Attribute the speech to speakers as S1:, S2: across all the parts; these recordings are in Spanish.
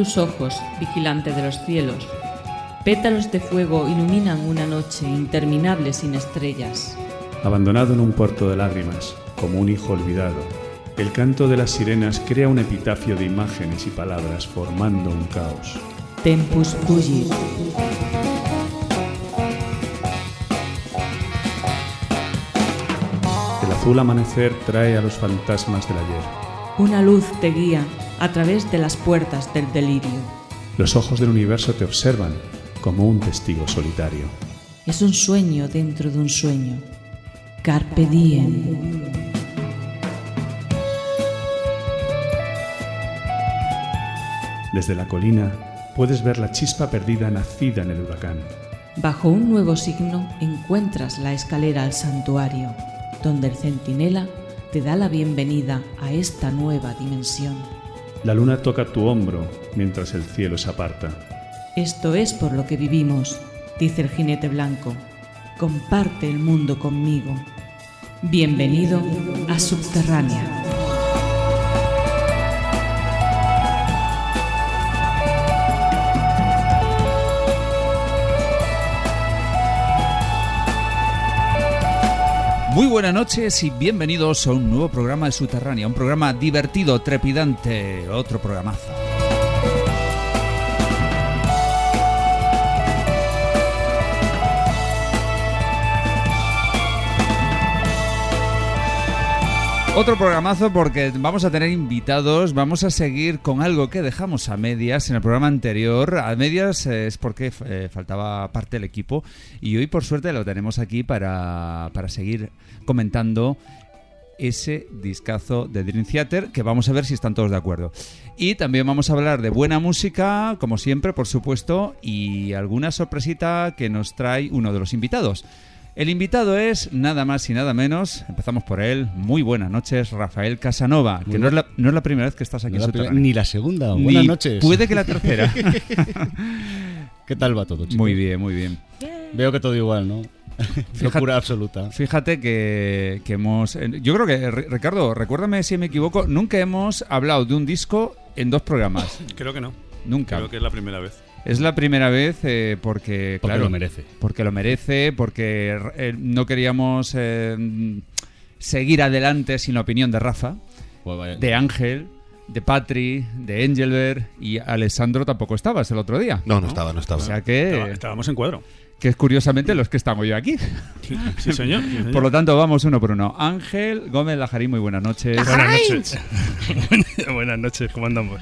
S1: Tus ojos, vigilante de los cielos. Pétalos de fuego iluminan una noche interminable sin estrellas.
S2: Abandonado en un puerto de lágrimas, como un hijo olvidado, el canto de las sirenas crea un epitafio de imágenes y palabras formando un caos.
S1: Tempus fugit.
S2: El azul amanecer trae a los fantasmas del ayer.
S1: Una luz te guía a través de las puertas del delirio.
S2: Los ojos del universo te observan como un testigo solitario.
S1: Es un sueño dentro de un sueño. Carpe diem.
S2: Desde la colina puedes ver la chispa perdida nacida en el huracán.
S1: Bajo un nuevo signo encuentras la escalera al santuario, donde el centinela te da la bienvenida a esta nueva dimensión.
S2: La luna toca tu hombro mientras el cielo se aparta.
S1: Esto es por lo que vivimos, dice el jinete blanco. Comparte el mundo conmigo. Bienvenido a Subterránea.
S3: Muy buenas noches y bienvenidos a un nuevo programa de Subterránea, un programa divertido, trepidante, otro programazo. Otro programazo porque vamos a tener invitados, vamos a seguir con algo que dejamos a medias en el programa anterior. A medias es porque eh, faltaba parte del equipo y hoy por suerte lo tenemos aquí para, para seguir comentando ese discazo de Dream Theater que vamos a ver si están todos de acuerdo. Y también vamos a hablar de buena música, como siempre, por supuesto, y alguna sorpresita que nos trae uno de los invitados. El invitado es nada más y nada menos, empezamos por él, muy buenas noches, Rafael Casanova, que no es, la, no es la primera vez que estás aquí
S4: No
S3: en
S4: la primera- ni la segunda.
S3: Ni
S4: Buenas noches.
S3: Puede que la tercera.
S4: ¿Qué tal va todo, chicos?
S3: muy bien, muy bien.
S4: Veo que todo igual, ¿no? Locura absoluta.
S3: Fíjate que, que hemos... eh, Yo creo que, Ri- Ricardo, recuérdame si me equivoco, nunca hemos hablado de un disco en dos programas.
S5: Creo que no.
S3: Nunca.
S5: Creo que es la primera vez.
S3: Es la primera vez eh, porque,
S4: Porque
S3: claro,
S4: lo merece.
S3: Porque lo merece, porque eh, no queríamos eh, seguir adelante sin la opinión de Rafa,
S4: Pues
S3: de Ángel, de Patri, de Engelbert y Alessandro tampoco estabas el otro día.
S6: No, no estaba, no estaba.
S3: O sea que,
S5: Estaba- estábamos en cuadro.
S3: que es curiosamente los que estamos yo aquí.
S5: Sí, señor. sí, señor.
S3: Por lo tanto, vamos uno por uno. Ángel Gómez Lajarín, muy buenas noches.
S7: Buenas noches. Buenas noches, ¿cómo andamos?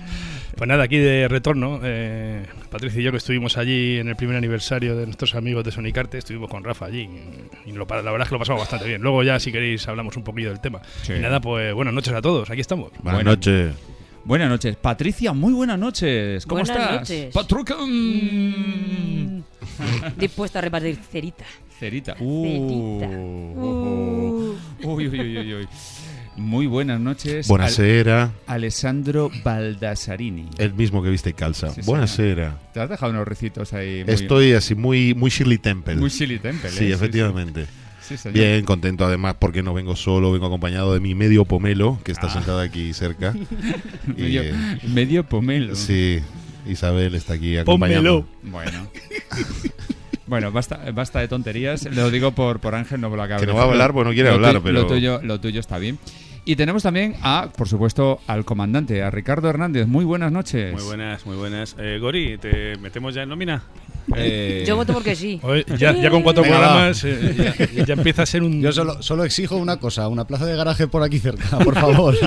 S7: Pues nada, aquí de retorno, eh, Patricia y yo que estuvimos allí en el primer aniversario de nuestros amigos de Sonicarte, estuvimos con Rafa allí y lo, la verdad es que lo pasamos bastante bien. Luego ya si queréis hablamos un poquillo del tema.
S3: Sí.
S7: Y nada, pues buenas noches a todos, aquí estamos.
S6: Buenas
S3: Bueno.
S6: noches.
S3: Buenas noches. Patricia, muy buenas noches. ¿Cómo
S8: Buenas
S3: estás?
S8: noches.
S3: Patruca.
S8: Mm. Dispuesto a repartir cerita.
S3: Cerita.
S8: Cerita.
S3: Uh. Uy, uy, uy, uy, uy. Muy buenas noches.
S6: Buenasera.
S3: Al- Alessandro Baldasarini.
S6: El mismo que viste y calza.
S3: Sí,
S6: Buenasera.
S3: Te has dejado unos ricitos ahí. Muy,
S6: Estoy así muy, muy Shirley Temple.
S3: Muy Shirley Temple.
S6: Sí,
S3: ¿eh?
S6: efectivamente.
S3: Sí.
S6: Bien, contento además porque no vengo solo, vengo acompañado de mi medio pomelo, que está
S3: Ah.
S6: sentada aquí cerca. Y,
S3: Medio,
S6: eh,
S3: medio pomelo.
S6: sí, Isabel está aquí acompañando.
S3: Bueno. Bueno, basta, basta de tonterías. Lo digo por, por Ángel, no por la cabeza.
S6: Que no va a hablar, pues no quiere
S3: Lo
S6: hablar, pero-
S3: Lo tuyo, lo tuyo está bien. Y tenemos también a, por supuesto, al comandante, a Ricardo Hernández. Muy buenas noches.
S5: Muy buenas, muy buenas. Eh, Gori, ¿te metemos ya en nómina?
S3: Eh,
S8: Yo voto porque sí.
S7: Oye, ya, ya con cuatro
S4: Venga,
S7: programas eh, ya, ya empieza a ser un...
S4: Yo solo, solo exijo una cosa, una plaza de garaje por aquí cerca, por favor.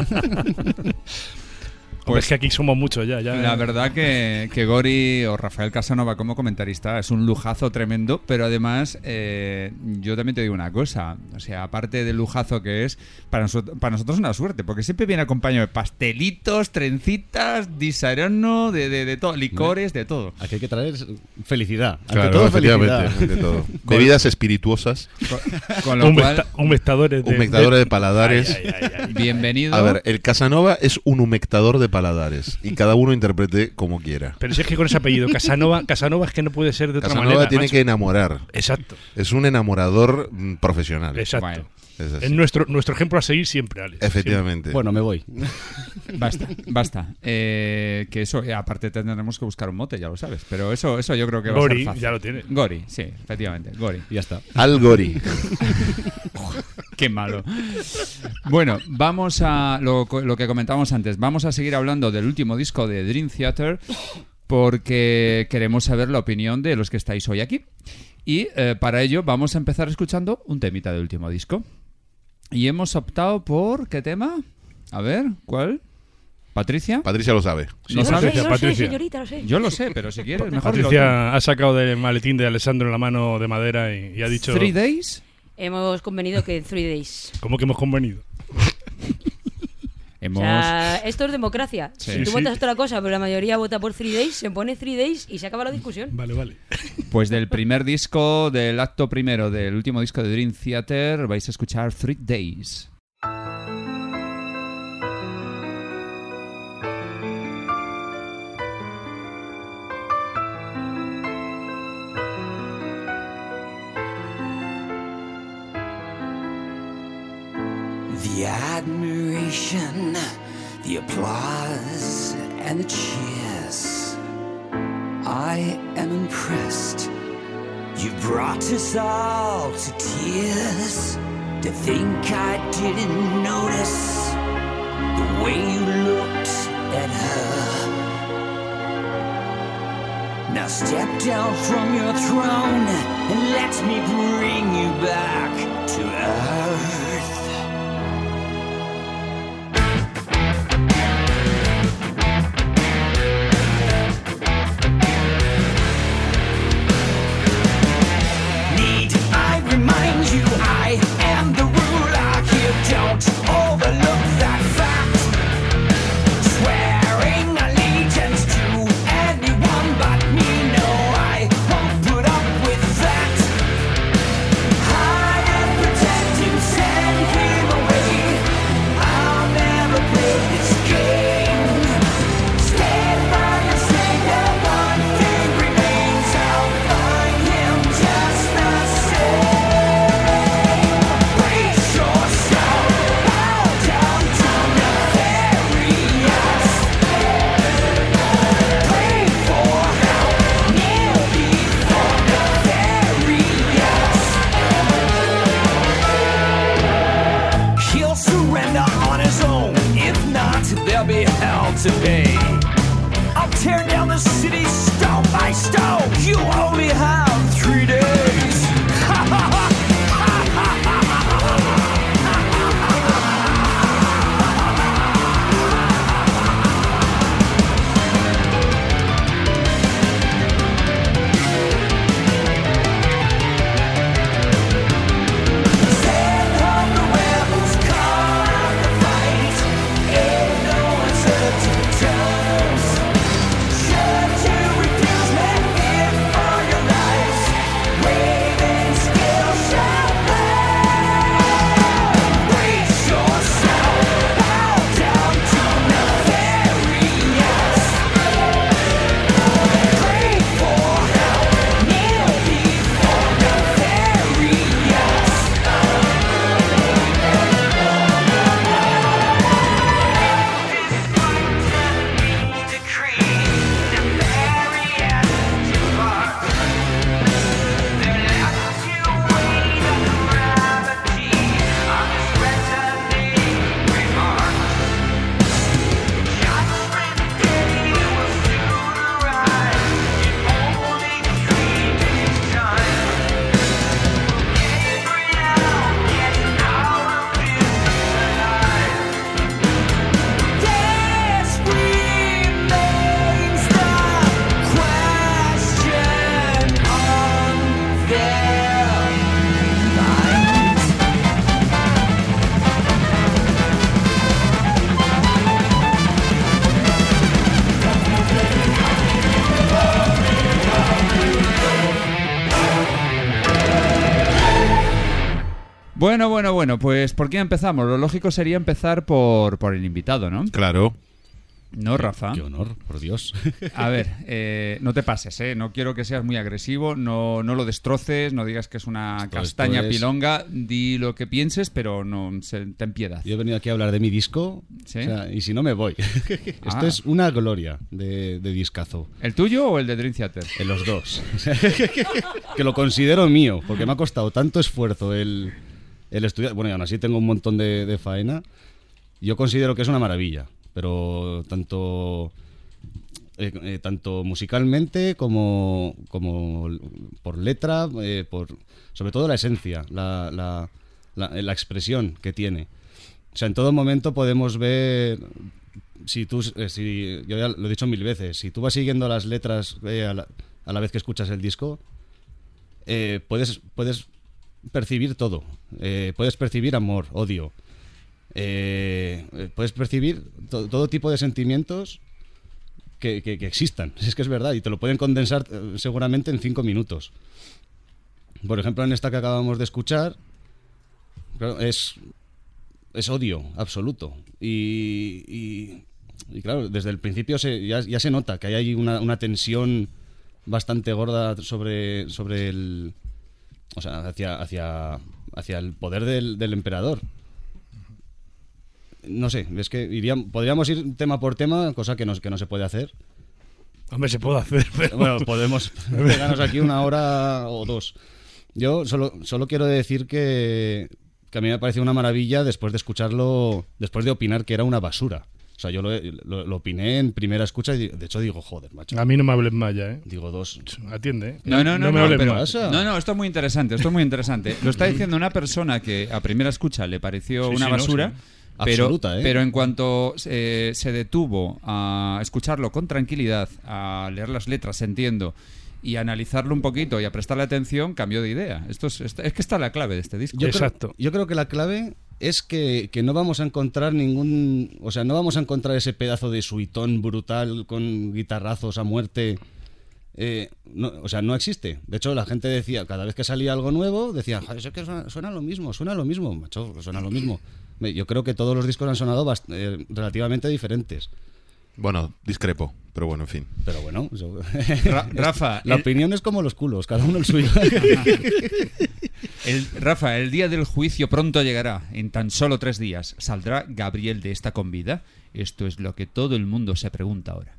S7: Hombre, es que aquí somos muchos ya. ya
S3: La verdad que, que Gori o Rafael Casanova como comentarista es un lujazo tremendo, pero además eh, yo también te digo una cosa, o sea, aparte del lujazo que es, para, nosotros para nosotros es una suerte, porque siempre viene acompañado de pastelitos, trencitas, disarano, de, de, de todo, licores, de todo.
S4: Aquí hay que traer felicidad. Ante
S6: Claro,
S4: todo,
S6: efectivamente,
S4: felicidad.
S6: ante todo. Bebidas espirituosas,
S3: Con, con lo
S7: Humecta-
S3: cual,
S7: humectadores de...
S6: humectadores de paladares.
S7: Ay, ay, ay, ay.
S3: bienvenido.
S6: A ver, el Casanova es un humectador de paladares y cada uno interprete como quiera.
S7: Pero si es que con ese apellido, Casanova, Casanova es que no puede ser de otra
S6: Casanova
S7: manera.
S6: tiene
S7: macho.
S6: que enamorar.
S7: Exacto,
S6: Es un enamorador mm, profesional.
S7: exacto.
S3: Bueno.
S6: Es así.
S7: Es nuestro, nuestro ejemplo a seguir siempre, Alex.
S6: Efectivamente.
S4: Bueno, me voy.
S3: Basta, basta. Eh, que eso, eh, aparte tendremos que buscar un mote, ya lo sabes. Pero eso, eso yo creo que va a
S7: Gori,
S3: ser fácil.
S7: ya lo tiene.
S3: Gori, sí, efectivamente. Gori, ya está.
S6: Al Gori.
S3: Qué malo. Bueno, vamos a lo, lo que comentábamos antes. Vamos a seguir hablando del último disco de Dream Theater porque queremos saber la opinión de los que estáis hoy aquí. Y eh, para ello vamos a empezar escuchando un temita del último disco. Y hemos optado por... ¿Qué tema? A ver, ¿cuál? ¿Patricia?
S6: Patricia lo sabe.
S3: ¿No
S8: Yo lo sé,
S3: sabes?
S8: yo lo sé,
S7: Patricia.
S8: señorita, lo sé.
S3: Yo lo sé, pero si quieres, mejor.
S7: Patricia ha sacado del maletín de Alessandro en la mano de madera y, y ha dicho...
S3: Three Days.
S8: Hemos convenido que en Three Days.
S7: ¿Cómo que hemos convenido?
S8: O
S3: Hemos...
S8: sea, esto es democracia.
S3: Sí.
S8: Si tú
S7: Sí.
S8: votas otra cosa, pero la mayoría vota por Three Days, se pone Three Days y se acaba la discusión.
S7: Vale, vale.
S3: Pues del primer disco, del acto primero del último disco de Dream Theater, vais a escuchar Three Days.
S9: The admiration, the applause, and the cheers. I am impressed. You brought us all to tears. To think I didn't notice the way you looked at her. Now step down from your throne and let me bring you back to earth.
S3: Bueno, pues ¿por qué empezamos? Lo lógico sería empezar por, por el invitado, ¿no?
S6: Claro.
S3: No, Rafa.
S4: Qué honor, por Dios.
S3: A ver, eh, no te pases, ¿eh? No quiero que seas muy agresivo, no, no lo destroces, no digas que es una
S4: Esto-
S3: castaña
S4: esto es-
S3: pilonga, di lo que pienses, pero no se, ten piedad.
S4: Yo he venido aquí a hablar de mi disco
S3: ¿Sí?
S4: o sea, y si no me voy. Esto
S3: Ah.
S4: es una gloria de, de discazo.
S3: ¿El tuyo o el de Dream Theater?
S4: En los dos. que lo considero mío, porque me ha costado tanto esfuerzo el, el estudiar. Bueno, y aún así tengo un montón de, faena. Yo considero que es una maravilla, pero tanto. eh, eh, tanto musicalmente como, como por letra, eh, por sobre todo la esencia, la, la, la- expresión que tiene. O sea, en todo momento podemos ver si tú, si, yo ya lo he dicho mil veces, si tú vas siguiendo las letras a, la, a la vez que escuchas el disco, puedes, puedes percibir todo. Eh, puedes percibir amor, odio. Eh, eh, puedes percibir to- todo tipo de sentimientos que, que- existan. Es que es verdad, y te lo pueden condensar seguramente en cinco minutos. Por ejemplo, en esta que acabamos de escuchar, es, es odio absoluto. Y, y- y claro, desde el principio se, ya, ya se nota que hay una, una tensión bastante gorda sobre, sobre el. O sea, hacia, hacia, hacia el poder del, del emperador. No sé, es que iríamos, podríamos ir tema por tema, cosa que no, que no se puede hacer.
S7: Hombre, se puede hacer, pero...
S4: Bueno, podemos pegarnos aquí una hora o dos. Yo solo, solo quiero decir que, que a mí me parece una maravilla después de escucharlo, después de opinar que era una basura. O sea, yo lo, lo- lo opiné en primera escucha y de hecho digo, joder, macho.
S7: A mí no me hables más ya, ¿eh?
S4: Digo dos.
S7: Atiende, ¿eh?
S3: No, no, no,
S7: me
S3: no,
S7: hables
S3: pero-
S7: más.
S3: no, no, esto es muy interesante, esto es muy interesante. Lo está diciendo una persona que a primera escucha le pareció
S7: Sí,
S3: una
S7: sí, no,
S3: basura,
S7: sí.
S3: pero,
S4: Absoluta, ¿eh?
S3: pero en cuanto eh, se detuvo a escucharlo con tranquilidad, a leer las letras, entiendo, y a analizarlo un poquito y a prestarle atención, cambió de idea. Esto es, esto- es que está la clave de este disco.
S4: Yo
S7: Exacto.
S4: Creo, yo creo que la clave es que, que no vamos a encontrar ningún. O sea, no vamos a encontrar ese pedazo de suitón brutal con guitarrazos a muerte. Eh, no, o sea, no existe. De hecho, la gente decía, cada vez que salía algo nuevo, decían, "Joder, que suena, lo mismo, suena lo mismo, macho, suena lo mismo. Yo creo que todos los discos han sonado eh, relativamente diferentes.
S6: Bueno, discrepo, pero bueno, en fin.
S4: Pero bueno,
S3: Rafa,
S4: la
S3: el-
S4: opinión es como los culos, cada uno el suyo.
S3: El, Rafa, el día del juicio pronto llegará. En tan solo tres días saldrá Gabriel de esta con vida. Esto es lo que todo el mundo se pregunta ahora.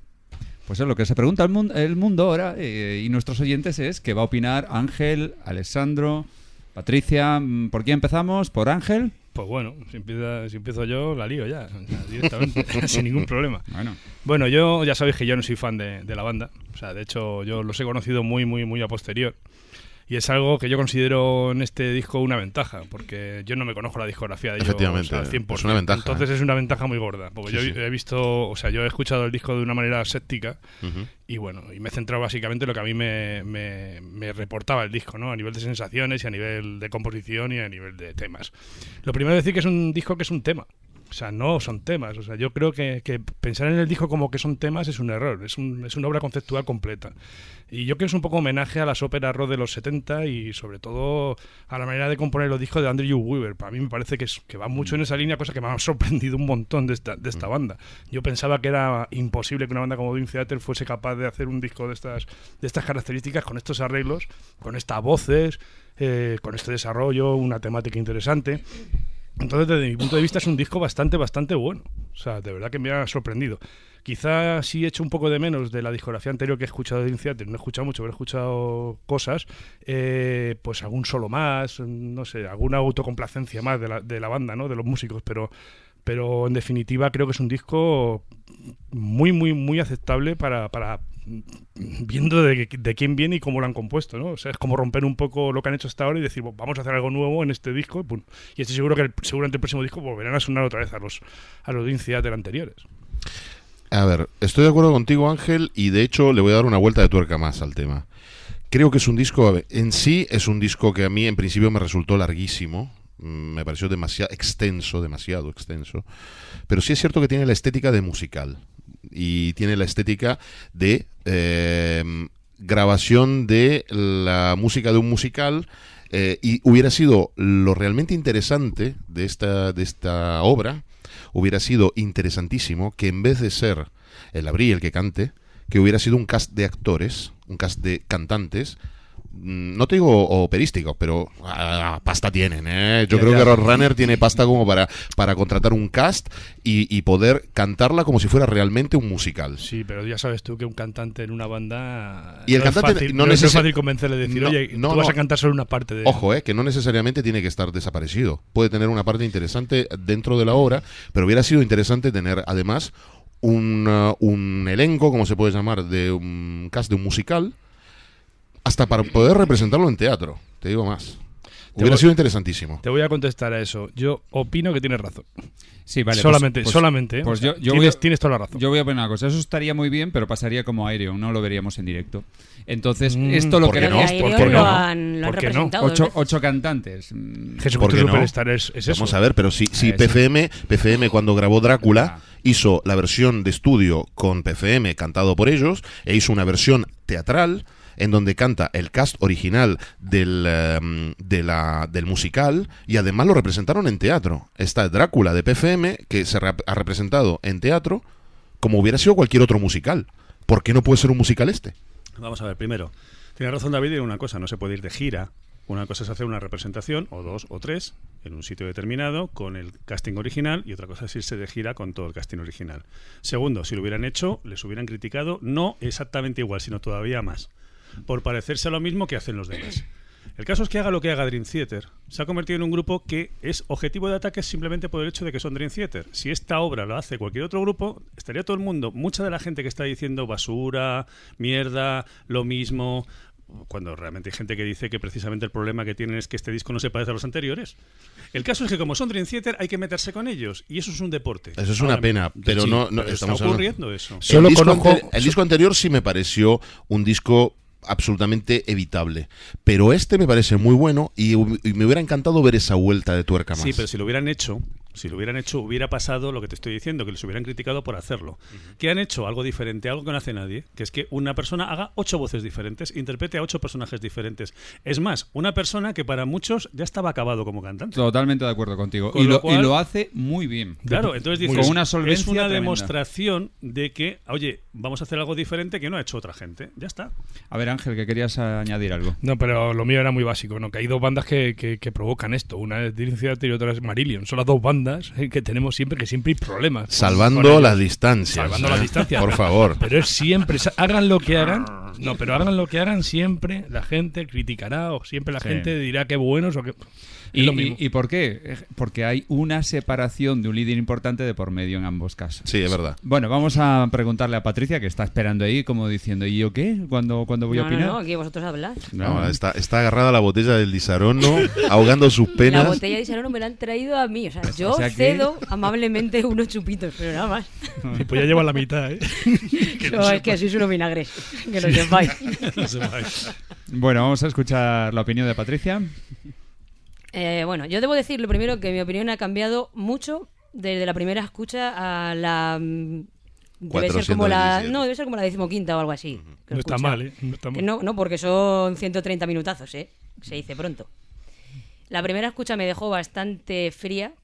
S3: Pues es lo que se pregunta el mundo, el mundo ahora eh, y nuestros oyentes es que va a opinar Ángel, Alessandro, Patricia. Mm, ¿Por quién empezamos? ¿Por Ángel?
S7: Pues bueno, si, empieza, si empiezo yo, la lío ya, o sea, directamente, sin ningún problema.
S3: Bueno,
S7: Bueno, yo ya sabéis que yo no soy fan de, de la banda. O sea, de hecho, yo los he conocido muy, muy, muy a posterior. Y es algo que yo considero en este disco una ventaja, porque yo no me conozco la discografía de ellos
S6: Efectivamente,
S7: al 100%.
S6: es una ventaja,
S7: Entonces
S6: ¿eh?
S7: es una ventaja muy gorda, porque
S6: Sí,
S7: yo
S6: sí.
S7: he visto, o sea, yo he escuchado el disco de una manera séptica y bueno, y me he centrado básicamente en lo que a mí me, me- me reportaba el disco, ¿no? A nivel de sensaciones y a nivel de composición y a nivel de temas. Lo primero es decir que es un disco que es un tema. O sea, no son temas. O sea, yo creo que, que pensar en el disco como que son temas es un error. Es, un- es una obra conceptual completa. Y yo creo que es un poco homenaje a las óperas rock de los 70 y sobre todo a la manera de componer los discos de Andrew Weaver. Para mí me parece que, es- que va mucho en esa línea, cosa que me ha sorprendido un montón de esta, de esta banda. Yo pensaba que era imposible que una banda como Dream Theater fuese capaz de hacer un disco de estas, de estas características, con estos arreglos, con estas voces, eh, con este desarrollo, una temática interesante. Entonces, desde mi punto de vista, es un disco bastante, bastante bueno. O sea, de verdad que me ha sorprendido. Quizá sí he hecho un poco de menos de la discografía anterior que he escuchado de Theater. No he escuchado mucho, pero he escuchado cosas. eh, pues algún solo más, no sé, alguna autocomplacencia más de la, de la banda, ¿no? De los músicos, pero pero en definitiva creo que es un disco muy muy muy aceptable para, para viendo de, de quién viene y cómo lo han compuesto ¿no? o sea es como romper un poco lo que han hecho hasta ahora y decir "Bueno, vamos a hacer algo nuevo en este disco y, estoy seguro que el, seguramente el próximo disco volverán a sonar otra vez a los a los Theater anteriores
S6: A ver, estoy de acuerdo contigo, Ángel, y de hecho le voy a dar una vuelta de tuerca más al tema. Creo que es un disco, en sí es un disco que a mí en principio me resultó larguísimo, mm, me pareció demasiado extenso, demasiado extenso, pero sí es cierto que tiene la estética de musical. Y tiene la estética de eh, grabación de la música de un musical eh, y hubiera sido lo realmente interesante de esta, de esta obra hubiera sido interesantísimo que en vez de ser el Abrí el que cante, que hubiera sido un cast de actores, un cast de cantantes, mm, no te digo operísticos, pero ah, pasta tienen, ¿eh? Yo
S7: Ya,
S6: creo
S7: ya.
S6: que Roadrunner tiene pasta como para, para contratar un cast y, y poder cantarla como si fuera realmente un musical.
S7: Sí, pero ya sabes tú que un cantante en una banda.
S6: Y el
S7: no es
S6: cantante
S7: fácil,
S6: no
S7: no, es fácil convencerle de decir,
S6: No,
S7: oye,
S6: no,
S7: tú vas a cantar solo una parte de.
S6: Ojo, eh, que no necesariamente tiene que estar desaparecido. Puede tener una parte interesante dentro de la obra, pero hubiera sido interesante tener además un, uh, un elenco, como se puede llamar, de un cast de un musical, hasta para poder representarlo en teatro. Te digo más. Hubiera
S7: voy-
S6: sido interesantísimo.
S7: Te voy a contestar a eso. Yo opino que tienes razón.
S3: Sí, vale. pues-
S7: solamente,
S3: pues-
S7: solamente. ¿eh?
S3: Pues
S7: O sea,
S3: yo, yo
S7: tienes,
S3: voy a,
S7: tienes toda la razón.
S3: yo voy a poner una cosa. Eso estaría muy bien, pero pasaría como aéreo. No lo veríamos en directo. Entonces,
S7: Mm,
S3: esto lo
S6: ¿por qué
S3: que
S6: no? ¿Por qué no?
S8: lo han, lo han
S7: ¿Por qué no?
S3: Ocho, ocho cantantes. Mm,
S6: ¿Por
S7: Jesucristo
S6: qué no?
S7: Superstar es, es eso.
S6: Vamos a ver, pero si, si
S3: Eso.
S6: PFM, PFM cuando grabó Drácula
S3: Ah.
S6: hizo la versión de estudio con PFM cantado por ellos e hizo una versión teatral en donde canta el cast original del, em, del musical y además lo representaron en teatro. Está Drácula de PFM que se re- ha representado en teatro como hubiera sido cualquier otro musical. ¿Por qué no puede ser un musical este?
S5: Vamos a ver, primero, tiene razón David en una cosa, no se puede ir de gira. Una cosa es hacer una representación, o dos o tres, en un sitio determinado, con el casting original, y otra cosa es irse de gira con todo el casting original. Segundo, si lo hubieran hecho, les hubieran criticado, no exactamente igual, sino todavía más, por parecerse a lo mismo que hacen los demás. El caso es que haga lo que haga Dream Theater. Se ha convertido en un grupo que es objetivo de ataque simplemente por el hecho de que son Dream Theater. Si esta obra lo hace cualquier otro grupo, estaría todo el mundo, mucha de la gente que está diciendo basura, mierda, lo mismo, cuando realmente hay gente que dice que precisamente el problema que tienen es que este disco no se parece a los anteriores. El caso es que como son Dream Theater hay que meterse con ellos y eso es un deporte.
S6: Eso es una
S5: Ahora
S6: pena,
S5: mismo.
S6: pero
S5: Sí,
S6: no- no,
S5: pero
S6: estamos
S5: está
S6: hablando-
S5: ocurriendo eso.
S7: Solo
S6: el, disco
S7: conozco-
S6: el disco anterior sí me pareció un disco absolutamente evitable, pero este me parece muy bueno y, me hubiera encantado ver esa vuelta de tuerca más.
S5: Sí, pero si lo hubieran hecho, si lo hubieran hecho, hubiera pasado lo que te estoy diciendo, que les hubieran criticado por hacerlo. Que han hecho algo diferente, algo que no hace nadie, que es que una persona haga ocho voces diferentes, interprete a ocho personajes diferentes. Es más, una persona que para muchos ya estaba acabado como cantante.
S3: Totalmente de acuerdo contigo.
S5: Con
S3: Y
S5: lo
S3: lo, y
S5: cual-
S3: lo hace muy bien.
S5: Claro, entonces
S3: Con una
S5: es
S3: solvencia
S5: una
S3: tremenda.
S5: demostración de que, oye, vamos a hacer algo diferente que no ha hecho otra gente. Ya está.
S3: A ver, Ángel, que querías añadir algo.
S7: No, pero lo mío era muy básico, ¿no? Que hay dos bandas que, que- que provocan esto. Una es Dream Theater y otra es Marillion. Son las dos bandas eh, que tenemos siempre, que siempre hay problemas.
S6: Salvando las distancias.
S7: Salvando
S6: ¿eh?
S7: las distancias.
S6: Por favor.
S7: Pero es siempre, hagan lo que hagan, no, pero hagan lo que hagan, siempre la gente criticará o siempre la
S3: Sí.
S7: gente dirá que buenos o que...
S3: ¿Y,
S7: lo mismo.
S3: y por qué? Eh, Porque hay una separación de un líder importante de por medio en ambos casos.
S6: Sí, es verdad.
S3: Bueno, vamos a preguntarle a Patricia, que está esperando ahí, como diciendo, ¿y yo qué? ¿Cuándo, cuándo voy a
S8: No, no,
S3: opinar?
S8: no, aquí vosotros hablad.
S3: No.
S6: No, está, está agarrada a la botella del Disaronno, ahogando sus
S8: La
S6: penas.
S8: botella de Sarano me la han traído a mí. O sea, yo
S3: O sea que-
S8: cedo amablemente unos chupitos, pero nada más.
S7: Pues ya lleva la mitad, ¿eh? Que
S8: No, es que sois unos vinagres. Que lo sepáis.
S5: No sepáis.
S3: Bueno, vamos a escuchar la opinión de Patricia.
S8: Eh, bueno, yo debo decir lo primero que mi opinión ha cambiado mucho desde la primera escucha a la. mm, Debe ser como la.
S6: 427.
S8: No, debe ser como la decimoquinta o algo así.
S7: No está mal, ¿eh? No está mal.
S8: no, no, porque son 130 minutazos, ¿eh? Se dice pronto. La primera escucha me dejó bastante fría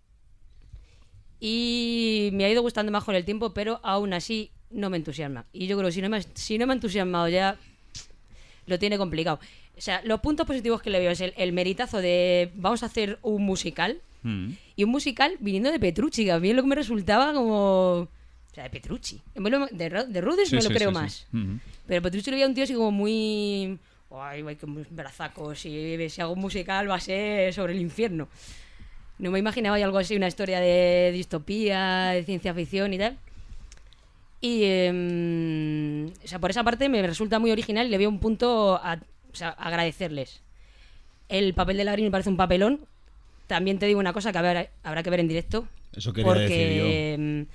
S8: y me ha ido gustando más con el tiempo, pero aún así no me entusiasma. Y yo creo que si no me, si no me ha entusiasmado ya, lo tiene complicado. O sea, los puntos positivos que le veo es el, el meritazo de vamos a hacer un musical
S3: Mm.
S8: y un musical viniendo de Petrucci, que a mí lo que me resultaba como... O sea, de Petrucci. De, de
S3: Sí,
S8: me lo
S3: sí,
S8: creo
S3: sí,
S8: más.
S3: Mm.
S8: Pero Petrucci lo veía un tío así como muy. Ay, muy brazacos. Si, si hago un musical va a ser sobre el infierno. No me imaginaba algo así, una historia de distopía, de ciencia ficción y tal. Y. em, o sea, por esa parte me resulta muy original y le veo un punto a o sea, agradecerles. El papel de Labrín me parece un papelón. También te digo una cosa que habrá, habrá que ver en directo.
S4: Eso quería
S8: porque,
S4: decir yo.
S8: em,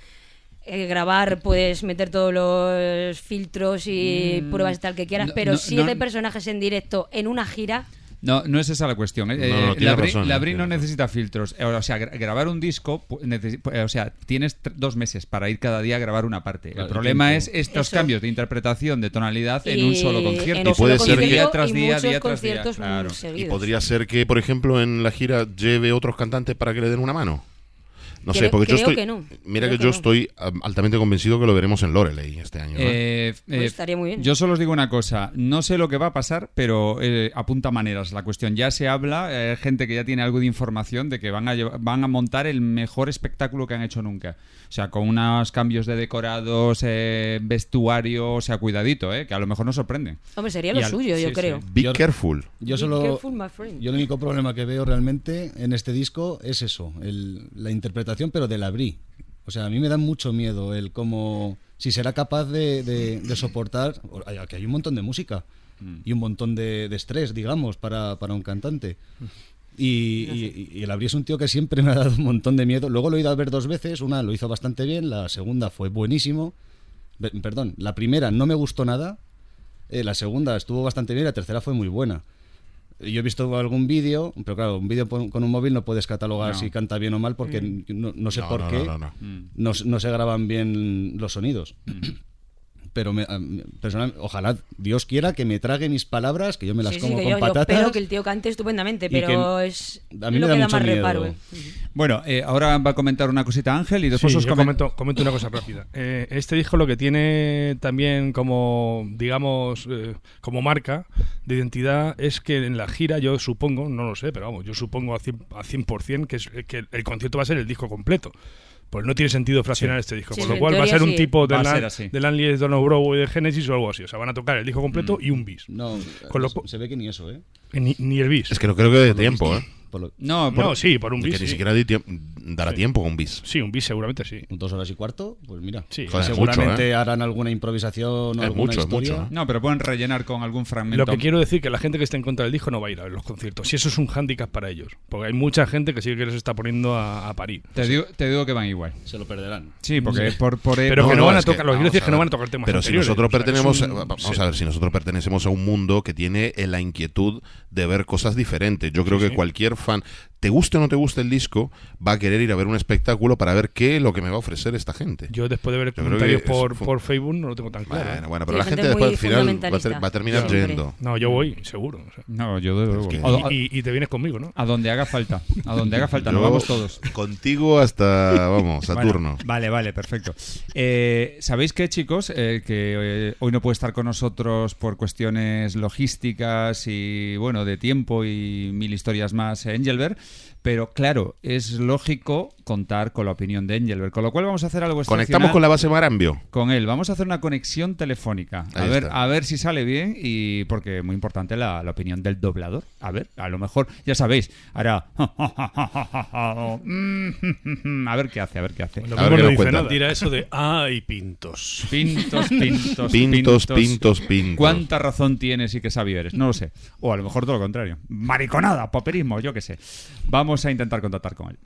S8: eh, grabar puedes meter todos los filtros y pruebas y tal que quieras,
S3: no,
S8: pero
S3: no,
S8: siete
S3: no.
S8: personajes en directo en una gira.
S3: No, no es esa la cuestión. ¿eh?
S6: No, no,
S3: Eh, Labri-
S6: razón,
S3: no
S6: razón.
S3: necesita filtros. Eh, O sea, gra- grabar un disco, o sea, tienes dos meses para ir cada día a grabar una parte.
S4: Claro,
S3: el problema
S4: tiempo.
S3: es estos
S8: Eso.
S3: cambios de interpretación de tonalidad en
S8: y-
S3: un solo concierto.
S8: un
S6: puede ser que-
S3: día tras
S8: y
S3: día, día tras día. Claro.
S6: Y podría ser que, por ejemplo, en la gira lleve otros cantantes para que le den una mano. No
S8: Creo-
S6: sé, porque yo estoy.
S8: que no.
S6: Mira
S8: Creo
S6: que,
S8: que
S6: yo
S8: no.
S6: estoy am, altamente convencido que lo veremos en Loreley este año. ¿no?
S3: Eh,
S8: Pues
S3: eh,
S8: estaría muy bien.
S3: Yo solo os digo una cosa, no sé lo que va a pasar, pero eh, apunta maneras la cuestión. Ya se habla, eh, gente que ya tiene algo de información de que van a, van a montar el mejor espectáculo que han hecho nunca. O sea, con unos cambios de decorados, eh, vestuario, o sea, cuidadito, eh, que a lo mejor nos sorprenden.
S8: Hombre, sería lo
S3: al-
S8: suyo,
S3: sí,
S8: yo
S3: sí.
S8: creo.
S6: Be
S4: yo-
S6: careful.
S4: Yo
S8: Be
S4: solo.
S8: careful, my friend.
S4: Yo el único problema que veo realmente en este disco es eso, el- la interpretación, pero del abrí. O sea, a mí me da mucho miedo el cómo. Si será capaz de, de- de soportar. Que hay un montón de música y un montón de, de estrés, digamos, para, para un cantante. Y, y- y el Abrí es un tío que siempre me ha dado un montón de miedo. Luego lo he ido a ver dos veces. Una lo hizo bastante bien, la segunda fue buenísimo. Perdón, la primera no me gustó nada. eh, la segunda estuvo bastante bien, la tercera fue muy buena. Yo he visto algún vídeo, pero claro, un vídeo con un móvil no puedes catalogar
S3: No.
S4: si canta bien o mal porque no, no sé
S6: No,
S4: por
S6: no,
S4: qué
S6: no, no, no.
S4: no, no se graban bien los sonidos. Pero me- personal- ojalá Dios quiera que me trague mis palabras, que yo me las
S8: Sí, sí,
S4: como
S8: que
S4: con
S8: yo, yo
S4: patatas.
S8: espero que el tío cante estupendamente,
S4: y que
S8: pero es
S4: a mí me
S8: lo
S4: da
S8: que da
S4: mucho
S8: más
S4: miedo.
S8: reparo. eh.
S3: Bueno, eh, ahora va a comentar una cosita Ángel y después
S7: Sí,
S3: os comen-
S7: comento, comento una cosa rápida. Eh, este disco lo que tiene también como, digamos, eh, como marca de identidad es que en la gira, yo supongo, no lo sé, pero vamos, yo supongo a 100%, a 100% que, es, que el concierto va a ser el disco completo. Pues no tiene sentido fraccionar este disco.
S8: Sí,
S7: con
S8: sí,
S7: lo cual va a ser un tipo de,
S3: Va a
S7: Lan-
S3: ser así.
S7: de Landley, Don Broadway, de Genesis o algo así. O sea, van a tocar el disco completo y un bis.
S4: No,
S7: Con lo
S4: se- ve que ni eso, ¿eh?
S7: Ni, ni el bis.
S6: Es que no creo que dé tiempo, ¿eh?
S4: Por lo-
S3: No, por-
S7: No, sí, por un
S6: Que
S7: bis.
S6: ni
S7: sí.
S6: siquiera di tiemp- dará
S7: Sí.
S6: tiempo con bis.
S7: Sí, un bis seguramente sí.
S4: dos horas y cuarto, pues mira.
S7: Sí.
S6: Joder,
S4: seguramente
S6: mucho, ¿eh?
S4: harán alguna improvisación o
S6: Es
S4: alguna
S6: mucho, es
S4: historia.
S6: mucho, ¿eh?
S3: no, pero pueden rellenar con algún fragmento.
S7: Lo que quiero decir que la gente que está en contra del disco no va a ir a ver los conciertos. Y eso es un hándicap para ellos. Porque hay mucha gente que sí que les está poniendo a, a parir.
S3: Te digo, te digo que van igual.
S4: Se lo perderán.
S3: Sí, porque por, por
S7: Pero
S6: No,
S7: que no,
S6: no,
S7: van a tocar, lo que quiero
S6: vamos
S7: decir es que
S6: a
S7: no van a tocar temas
S6: Pero si
S7: anteriores.
S6: nosotros
S7: O sea, que es
S6: pertenecemos,
S7: un-
S6: vamos
S7: sí.
S6: a ver, si nosotros pertenecemos a un mundo que tiene la inquietud de ver cosas diferentes. Yo creo
S7: Sí,
S6: que
S7: sí.
S6: cualquier fan, te guste o no te guste el disco, va a querer ir a ver un espectáculo para ver qué es lo que me va a ofrecer esta gente.
S7: Yo después de ver comentarios por, por Facebook no lo tengo tan claro.
S6: Bueno,
S7: ¿eh?
S6: bueno, pero
S8: Sí,
S6: la
S8: gente
S6: gente después al final va a, ter-
S8: fundamentalista.
S6: va a terminar
S8: Siempre.
S6: yendo.
S7: No, yo voy, seguro. o sea.
S3: No, yo de luego.
S6: que-
S3: O-
S7: y, y- y te vienes conmigo, ¿no?
S3: A donde haga falta. A donde haga falta, nos vamos todos.
S6: Contigo hasta, vamos, Saturno.
S3: Bueno, vale, vale, perfecto. Eh, ¿Sabéis qué, chicos? Eh, que eh, hoy no puede estar con nosotros por cuestiones logísticas y, bueno, de tiempo y mil historias más, eh, Engelbert. Pero claro, es lógico contar con la opinión de Engelbert. Con lo cual vamos a hacer algo
S6: Conectamos con la base Marambio.
S3: con él. Vamos a hacer una conexión telefónica. A ver,
S6: está.
S3: a ver si sale bien y porque es muy importante la, la opinión del doblador. A ver, a lo mejor, ya sabéis, hará... a ver qué hace, a ver qué hace.
S7: Lo
S6: A ver
S7: mismo
S6: qué
S7: no
S6: nos
S7: dice
S6: cuenta.
S7: nada.
S5: Tira eso de ay, pintos.
S3: Pintos, pintos,
S6: Pintos, pintos, pintos.
S3: ¿Cuánta razón tienes y qué sabio eres? No lo sé. O a lo mejor todo lo contrario. Mariconada, poperismo, yo qué sé. Vamos a intentar contactar con él.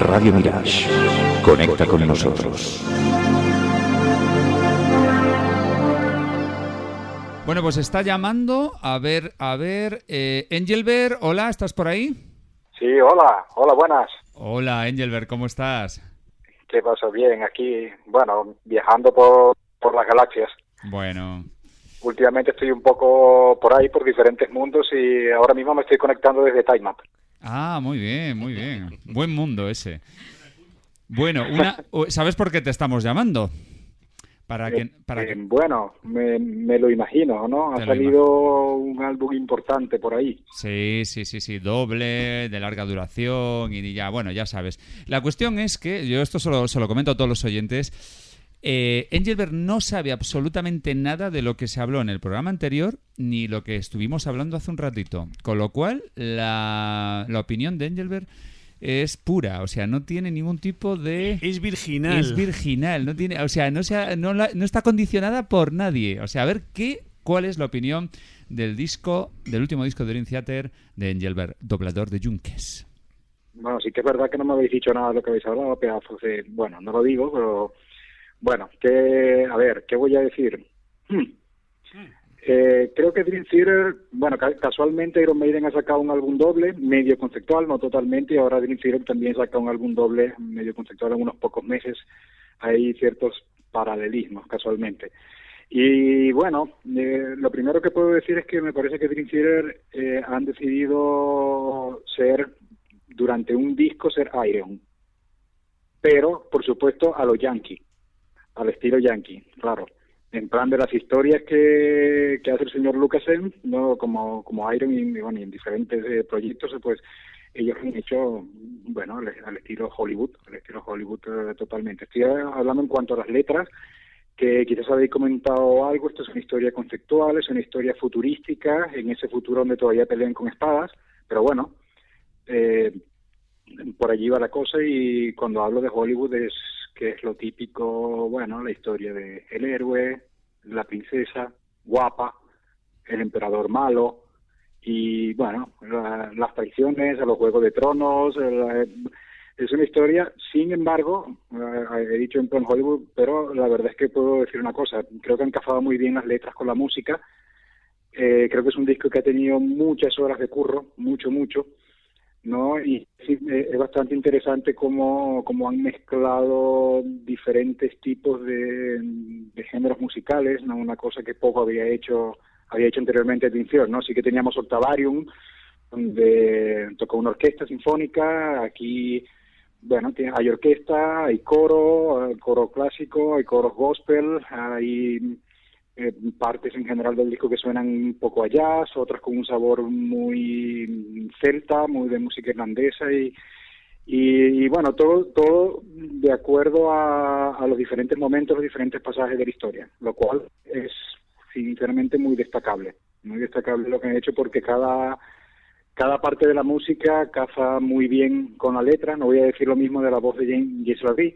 S10: Radio Mirage. Conecta con nosotros.
S3: Bueno, pues está llamando. A ver, a ver. Eh, Engelbert, hola, ¿estás por ahí?
S11: Sí, hola, hola, buenas.
S3: Hola, Engelbert, ¿cómo estás?
S11: ¿Qué pasa? Bien, aquí, bueno, viajando por, por las galaxias.
S3: Bueno,
S11: Últimamente estoy un poco por ahí, por diferentes mundos y ahora mismo me estoy conectando desde Time Up.
S3: Ah, muy bien, muy bien. Buen mundo ese. Bueno, una, ¿sabes por qué te estamos llamando? Para que, para
S11: Eh,
S3: que
S11: bueno, me, me lo imagino, ¿no? Ha
S3: lo
S11: salido un álbum importante por ahí.
S3: Sí, sí, sí, sí, doble, de larga duración y ya, bueno, ya sabes. La cuestión es que, yo esto solo, se lo comento a todos los oyentes, eh, Engelbert no sabe absolutamente nada de lo que se habló en el programa anterior ni lo que estuvimos hablando hace un ratito. Con lo cual, la, la opinión de Engelbert es pura, o sea, no tiene ningún tipo de...
S5: Es virginal.
S3: Es virginal, no tiene, o sea, no, sea, no, la- no está condicionada por nadie. O sea, a ver qué, cuál es la opinión del disco, del último disco de Dream Theater de Engelbert, doblador de Junques.
S11: Bueno, sí que es verdad que no me habéis dicho nada de lo que habéis hablado, pedazos de... Bueno, no lo digo, pero... Bueno, que... A ver, ¿qué voy a decir? Hmm. Eh, creo que Dream Theater, bueno, ca- casualmente Iron Maiden ha sacado un álbum doble, medio conceptual, no totalmente, y ahora Dream Theater también saca un álbum doble, medio conceptual en unos pocos meses. Hay ciertos paralelismos, casualmente. Y bueno, eh, lo primero que puedo decir es que me parece que Dream Theater eh, han decidido ser, durante un disco, ser Iron. Pero, por supuesto, a los Yankee, al estilo Yankee, claro. En plan de las historias que, que hace el señor Lucasen, ¿no? como, como Iron y, bueno, en diferentes eh, proyectos, pues ellos han hecho, bueno, al, al estilo Hollywood, al estilo Hollywood eh, totalmente. Estoy hablando en cuanto a las letras, que quizás habéis comentado algo, esto es una historia conceptual, es una historia futurística, en ese futuro donde todavía pelean con espadas, pero bueno, eh, por allí va la cosa y cuando hablo de Hollywood es que es lo típico, bueno, la historia de el héroe, la princesa, guapa, el emperador malo y bueno, la- las traiciones, a los Juegos de Tronos, la- es una historia, sin embargo, eh, he dicho en plan Hollywood, pero la verdad es que puedo decir una cosa, creo que han cazado muy bien las letras con la música, eh, creo que es un disco que ha tenido muchas horas de curro, mucho, mucho, ¿no? Y eh, es bastante interesante cómo, cómo han mezclado diferentes tipos de, géneros musicales, ¿no? Una cosa que poco había hecho había hecho anteriormente Tinción, ¿no? Sí que teníamos Octavarium, donde tocó una orquesta sinfónica, aquí, bueno, hay orquesta, hay coro, hay coro clásico, hay coros gospel, hay eh, partes en general del disco que suenan un poco a jazz, otras con un sabor muy celta, muy de música irlandesa y, y, bueno, todo, todo de acuerdo a, los diferentes momentos, los diferentes pasajes de la historia, lo cual es sinceramente muy destacable, muy destacable lo que han hecho porque cada cada parte de la música caza muy bien con la letra, no voy a decir lo mismo de la voz de James Larry,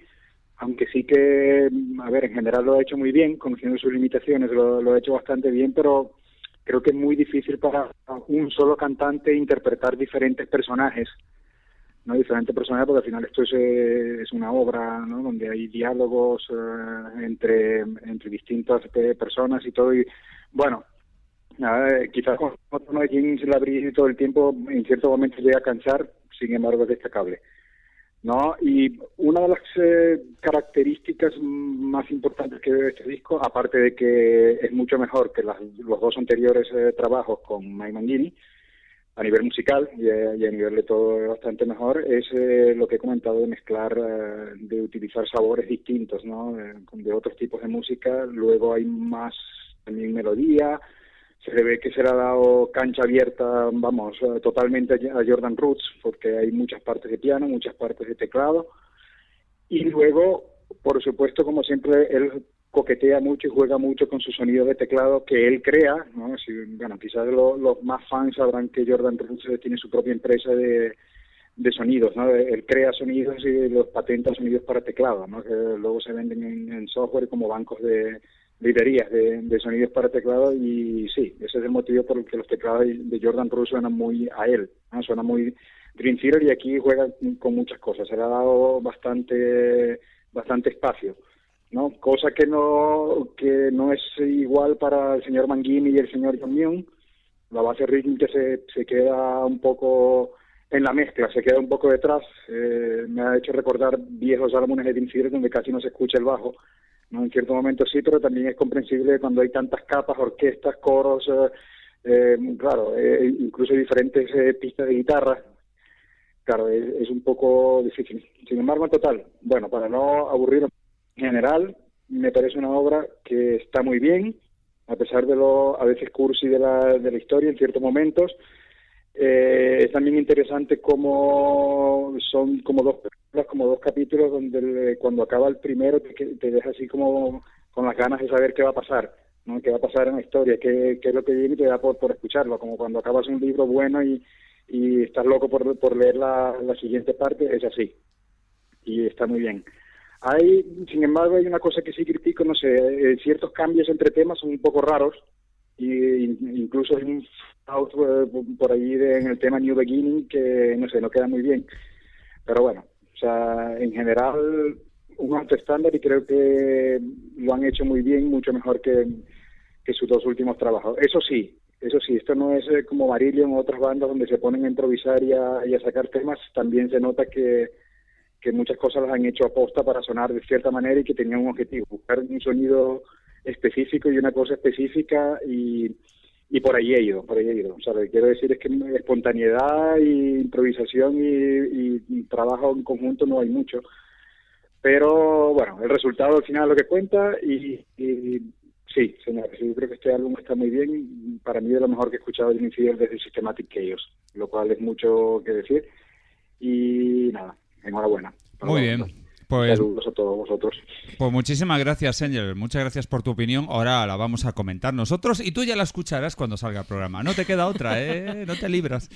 S11: aunque sí que, a ver, en general lo ha hecho muy bien, conociendo sus limitaciones, lo, ha hecho bastante bien, pero creo que es muy difícil para un solo cantante interpretar diferentes personajes, ¿no? Diferentes personajes, porque al final esto es, es una obra, ¿no? Donde hay diálogos eh, entre, entre distintas eh, personas y todo, y bueno, eh, quizás con tono de James Labrie todo el tiempo, en cierto momento llega a cansar, sin embargo es destacable. ¿No? Y una de las eh, características más importantes que veo de este disco, aparte de que es mucho mejor que las- los dos anteriores eh, trabajos con Mike Mangini, a nivel musical y, a- y a nivel de todo es bastante mejor, es eh, lo que he comentado de mezclar, eh, de utilizar sabores distintos, ¿no? De, de otros tipos de música. Luego hay más también melodía, se le ve que se le ha dado cancha abierta, vamos, eh, totalmente a Jordan Roots, porque hay muchas partes de piano, muchas partes de teclado. Y luego, por supuesto, como siempre, él coquetea mucho y juega mucho con su sonido de teclado que él crea, ¿no? Si, bueno, quizás lo- los más fans sabrán que Jordan Roots eh, tiene su propia empresa de, de sonidos, ¿no? Él crea sonidos y los patenta sonidos para teclado, ¿no? Luego se venden en, en software como bancos de librerías de, de sonidos para teclado y sí, ese es el motivo por el que los teclados de Jordan Roots suenan muy a él, ¿no? Suena muy Dream Theater y aquí juega con muchas cosas, se le ha dado bastante bastante espacio. ¿no? Cosa que no que no es igual para el señor Mangini y el señor John Myung. La base rítmica se, se queda un poco en la mezcla, se queda un poco detrás. Eh, me ha hecho recordar viejos álbumes de Dream Theater donde casi no se escucha el bajo. ¿No? En cierto momento sí, pero también es comprensible cuando hay tantas capas, orquestas, coros, eh, eh, claro, eh, incluso diferentes eh, pistas de guitarra. Claro, es, es un poco difícil. Sin embargo, en total, bueno, para no aburrir en general, me parece una obra que está muy bien, a pesar de lo a veces cursi de la, de la historia en ciertos momentos. Eh, es también interesante cómo son como dos como dos capítulos donde cuando acaba el primero te, te deja así como con las ganas de saber qué va a pasar, ¿no? qué va a pasar en la historia, qué, qué es lo que viene y te da por, por escucharlo, como cuando acabas un libro bueno y, y estás loco por, por leer la, la siguiente parte, es así. Y está muy bien. Hay, sin embargo, hay una cosa que sí critico, no sé, eh, ciertos cambios entre temas son un poco raros, y in- incluso hay un eh, por ahí en el tema New Beginning que, no sé, no queda muy bien. Pero bueno, o sea, en general, un alto estándar y creo que lo han hecho muy bien, mucho mejor que, sus dos últimos trabajos. Eso sí, eso sí, esto no es eh, como Marillion o otras bandas donde se ponen a improvisar y a, y a sacar temas, también se nota que que muchas cosas las han hecho aposta para sonar de cierta manera y que tenían un objetivo, buscar un sonido específico y una cosa específica y, y por ahí he ido, por ahí he ido. O sea, lo que quiero decir es que espontaneidad y improvisación y, trabajo en conjunto no hay mucho. Pero bueno, el resultado al final es lo que cuenta y, y sí, señores, yo creo que este álbum está muy bien. Para mí es lo mejor que he escuchado de Infiel desde Systematic Chaos, lo cual es mucho que decir. Y nada, enhorabuena.
S3: Muy bien. Pues,
S11: Saludos a todos vosotros.
S3: pues muchísimas gracias, Angel. Muchas gracias por tu opinión. Ahora la vamos a comentar nosotros y tú ya la escucharás cuando salga el programa. No te queda otra, ¿eh? No te libras.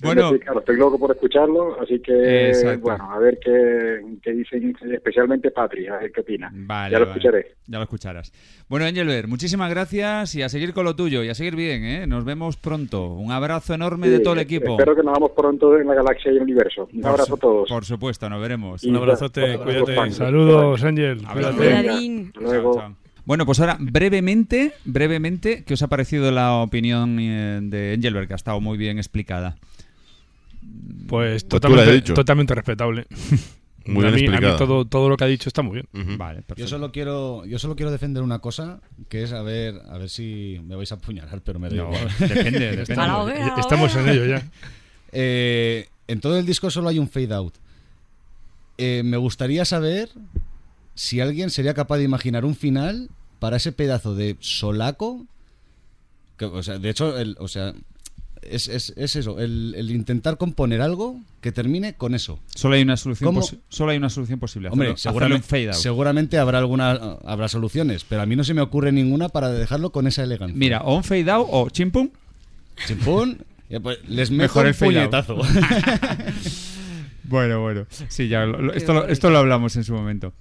S3: Bueno,
S11: Sí, claro, estoy loco por escucharlo, así que
S3: Exacto.
S11: bueno, a ver qué, qué dicen, especialmente Patri, a ver qué opina.
S3: Vale,
S11: ya lo
S3: vale.
S11: escucharé.
S3: Ya lo escucharás. Bueno, Angelbert, muchísimas gracias y a seguir con lo tuyo y a seguir bien, ¿eh? Nos vemos pronto. Un abrazo enorme de todo el equipo.
S11: Espero que nos vamos pronto en la galaxia y el universo. Un
S3: Por
S11: abrazo
S3: su-
S11: a todos.
S3: Por supuesto, nos veremos.
S11: Y Un abrazote, cuídate.
S5: pues,
S7: Saludos, Ángel.
S3: Abrazo.
S7: Cuídate.
S8: Cuidadín.
S11: Luego.
S3: Chao, chao. Bueno, pues ahora, brevemente, brevemente, ¿qué os ha parecido la opinión eh, de Engelbert, que ha estado muy bien explicada?
S7: Pues
S6: Pues
S7: totalmente, respetable.
S6: Muy
S7: a
S6: bien
S7: a mí todo, todo lo que ha dicho está muy bien.
S3: Vale, perfecto.
S4: Yo solo quiero, yo solo quiero defender una cosa, que es a ver, a ver si me vais a apuñalar, pero me da
S3: No,
S4: igual.
S3: depende,
S8: hoguera,
S7: Estamos en ello ya.
S4: Eh, en todo el disco solo hay un fade out. Eh, me gustaría saber si alguien sería capaz de imaginar un final para ese pedazo de solaco. Que, o sea, de hecho, el, o sea, es, es- es eso, el, el intentar componer algo que termine con eso.
S3: Solo hay una solución, solo hay una solución posible.
S4: Hombre,
S3: hacerlo-
S4: seguramente,
S3: en fade out.
S4: seguramente habrá alguna habrá soluciones, pero a mí no se me ocurre ninguna para dejarlo con esa elegancia.
S3: Mira, o un fade out o chimpum.
S4: Chimpún, ya, pues, les meto
S3: Mejor el
S4: puñetazo.
S3: Bueno, bueno. Sí, ya lo- lo- esto, lo, esto lo hablamos en su momento.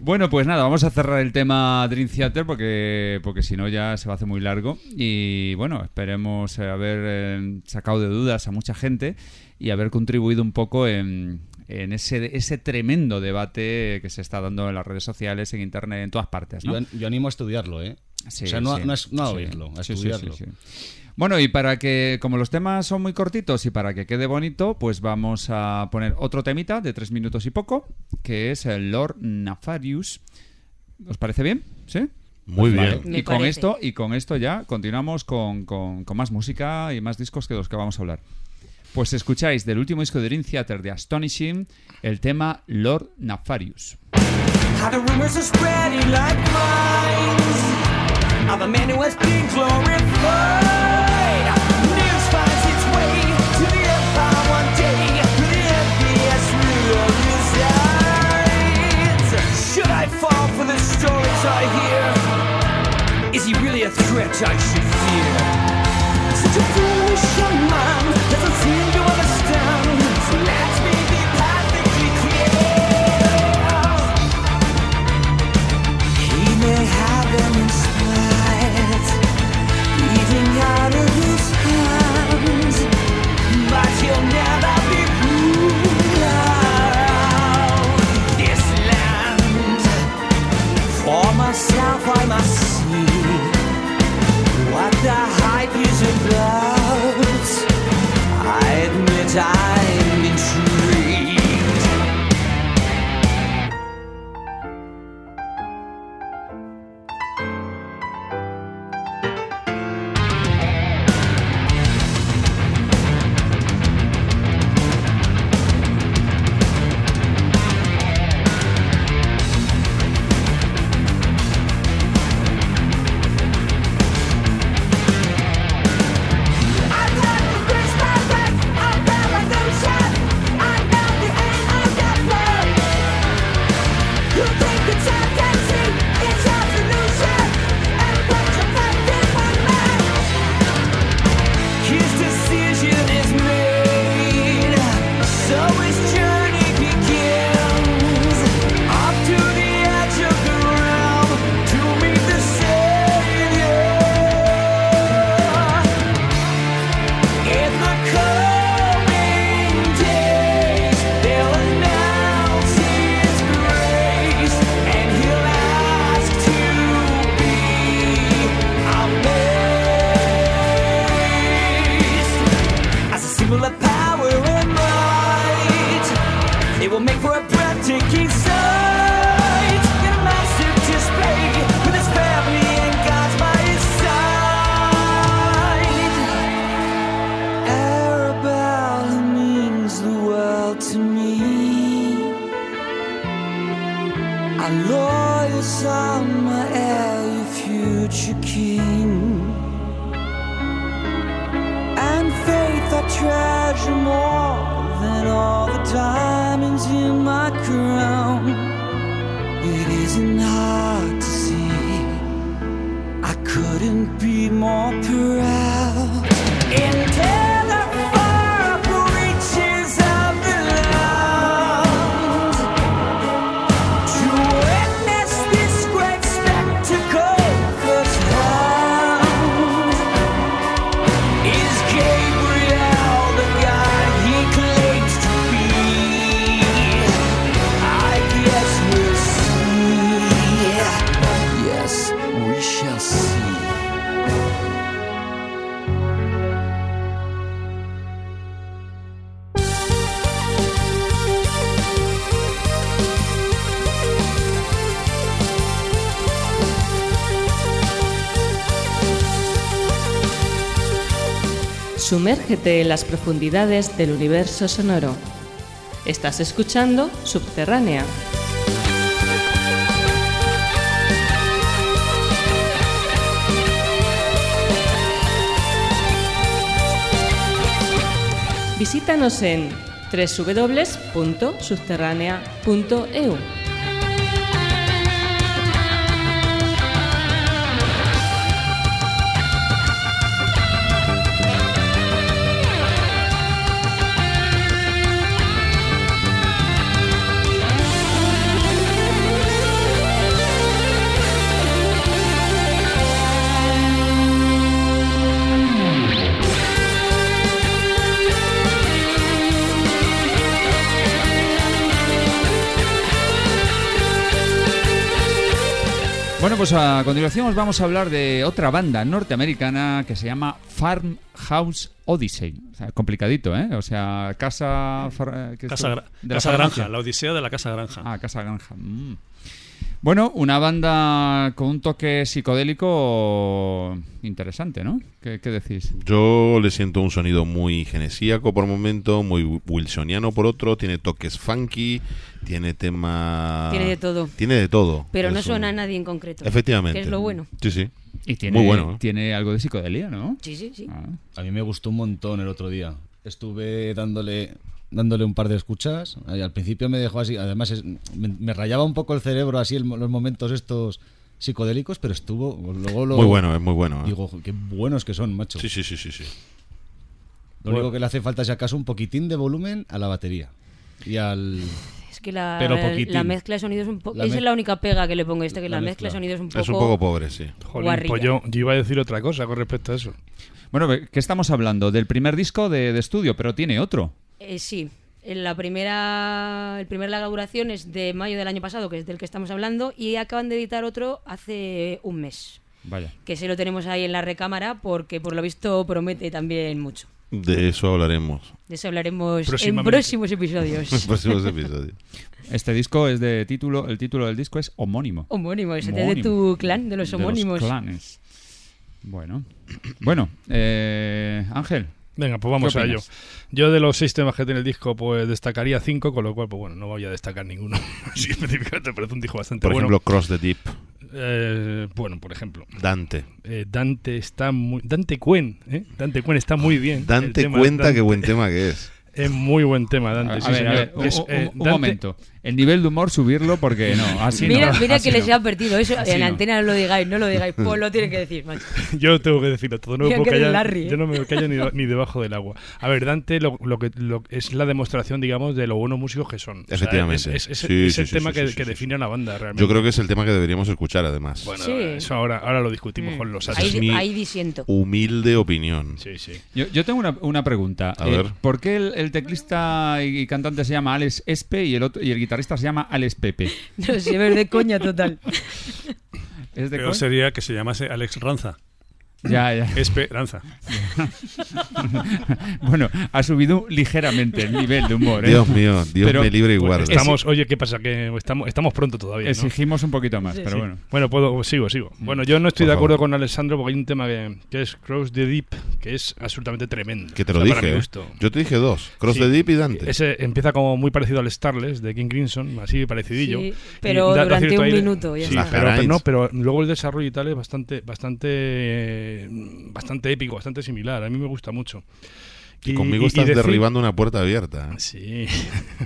S3: Bueno, pues nada, vamos a cerrar el tema Dream Theater porque, porque si no ya se va a hacer muy largo. Y bueno, esperemos eh, haber eh, sacado de dudas a mucha gente y haber contribuido un poco en, en ese, ese tremendo debate que se está dando en las redes sociales, en internet, en todas partes. ¿no?
S4: Yo, yo animo a estudiarlo, ¿eh?
S3: Sí,
S4: o sea, no,
S3: sí.
S4: no, a- no a
S3: Sí.
S4: oírlo, a
S3: Sí, sí,
S4: estudiarlo.
S3: Bueno, y para que, como los temas son muy cortitos y para que quede bonito, pues vamos a poner otro temita de tres minutos y poco, que es el Lord Nefarious. ¿Os parece bien? ¿Sí?
S6: Muy
S3: Vale.
S6: bien.
S8: Me
S3: Y con
S8: parece.
S3: esto, y con esto ya continuamos con, con- con más música y más discos que de los que vamos a hablar. Pues escucháis del último disco de Dream Theater de Astonishing el tema Lord Nefarious.
S9: How the of a man who has been glorified. News finds its way to the one day. Should I fall for the stories I hear? Is he really a threat I should fear? Such a foolish young man I hide using gloves. I admit I.
S1: Sumérgete en las profundidades del universo sonoro. Estás escuchando Subterránea. Visítanos en www.subterránea.eu.
S3: pues a continuación os vamos a hablar de otra banda norteamericana que se llama Farmhouse Odyssey. O sea, complicadito, ¿eh? O sea, casa... far- ¿qué es
S5: Casa,
S3: De la
S5: casa. Granja, la odisea de la Casa Granja.
S3: Ah, Casa Granja. Mm. Bueno, una banda con un toque psicodélico interesante, ¿no? ¿Qué, qué decís?
S6: Yo le siento un sonido muy genesíaco por momento, muy wilsoniano por otro, tiene toques funky, tiene tema...
S8: Tiene de todo.
S6: Tiene de todo.
S8: Pero no suena
S6: un-
S8: a nadie en concreto.
S6: Efectivamente.
S8: Que es lo bueno.
S6: Sí, sí.
S3: Y tiene,
S6: Muy bueno. ¿eh?
S3: tiene algo de psicodelia, ¿no?
S8: Sí, sí, sí.
S3: Ah.
S4: A mí me gustó un montón el otro día. Estuve dándole dándole un par de escuchas. Al principio me dejó así, además es- me, me rayaba un poco el cerebro así en los momentos estos psicodélicos, pero estuvo luego lo
S6: Muy bueno, es muy bueno. ¿eh?
S4: Digo, qué buenos que son, macho.
S6: Sí, sí, sí, sí, sí.
S4: Lo único que le hace falta es acaso un poquitín de volumen a la batería. Y al
S8: Es que la,
S4: Pero poquitín.
S8: la mezcla de sonidos es un poco...
S4: La
S8: Esa es la única pega que le pongo a este, que la,
S4: La
S8: mezcla de sonidos es un poco...
S6: Es un poco pobre, sí.
S7: Jolín, pues yo iba a decir otra cosa con respecto a eso.
S3: Bueno, ¿qué estamos hablando? Del primer disco de, de estudio, pero tiene otro.
S8: Eh, sí. En La primera, el primer larga duración es de mayo del año pasado, que es del que estamos hablando, y acaban de editar otro hace un mes,
S3: Vaya.
S8: que se lo tenemos ahí en la recámara porque por lo visto promete también mucho.
S6: De eso hablaremos
S8: De eso hablaremos en próximos episodios.
S6: próximos episodios.
S3: Este disco es de título, el título del disco es homónimo.
S8: Homónimo, de
S3: Homónimo.
S8: tu clan, de los
S3: De los
S8: homónimos.
S3: clanes. Bueno. Bueno, eh, Ángel.
S7: Venga, pues vamos
S3: ¿Qué
S7: a ello. Yo de los seis temas que tiene el disco, pues destacaría cinco, con lo cual, pues bueno, no voy a destacar ninguno. Así específicamente, parece un disco bastante
S6: Por
S7: bueno.
S6: ejemplo, Cross the Deep,
S7: Eh, bueno, por ejemplo,
S6: Dante.
S7: eh, Dante está muy... Dante Cuen, ¿eh? Dante Cuen está muy bien.
S6: Dante cuenta
S7: Dante
S6: qué buen tema que es.
S7: Es muy buen tema, Dante.
S3: a
S7: sí,
S3: ver, a
S7: señor.
S3: ver, un,
S7: Es,
S3: un-
S7: eh,
S3: un
S7: Dante-
S3: momento. El nivel de humor subirlo porque no, así
S8: mira,
S3: no.
S8: mira
S3: así
S8: que les
S3: no.
S8: he advertido eso.
S3: Así
S8: en
S3: no.
S8: antena no lo digáis, no lo digáis. Pues lo tienen que decir, macho.
S7: Yo tengo que decirlo todo, no me
S8: Mira
S7: puedo
S8: que
S7: callar,
S8: Larry, ¿eh?
S7: yo no me callo ni, ni debajo del agua. A ver, Dante lo, lo que lo- es la demostración, digamos, de lo buenos músicos que son. O sea,
S6: Efectivamente.
S7: es, es- es-
S6: Sí,
S7: es
S6: sí,
S7: el
S6: sí,
S7: tema
S6: sí,
S7: que,
S6: sí,
S7: que define a la banda, realmente.
S6: Yo creo que es el tema que deberíamos escuchar, además.
S7: Bueno,
S8: Sí.
S7: eso ahora, ahora lo discutimos
S8: Mm.
S7: con los
S8: Ahí,
S6: mi-
S8: ahí disiento.
S6: Humilde opinión.
S7: Sí, sí.
S3: Yo, yo tengo una, una pregunta.
S6: A
S3: Eh,
S6: ver.
S3: ¿Por qué el, el teclista y cantante se llama Alex Espe y el, otro, y el guitarrista se llama Alex Pepe?
S8: No sé, ver de coña total.
S3: ¿Es de
S5: Pero sería que se llamase Alex Ranza.
S3: Ya, ya.
S5: Esperanza.
S3: bueno, ha subido ligeramente el nivel de humor. ¿eh?
S6: Dios mío, Dios
S3: Pero
S6: me libre y guarde.
S7: Estamos, oye, ¿qué pasa? Que estamos, estamos pronto todavía. ¿no?
S3: Exigimos un poquito más, pero
S7: Sí.
S3: bueno.
S7: Bueno, puedo, sigo, sigo. Bueno, yo no estoy
S6: Por
S7: de acuerdo
S6: favor.
S7: con Alessandro porque hay un tema que, que es Cross the Deep, que es absolutamente tremendo.
S6: Que te lo
S7: O sea, para
S6: dije. ¿eh? Yo te dije dos: Cross
S7: Sí.
S6: the Deep y Dante.
S7: Ese empieza como muy parecido al Starless de King Crimson, así parecidillo.
S8: Sí,
S7: Y
S8: pero
S7: da- da
S8: durante un
S7: aire.
S8: minuto, ya
S7: Sí,
S6: está.
S7: pero, no, pero luego el desarrollo y tal es bastante, bastante, eh, bastante épico, bastante similar. A mí me gusta mucho.
S6: Y conmigo
S7: y
S6: estás
S7: decir-
S6: derribando una puerta abierta. ¿eh?
S7: Sí.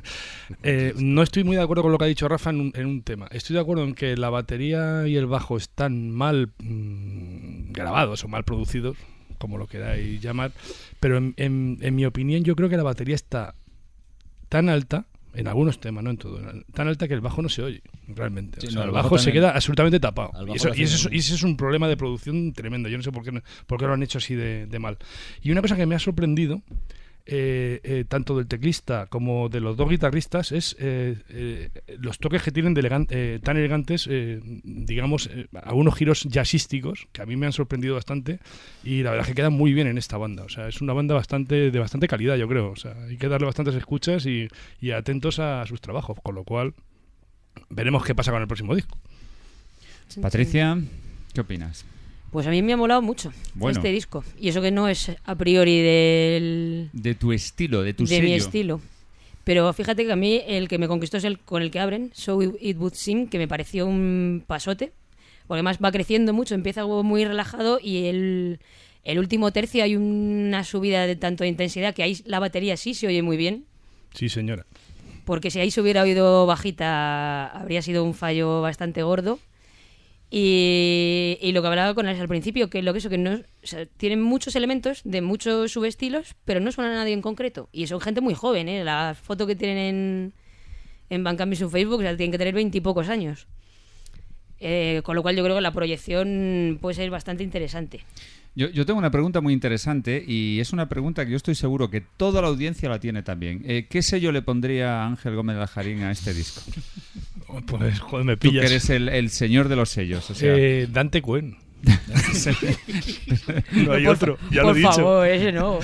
S7: Eh, no estoy muy de acuerdo con lo que ha dicho Rafa en un, en un tema. Estoy de acuerdo en que la batería y el bajo están mal mm, grabados o mal producidos, como lo queráis llamar, pero en, en- en mi opinión yo creo que la batería está tan alta, en algunos temas, no en todo, tan alta que el bajo no se oye realmente.
S4: Sí,
S7: O
S4: no,
S7: sea,
S4: el
S7: el
S4: bajo
S7: bajo se queda absolutamente tapado. Y, eso, y ese, es- y ese es un problema de producción tremendo. Yo no sé por qué, no- por qué lo han hecho así de, de mal. Y una cosa que me ha sorprendido eh, eh, tanto del teclista como de los dos guitarristas es eh, eh, los toques que tienen de elegan- eh, tan elegantes, eh, digamos, eh, algunos giros jazzísticos que a mí me han sorprendido bastante y la verdad es que quedan muy bien en esta banda. O sea, es una banda bastante de bastante calidad, yo creo. O sea, hay que darle bastantes escuchas y, y atentos a sus trabajos, con lo cual veremos qué pasa con el próximo disco.
S3: Patricia, ¿qué opinas?
S8: Pues a mí me ha molado mucho
S3: Bueno.
S8: este disco. Y eso que no es a priori del,
S3: De tu estilo, de tu
S8: de
S3: sello.
S8: mi estilo. Pero fíjate que a mí el que me conquistó es el con el que abren, So It Would Seem, que me pareció un pasote. Porque además va creciendo mucho, empieza algo muy relajado y el, el último tercio hay una subida de tanto de intensidad que ahí la batería sí se oye muy bien.
S7: Sí, señora.
S8: Porque si ahí se hubiera oído bajita habría sido un fallo bastante gordo. Y, y lo que hablaba con Alex al principio, que lo que eso, que no, o sea, tienen muchos elementos de muchos subestilos, pero no suena a nadie en concreto. Y son gente muy joven, ¿eh? La foto que tienen en, en Bandcamp y su Facebook, o sea, tienen que tener veintipocos años. Eh, con lo cual yo creo que la proyección puede ser bastante interesante.
S3: Yo, yo tengo una pregunta muy interesante y es una pregunta que yo estoy seguro que toda la audiencia la tiene también. Eh, ¿Qué sello le pondría Ángel Gómez Lajarín a este disco?
S7: Pues, joder, me
S3: Tú
S7: pillas.
S3: que eres el, el señor de los sellos. O sea,
S7: Eh, Dante Cuen. No hay
S8: Por
S7: otro, ya
S8: por
S7: lo he dicho.
S8: favor, ese no.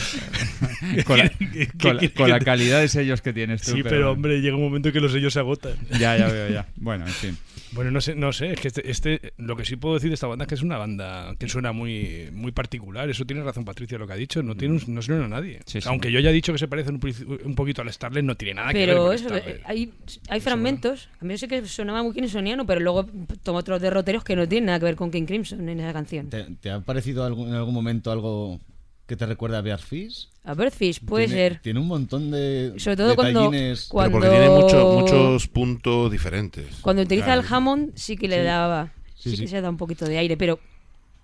S3: con, la,
S7: ¿Qué- qué
S3: con la-
S7: quieres
S3: con
S7: que
S3: la
S7: te-
S3: calidad de sellos que tienes tú.
S7: Sí, pero hombre, llega un momento que los sellos se agotan.
S3: Ya, ya veo, ya. Bueno, en fin.
S7: Bueno, no sé, no sé, es que este, este- lo que sí puedo decir de esta banda es que es una banda que suena muy, muy particular. Eso tiene razón Patricia lo que ha dicho, no tiene un- no suena a nadie.
S3: Sí, sí.
S7: Aunque yo ya he dicho que se parece un, un poquito al Starlet, no tiene nada que ver
S8: Pero eh, hay, hay fragmentos. A mí yo sé que sonaba muy kingsoniano, pero luego toma otros derroteros que no tienen nada que ver con King Crimson en esa canción.
S4: ¿Te, te ha parecido algún- en algún momento algo que te recuerda a Bear Fish?
S8: A Birdfish, puede
S4: Tiene-
S8: ser.
S4: Tiene un montón de
S8: Sobre todo cuando- cuando-
S6: Pero porque tiene mucho- muchos puntos diferentes.
S8: Cuando utiliza
S6: Claro.
S8: el Hammond sí que le
S4: Sí.
S8: daba.
S4: Sí,
S8: Sí,
S4: sí.
S8: que se da un poquito de aire, pero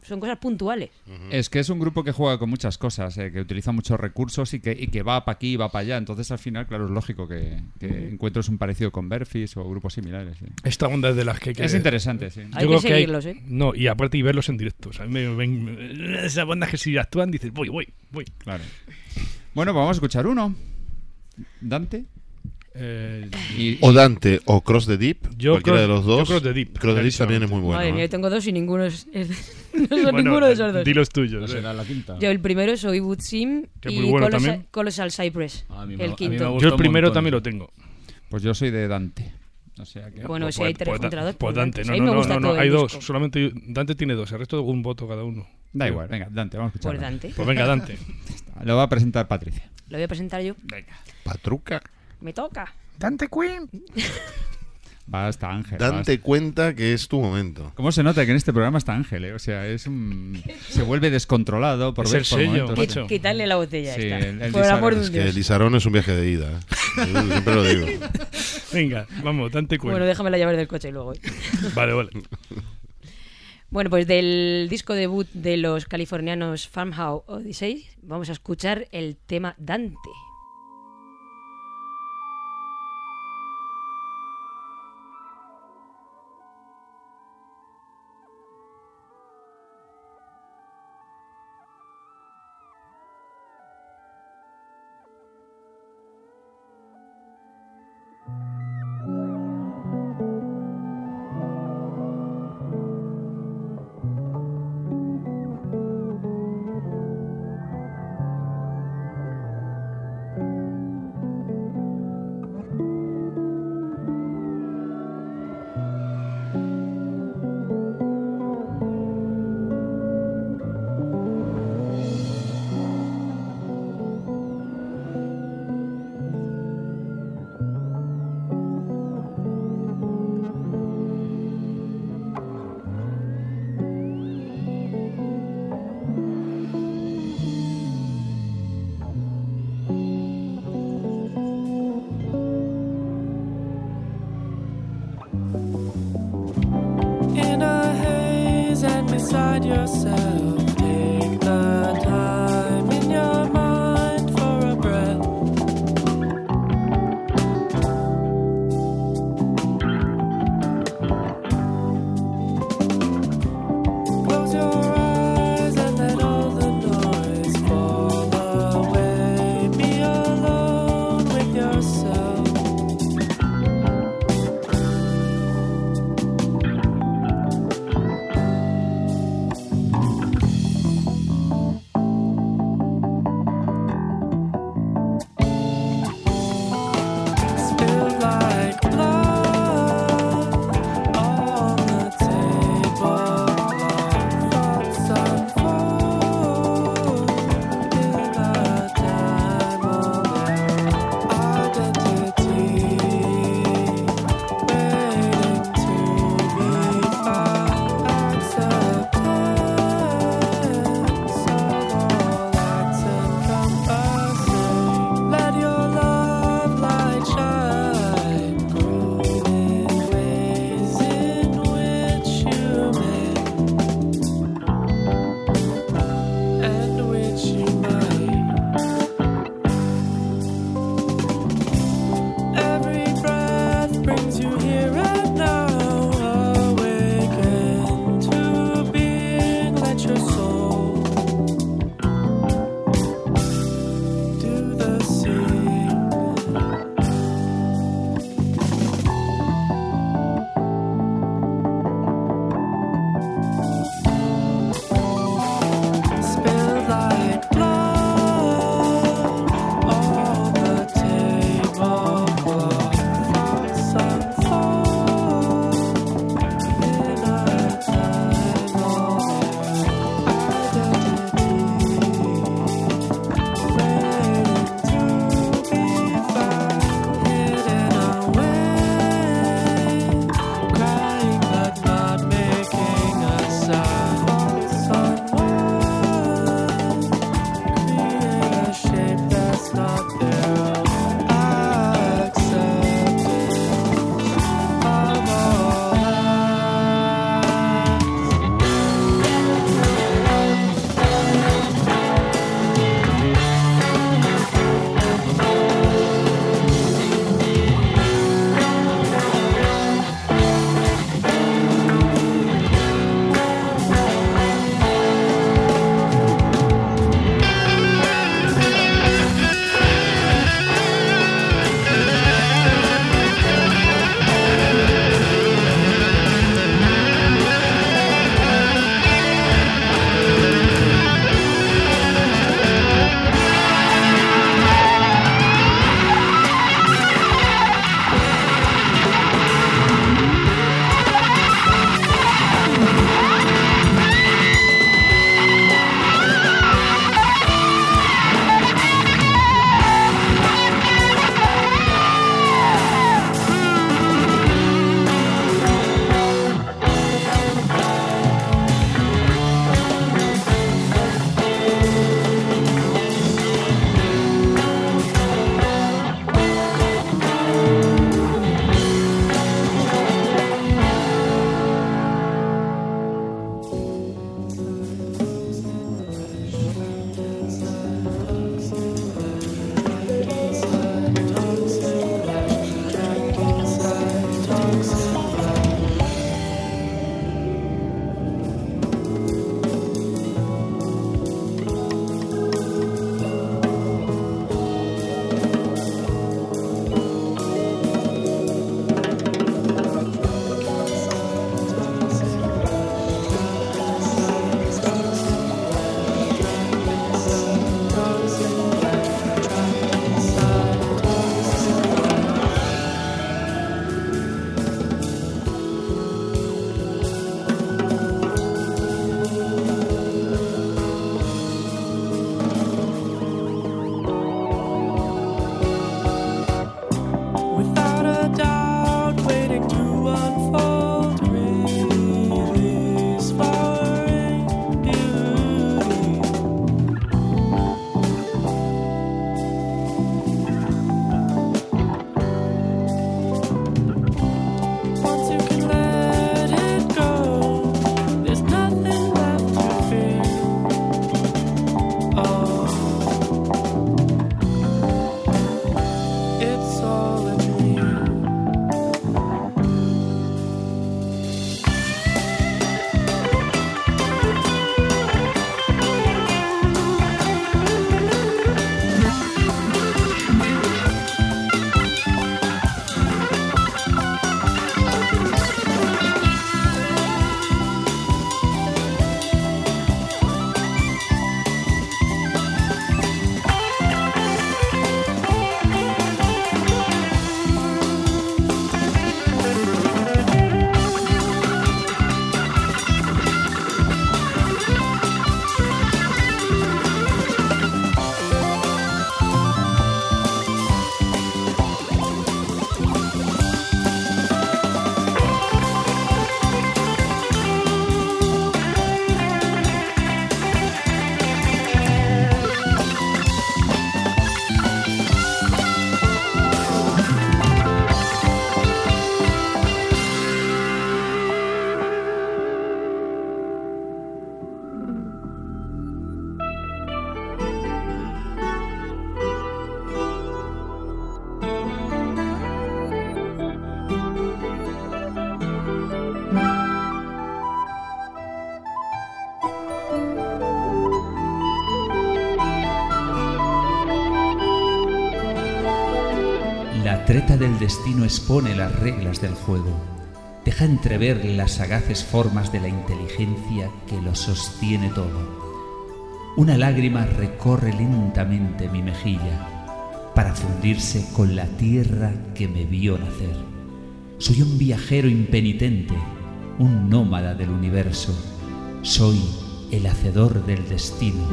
S8: son cosas puntuales.
S3: Es que es un grupo que juega con muchas cosas, eh, que utiliza muchos recursos y que, y que va para aquí y va para allá. Entonces, al final, claro, es lógico que, que encuentres un parecido con Berfis o grupos similares. sí.
S7: Esta onda es de las que hay que...
S3: Es interesante, sí.
S8: Hay
S7: creo
S8: que seguirlos, ¿eh?
S7: No, y aparte y verlos en directo. O sea, a mí me ven... Esas bandas que si actúan dices, voy, voy, voy.
S3: Claro. Bueno, pues vamos a escuchar uno. Dante.
S7: Eh,
S3: Y,
S6: O Dante o Cross the Deep,
S7: Yo
S6: cualquiera
S7: Cross-
S6: de los
S7: yo
S6: dos.
S7: Cross the Deep,
S6: Cross the Deep también es muy bueno.
S8: Madre mía,
S6: ¿eh?
S8: yo tengo dos y ninguno es, es- no son
S7: bueno,
S8: ninguno de esos dos.
S7: Di los tuyos.
S4: ¿No
S7: eh.
S4: será la quinta?
S8: Yo el primero soy Wood Sim
S7: Que
S8: y
S7: muy bueno
S8: Colossal. Colossal Cypress,
S4: A mí me- a
S8: el quinto.
S7: Yo el primero también lo tengo.
S3: pues yo soy de Dante. O sea que.
S8: Bueno,
S7: Pues-
S8: si hay
S7: pues-
S8: tres
S7: pues
S8: contra dos,
S7: Pues
S8: pues
S7: Dante, no, no, no, no, hay dos.
S8: disco.
S7: Solamente Dante tiene dos, el resto un voto cada uno.
S3: Da igual, venga, Dante, vamos a escuchar.
S8: Por Dante.
S7: Pues venga, Dante.
S3: Lo va a presentar Patricia.
S8: Lo voy a presentar yo.
S6: Patruca.
S8: Me toca.
S7: Dante Queen.
S3: Va hasta Ángel.
S6: Dante cuenta que es tu momento.
S3: ¿Cómo se nota que en este programa está Ángel? eh? O sea, es un... se vuelve descontrolado por
S7: Es
S3: ver
S7: el
S3: por
S7: sello,
S3: momentos.
S7: macho.
S8: Quitarle la botella
S3: Sí,
S8: esta.
S3: el- el
S8: Por amor un
S6: Que el
S8: Dios.
S6: Lizarón es un viaje de ida. ¿eh? Siempre lo digo.
S7: Venga, vamos, Dante Queen.
S8: Bueno, déjame la llave del coche luego. ¿eh?
S7: Vale, vale.
S8: Bueno, pues del disco debut de los californianos Farmhouse Odyssey vamos a escuchar el tema. Dante
S3: destino expone las reglas del juego. Deja entrever las sagaces formas de la inteligencia que lo sostiene todo. Una lágrima recorre lentamente mi mejilla para fundirse con la tierra que me vio nacer. Soy un viajero impenitente, un nómada del universo. Soy el hacedor del destino.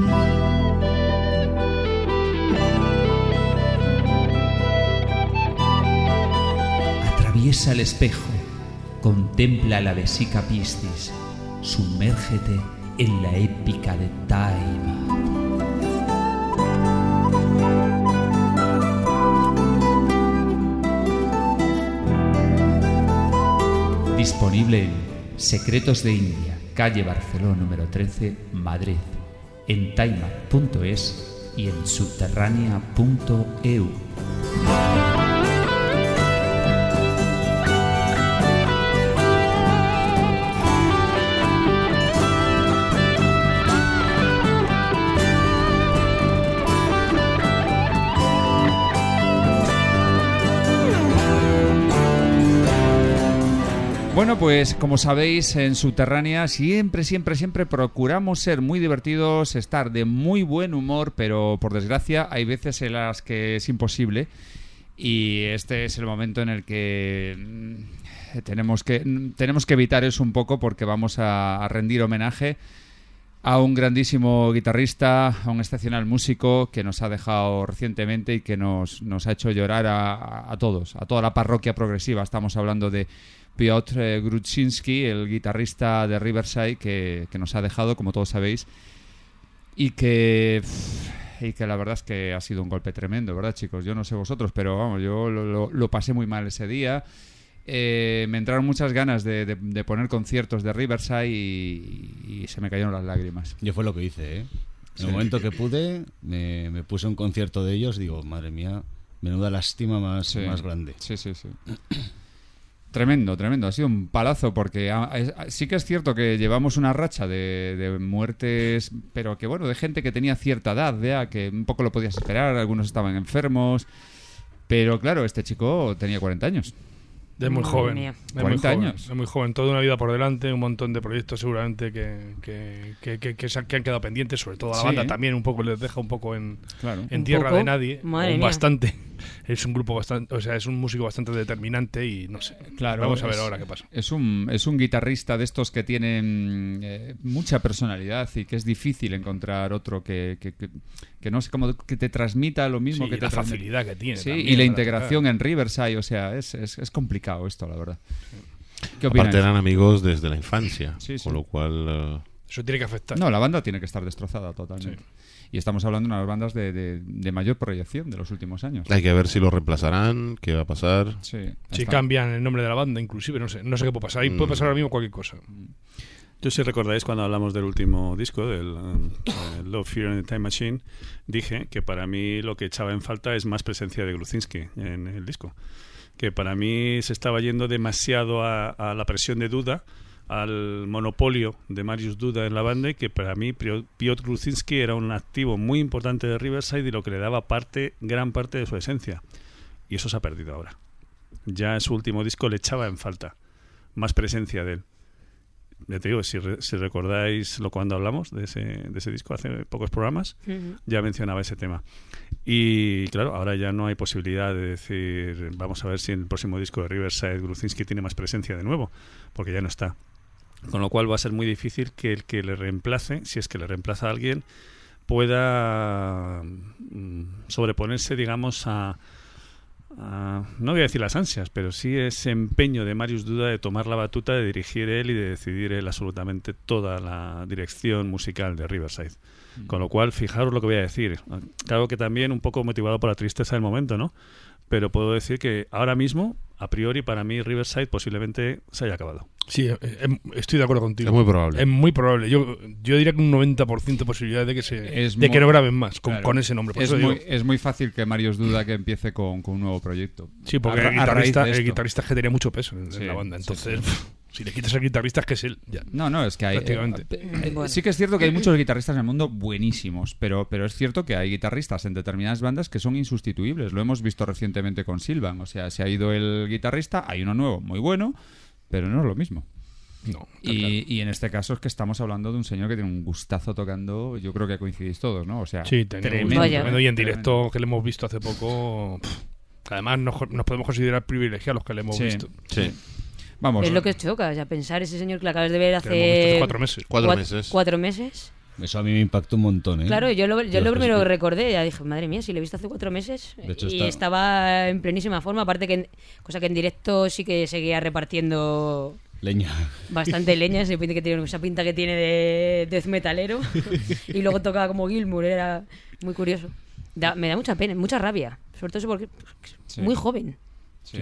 S3: Atraviesa el espejo, contempla la vesica Piscis, sumérgete en la épica de Taima. Disponible en Secretos de India, calle Barcelona número 13, Madrid, en taima.es y en subterránea.eu. pues como sabéis, en Subterránea siempre, siempre, siempre procuramos ser muy divertidos, estar de muy buen humor, pero por desgracia hay veces en las que es imposible. Y este es el momento en el que mm, tenemos que, mm, tenemos que evitar eso un poco porque vamos a, rendir homenaje a un grandísimo guitarrista, a un excepcional músico que nos ha dejado recientemente y que nos, nos ha hecho llorar a todos, a toda la parroquia progresiva. Estamos hablando de Piotr Grudzinski, el guitarrista de Riverside, que, que nos ha dejado, como todos sabéis, y que, y que la verdad es que ha sido un golpe tremendo, ¿verdad, chicos? Yo no sé vosotros, pero vamos, yo lo, lo- lo pasé muy mal ese día. Eh, me entraron muchas ganas de, de- de poner conciertos de Riverside y, y se me cayeron las lágrimas.
S4: Yo fue lo que hice, ¿eh? En el momento que pude, me, me puse un concierto de ellos, digo, madre mía, menuda lástima más,
S3: Sí.
S4: más grande.
S3: Sí, sí, sí. Tremendo, tremendo. Ha sido un palazo porque ah, sí que es cierto que llevamos una racha de, de muertes, pero que bueno, de gente que tenía cierta edad, ya que un poco lo podías esperar, algunos estaban enfermos. Pero claro, este chico tenía 40 años.
S7: De muy
S8: Madre
S7: joven.
S8: mía.
S7: De muy
S3: 40
S7: joven,
S3: años.
S7: de muy joven. Toda una vida por delante, un montón de proyectos seguramente que, que, que, que- que se han, que han quedado pendientes, sobre todo a la
S3: Sí.
S7: banda también un poco les deja un poco en,
S3: Claro.
S7: en
S8: ¿Un
S7: tierra
S8: poco?
S7: de nadie.
S8: Madre mía.
S7: bastante. Es un grupo bastante, o sea, es un músico bastante determinante y no sé.
S3: Claro,
S7: Vamos a ver
S3: es-
S7: ahora qué pasa.
S3: Es un, es un guitarrista de estos que tienen eh, mucha personalidad y que es difícil encontrar otro que, que, que- que no sé cómo que te transmita lo mismo
S7: Sí,
S3: que
S7: y
S3: te
S7: la facilidad que tiene
S3: Sí,
S7: también
S3: y la integración
S7: tocar.
S3: en Riverside, o sea, es, es, es complicado esto, la verdad. ¿Qué
S6: Aparte
S3: opináis?
S6: eran amigos desde la infancia,
S3: Sí, sí.
S6: con lo cual... eh,
S7: Eso tiene que afectar.
S3: No, la banda tiene que estar destrozada totalmente. Y estamos hablando de unas bandas de, de- de mayor proyección de los últimos años.
S6: hay que ver si lo reemplazarán, qué va a pasar.
S3: Sí,
S7: Si
S3: está-
S7: cambian el nombre de la banda, inclusive, no sé, no sé qué puede pasar. Ahí puede
S6: Mm.
S7: pasar ahora mismo cualquier cosa.
S5: Yo si recordáis cuando hablamos del último disco, del eh, Love, Fear and the Time Machine, dije que para mí lo que echaba en falta es más presencia de Gruzinski en el disco. Que para mí se estaba yendo demasiado a, a la presión de Duda, al monopolio de Marius Duda en la banda y que para mí Pio- Piotr Gruzinski era un activo muy importante de Riverside y lo que le daba parte, gran parte de su esencia. Y eso se ha perdido ahora. Ya en su último disco le echaba en falta más presencia de él. Ya te digo, si, re- si recordáis lo cuando hablamos de ese, de ese disco hace pocos programas, ya mencionaba ese tema. Y claro, ahora ya no hay posibilidad de decir, vamos a ver si en el próximo disco de Riverside Gruzinski tiene más presencia de nuevo, porque ya no está. Con lo cual va a ser muy difícil que el que le reemplace, si es que le reemplaza a alguien, pueda mm, sobreponerse, digamos, a, a- no voy a decir las ansias, pero sí ese empeño de Marius Duda de tomar la batuta, de dirigir él y de decidir él absolutamente toda la dirección musical de Riverside. Con lo cual, fijaros lo que voy a decir. Claro que también un poco motivado por la tristeza del momento, ¿no? Pero puedo decir que ahora mismo, a priori, para mí Riverside posiblemente se haya acabado.
S7: Sí, eh, eh, estoy de acuerdo contigo.
S6: Es muy probable.
S7: Es muy probable. Yo, yo diría que un 90% de posibilidad de que se
S3: Es
S7: de
S3: muy-
S7: que no graben más con,
S3: Claro.
S7: con ese nombre. Por
S3: Es
S7: eso
S3: muy,
S7: digo-
S3: es muy fácil que Marius duda que empiece con, con un nuevo proyecto.
S7: sí, porque
S3: A
S7: el guitarrista, el guitarrista es que tenía mucho peso en, en
S3: Sí,
S7: la banda.
S3: sí,
S7: Entonces,
S3: sí.
S7: Si le quitas al guitarrista es que es él, ya.
S3: No, no, es que hay.
S7: Prácticamente.
S3: eh, eh,
S8: Bueno.
S3: Sí que es cierto que hay muchos guitarristas en el mundo buenísimos, pero, pero es cierto que hay guitarristas en determinadas bandas que son insustituibles. Lo hemos visto recientemente con Silvan. O sea, se ha ido el guitarrista, hay uno nuevo, muy bueno, pero no es lo mismo.
S7: No.
S3: Y,
S7: claro.
S3: y en este caso es que estamos hablando de un señor que tiene un gustazo tocando, yo creo que coincidís todos, ¿no? O sea,
S7: Sí,
S3: tremendo.
S7: Y en
S3: tremendo.
S7: directo que le hemos visto hace poco. pff, Además, nos, nos podemos considerar privilegiados los que le hemos
S3: Sí.
S7: visto.
S6: Sí.
S3: Vamos,
S8: Es lo que choca, o sea, pensar ese señor que le acabas de ver
S7: hace
S8: hace
S7: cuatro meses.
S6: Cuatro
S8: cuat-
S6: meses.
S8: cuatro meses.
S4: Eso a mí me impactó un montón, ¿eh?
S8: Claro, yo lo, yo lo primero que recordé, ya dije, madre mía, si le he visto hace cuatro meses
S4: De hecho,
S8: y
S4: está-
S8: estaba en plenísima forma, aparte que, en- cosa que en directo sí que seguía repartiendo
S4: Leña.
S8: bastante leña, ese pinta que tiene, esa pinta que tiene de death metalero y luego tocaba como Gilmour, era muy curioso. Da- me da mucha pena, mucha rabia, sobre todo eso porque es
S3: Sí.
S8: muy joven.
S3: sí.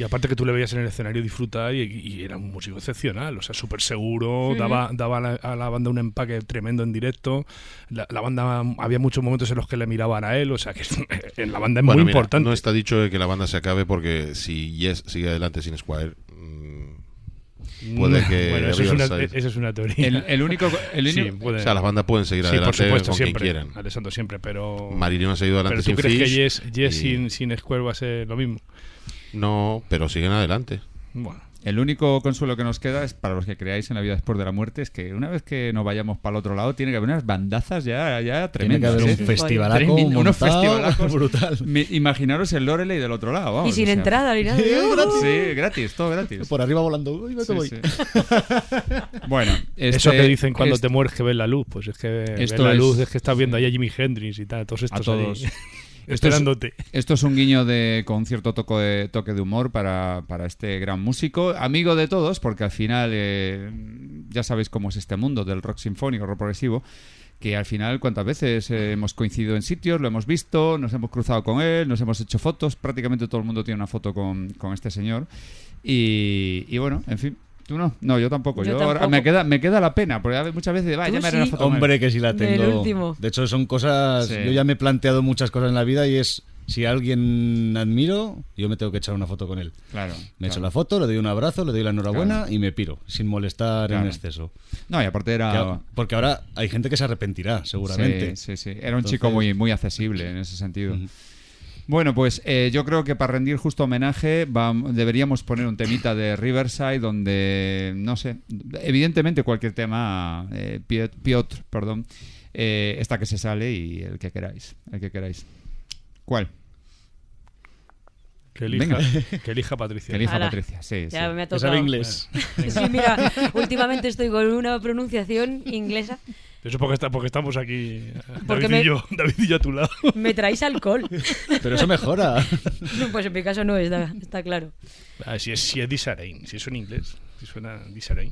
S7: Y aparte que tú le veías en el escenario disfrutar y, y era un músico excepcional, o sea, súper seguro, daba, daba a, la, a la banda un empaque tremendo en directo. La, la banda, había muchos momentos en los que le miraban a él, o sea, que en la banda es
S6: Bueno,
S7: muy
S6: mira,
S7: importante.
S6: No está dicho de que la banda se acabe porque si Yes sigue adelante sin Squire, mm, puede que
S7: bueno, eso es, una, eso es una teoría.
S3: El, el único. El
S7: Sí,
S3: único-
S7: puede-
S6: o sea, las bandas pueden seguir
S7: sí, por
S6: adelante
S7: supuesto,
S6: con quien
S7: siempre.
S6: quieran.
S7: Alessandro siempre, pero.
S6: Marillion ha seguido adelante
S7: pero tú
S6: sin
S7: crees que Yes, Yes
S6: y-
S7: sin, sin Square va a ser lo mismo.
S6: No, pero siguen adelante.
S7: Bueno,
S3: El único consuelo que nos queda es para los que creáis en la vida después de la muerte es que una vez que nos vayamos para el otro lado tiene que haber unas bandazas ya, ya
S4: Tiene que
S3: tremendas.
S4: haber un
S3: ¿eh?
S4: festivalaco
S3: unos festivalacos.
S4: brutal.
S3: Imaginaros el Loreley del otro lado. vamos,
S8: y sin
S3: o sea,
S8: entrada ni nada.
S3: Sí, gratis, todo gratis.
S4: Por arriba volando. Uy, me
S3: Sí,
S4: voy.
S3: sí. Bueno,
S7: eso
S3: este-
S7: que dicen cuando
S3: este-
S7: te mueres que ves la luz, pues es que ves la luz, es que estás viendo ahí a Jimi Hendrix y tal, todos
S3: a
S7: estos
S3: todos.
S7: ahí,
S3: Esto es-
S7: esperándote.
S3: Esto es un guiño de, con cierto toque de, toque de humor para, para este gran músico, amigo de todos, porque al final eh, ya sabéis cómo es este mundo del rock sinfónico, rock progresivo, que al final cuántas veces eh, hemos coincidido en sitios, lo hemos visto, nos hemos cruzado con él, nos hemos hecho fotos, prácticamente todo el mundo tiene una foto con, con este señor. Y, y bueno, en fin. ¿Tú no? No, yo tampoco.
S8: Yo
S3: Yo,
S8: tampoco.
S3: me queda, me queda la pena, porque muchas veces, va, ya me haré una
S8: sí.
S3: foto con él".
S4: Hombre, que sí la tengo.
S8: último.
S4: De hecho, son cosas.
S3: Sí.
S4: Yo ya me he planteado muchas cosas en la vida y es. Si a alguien admiro, yo me tengo que echar una foto con él.
S3: Claro.
S4: Me echo
S3: claro.
S4: la foto, le doy un abrazo, le doy la enhorabuena
S3: Claro.
S4: y me piro, sin molestar
S3: Claro.
S4: en exceso.
S3: No, y aparte era...
S4: Ya- porque ahora hay gente que se arrepentirá, seguramente.
S3: Sí, sí, sí. Era un
S4: Entonces-
S3: chico muy, muy accesible en ese sentido.
S4: Ujú.
S3: Bueno, pues eh, yo creo que para rendir justo homenaje deberíamos poner un temita de Riverside donde, no sé, evidentemente cualquier tema, eh, Piotr, perdón, eh, esta que se sale y el que queráis, el que queráis. ¿Cuál?
S7: Que elija,
S3: Venga.
S7: que elija Patricia.
S3: Que elija
S8: Ala.
S3: Patricia, sí,
S8: Ya
S3: sí.
S8: me ha
S4: Que
S8: tocado.
S4: sabe inglés.
S8: Sí, mira, últimamente estoy con una pronunciación inglesa.
S7: Eso porque, está, porque estamos aquí,
S8: Porque
S7: David,
S8: me-
S7: y yo, David y yo a tu lado.
S8: Me traéis alcohol.
S4: Pero eso mejora.
S8: Pues en mi caso no, está, está claro.
S7: Ah, si es, si es Disarain, si eso en inglés, si suena Disarain.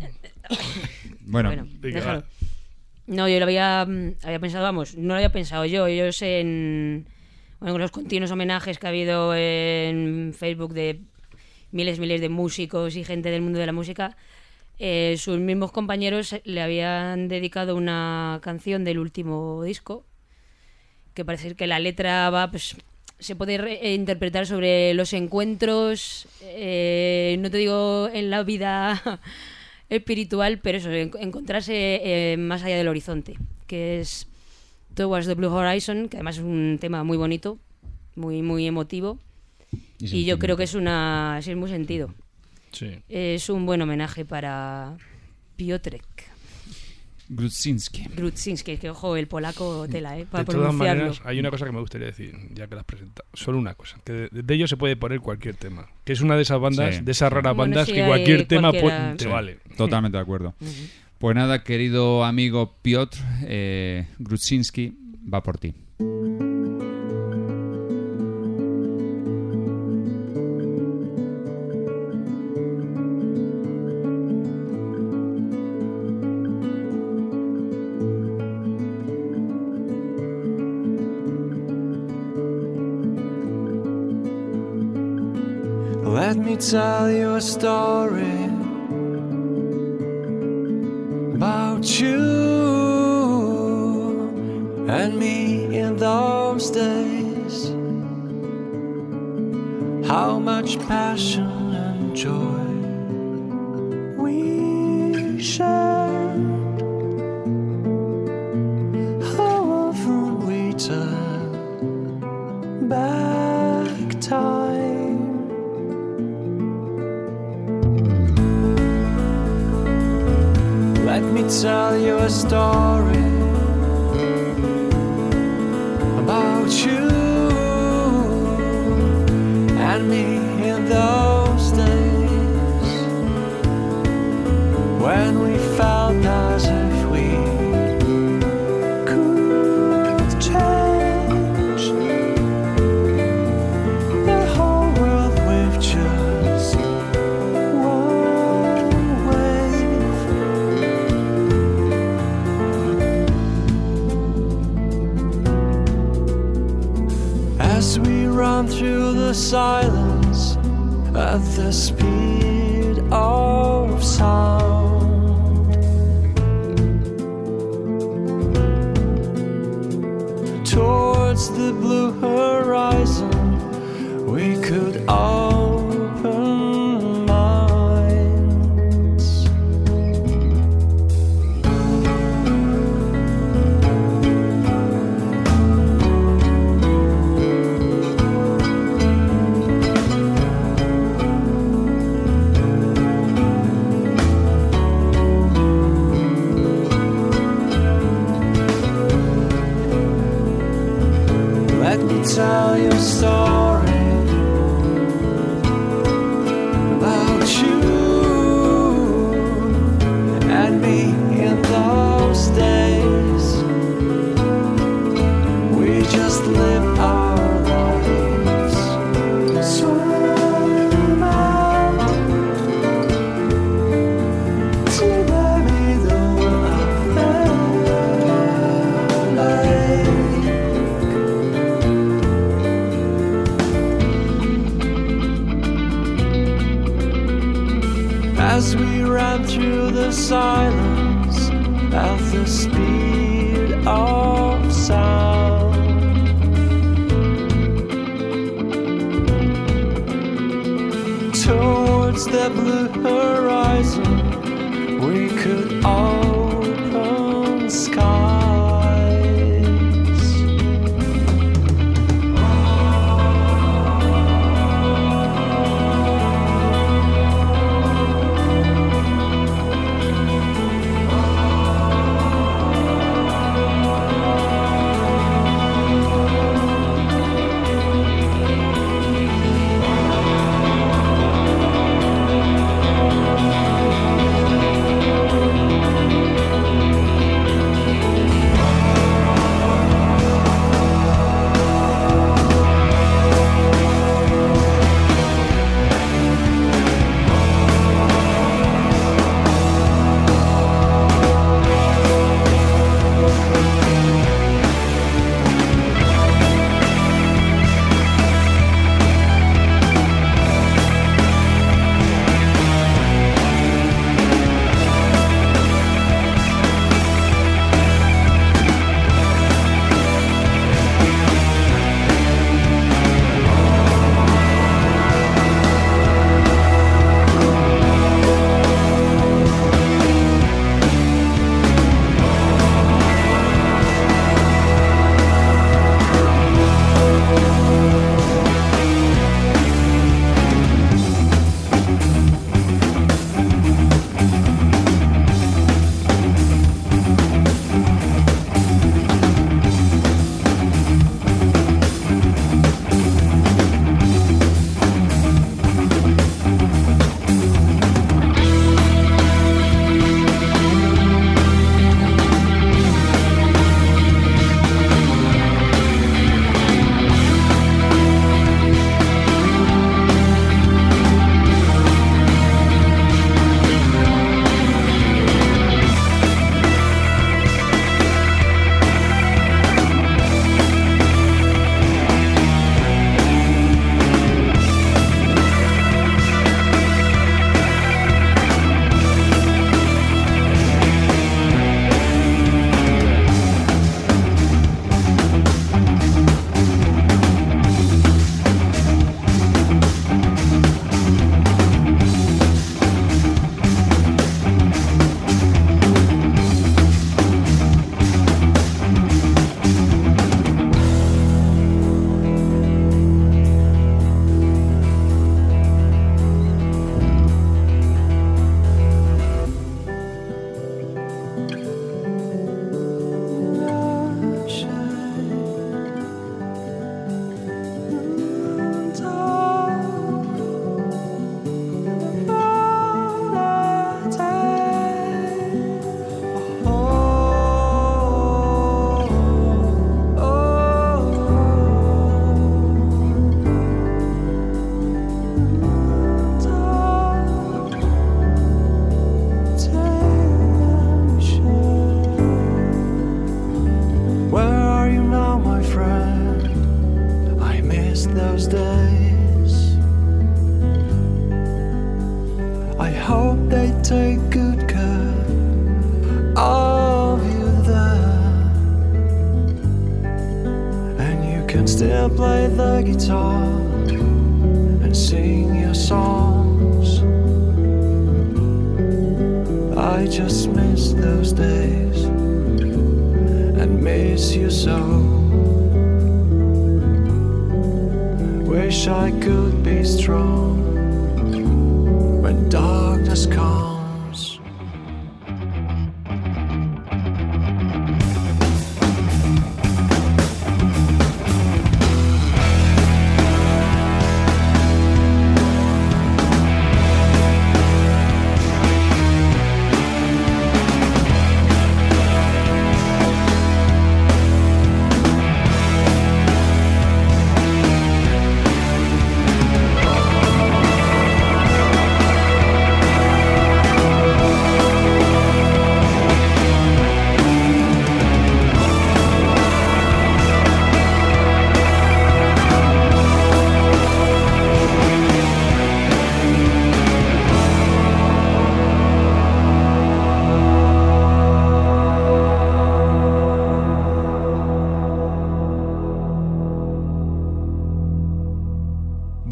S3: Bueno,
S8: Bueno,
S7: venga,
S8: déjalo.
S7: va.
S8: No, yo lo había, mm, había pensado, vamos, no lo había pensado yo. Yo sé en, bueno, los continuos homenajes que ha habido en Facebook de miles, miles de músicos y gente del mundo de la música, eh, sus mismos compañeros le habían dedicado una canción del último disco, que parece que la letra va, pues, se puede re- interpretar sobre los encuentros, eh, no te digo en la vida espiritual, pero eso, en- encontrarse eh, más allá del horizonte, que es Towards the Blue Horizon, que además es un tema muy bonito, muy, muy emotivo, y yo creo que es una, sí, es muy sentido.
S7: Sí.
S8: Es un buen homenaje para Piotrek
S3: Grudzinski.
S8: Grudzinski, que ojo, el polaco tela, ¿eh? Para
S7: de todas
S8: pronunciarlo.
S7: maneras, hay una cosa que me gustaría decir, ya que la has presentado. Solo una cosa, que de, de ello se puede poner cualquier tema. Que es una de esas bandas,
S3: Sí.
S7: de esas raras
S8: Bueno,
S7: bandas
S8: sí,
S7: que cualquier tema pu-
S8: cualquiera.
S7: te
S3: Sí,
S7: vale.
S3: Totalmente de acuerdo. Pues nada, querido amigo Piotr eh, Grudzinski, va por ti.
S12: Let me tell you a story about you and me in those days. How much passion and joy
S9: tell you a story about you and me in those days when we felt ourselves. silence at the speed of sound. Towards the blue horizon.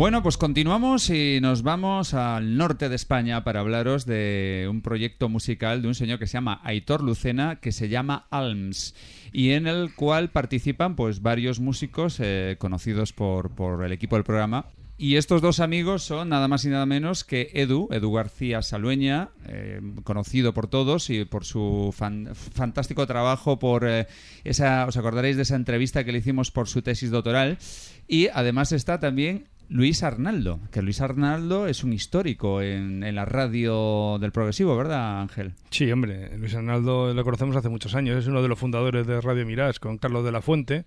S3: Bueno, pues continuamos y nos vamos al norte de España para hablaros de un proyecto musical de un señor que se llama Aitor Lucena, que se llama Alms, y en el cual participan pues varios músicos eh, conocidos por, por el equipo del programa. Y estos dos amigos son nada más y nada menos que Edu, Edu García Salueña, eh, conocido por todos y por su fan- fantástico trabajo, por eh, esa, os acordaréis de esa entrevista que le hicimos por su tesis doctoral. Y además está también Luis Arnaldo, que Luis Arnaldo es un histórico en, la radio del progresivo, ¿verdad, Ángel?
S7: Sí, hombre, Luis Arnaldo lo conocemos hace muchos años, es uno de los fundadores de Radio Mirage con Carlos de la Fuente.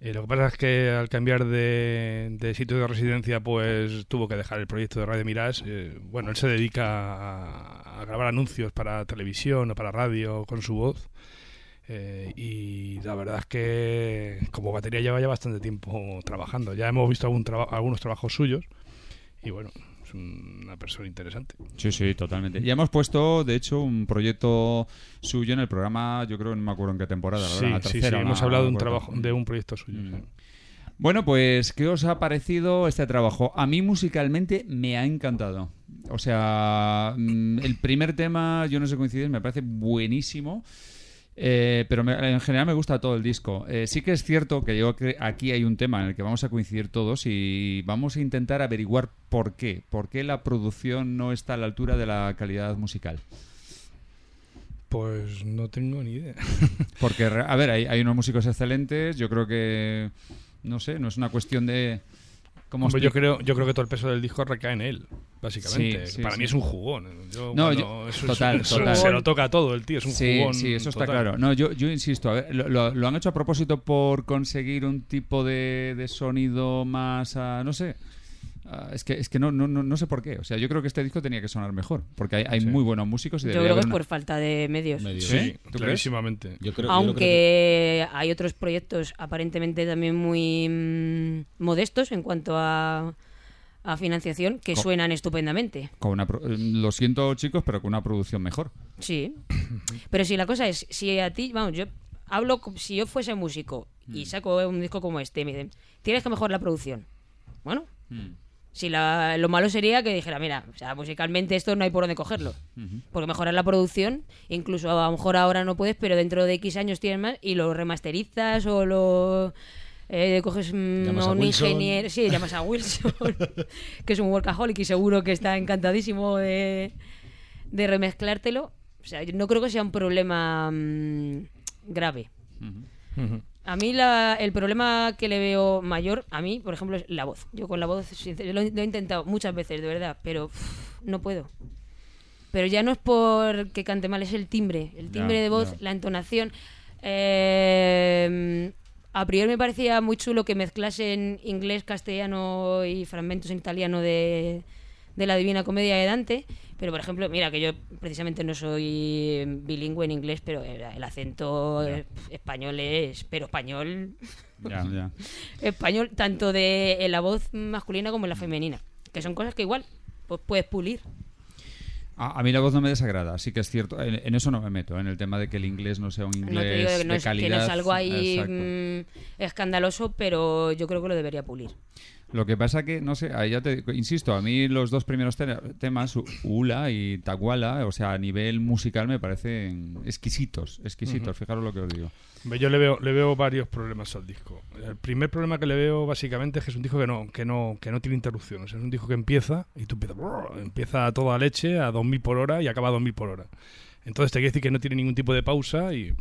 S7: Eh, lo que pasa es que al cambiar de, sitio de residencia, pues tuvo que dejar el proyecto de Radio Mirage. Eh, bueno, él se dedica a grabar anuncios para televisión o para radio con su voz. Eh, y la verdad es que como batería lleva ya bastante tiempo trabajando. Ya hemos visto algún traba- algunos trabajos suyos y bueno, es una persona interesante.
S3: Sí, sí, totalmente. Ya hemos puesto, de hecho, un proyecto suyo en el programa, yo creo, no me acuerdo en qué temporada, ¿verdad?
S7: Sí,
S3: la
S7: sí, sí,
S3: tercera,
S7: hemos hablado de un trabajo, de un proyecto suyo.
S3: Mm.
S7: sí.
S3: Bueno, pues, ¿qué os ha parecido este trabajo? A mí musicalmente me ha encantado. O sea, mm, el primer tema, yo no sé coincidir, me parece buenísimo. Eh, pero me- en general me gusta todo el disco. Eh, sí que es cierto que yo cre- aquí hay un tema en el que vamos a coincidir todos y vamos a intentar averiguar por qué. ¿Por qué la producción no está a la altura de la calidad musical?
S7: Pues no tengo ni idea.
S3: Porque, a ver, hay, hay unos músicos excelentes. Yo creo que, no sé, no es una cuestión de... ¿cómo
S7: Hombre, yo creo, yo creo que todo el peso del disco recae en él, básicamente.
S3: Sí, sí,
S7: Para
S3: sí.
S7: mí es un jugón. Yo,
S3: No,
S7: cuando-
S3: yo-
S7: eso-
S3: total,
S7: eso-
S3: total.
S7: Se lo toca todo el tío, es un jugón.
S3: Sí, eso está claro. No, yo, yo insisto, a ver, lo, lo- lo han hecho a propósito por conseguir un tipo de, de sonido más, ah, no sé. Ah, es que, es que no, no, no, no sé por qué. O sea, yo creo que este disco tenía que sonar mejor. Porque hay, hay
S7: Sí.
S3: muy buenos músicos y
S8: Yo creo que es
S3: una-
S8: por falta de medios.
S4: Medio.
S3: ¿Sí?
S7: Sí,
S3: ¿Tú crees?
S7: clarísimamente.
S4: Yo creo, yo
S8: Aunque hay otros proyectos aparentemente también muy mm, modestos en cuanto a, a financiación que suenan estupendamente.
S3: con una pro- eh, lo siento, chicos, pero con una producción mejor.
S8: Sí. Pero si la cosa es, si a ti, vamos, yo hablo, si yo fuese músico
S3: Mm.
S8: y saco un disco como este, y me dicen, tienes que mejorar la producción. Bueno,
S3: Mm.
S8: Si la- lo malo sería que dijera, mira, o sea, musicalmente esto no hay por dónde cogerlo. Porque mejorar la producción, incluso a lo mejor ahora no puedes, pero dentro de X años tienes más y lo remasterizas o lo eh, coges mm, a un ingeniero, sí, llamas a Wilson, que es un workaholic y seguro que está encantadísimo de, de remezclártelo. O sea, yo no creo que sea un problema mm, grave. A mí la- el problema que le veo mayor, a mí, por ejemplo, es la voz. Yo con la voz, sincer- lo, he- lo he intentado muchas veces, de verdad, pero uf, no puedo. Pero ya no es por que cante mal, es el timbre. El timbre de voz, la entonación. Eh, a priori me parecía muy chulo que mezclasen inglés, castellano y fragmentos en italiano de, de la Divina Comedia de Dante. Pero, por ejemplo, mira, que yo precisamente no soy bilingüe en inglés, pero el, acento eh, español es, pero español,
S3: Ya, ya.
S8: español tanto de en la voz masculina como en la femenina. Que son cosas que igual pues puedes pulir.
S3: A, a mí la voz no me desagrada, sí que es cierto. En, en eso no me meto, en el tema de que el inglés no sea un inglés
S8: No te digo que no
S3: de
S8: es, que no es algo ahí mm, escandaloso, pero yo creo que lo debería pulir.
S3: Lo que pasa que, no sé, ahí ya te insisto, a mí los dos primeros te- temas, Ula y Taguala, o sea, a nivel musical me parecen exquisitos, exquisitos, fijaros lo que os digo.
S7: Yo le veo, le veo varios problemas al disco. El primer problema que le veo básicamente es que es un disco que no, que no, que no tiene interrupciones. Es un disco que empieza y tú empiezas, brrr, empieza a toda leche a 2000 por hora y acaba a 2000 por hora. Entonces te quiere decir que no tiene ningún tipo de pausa y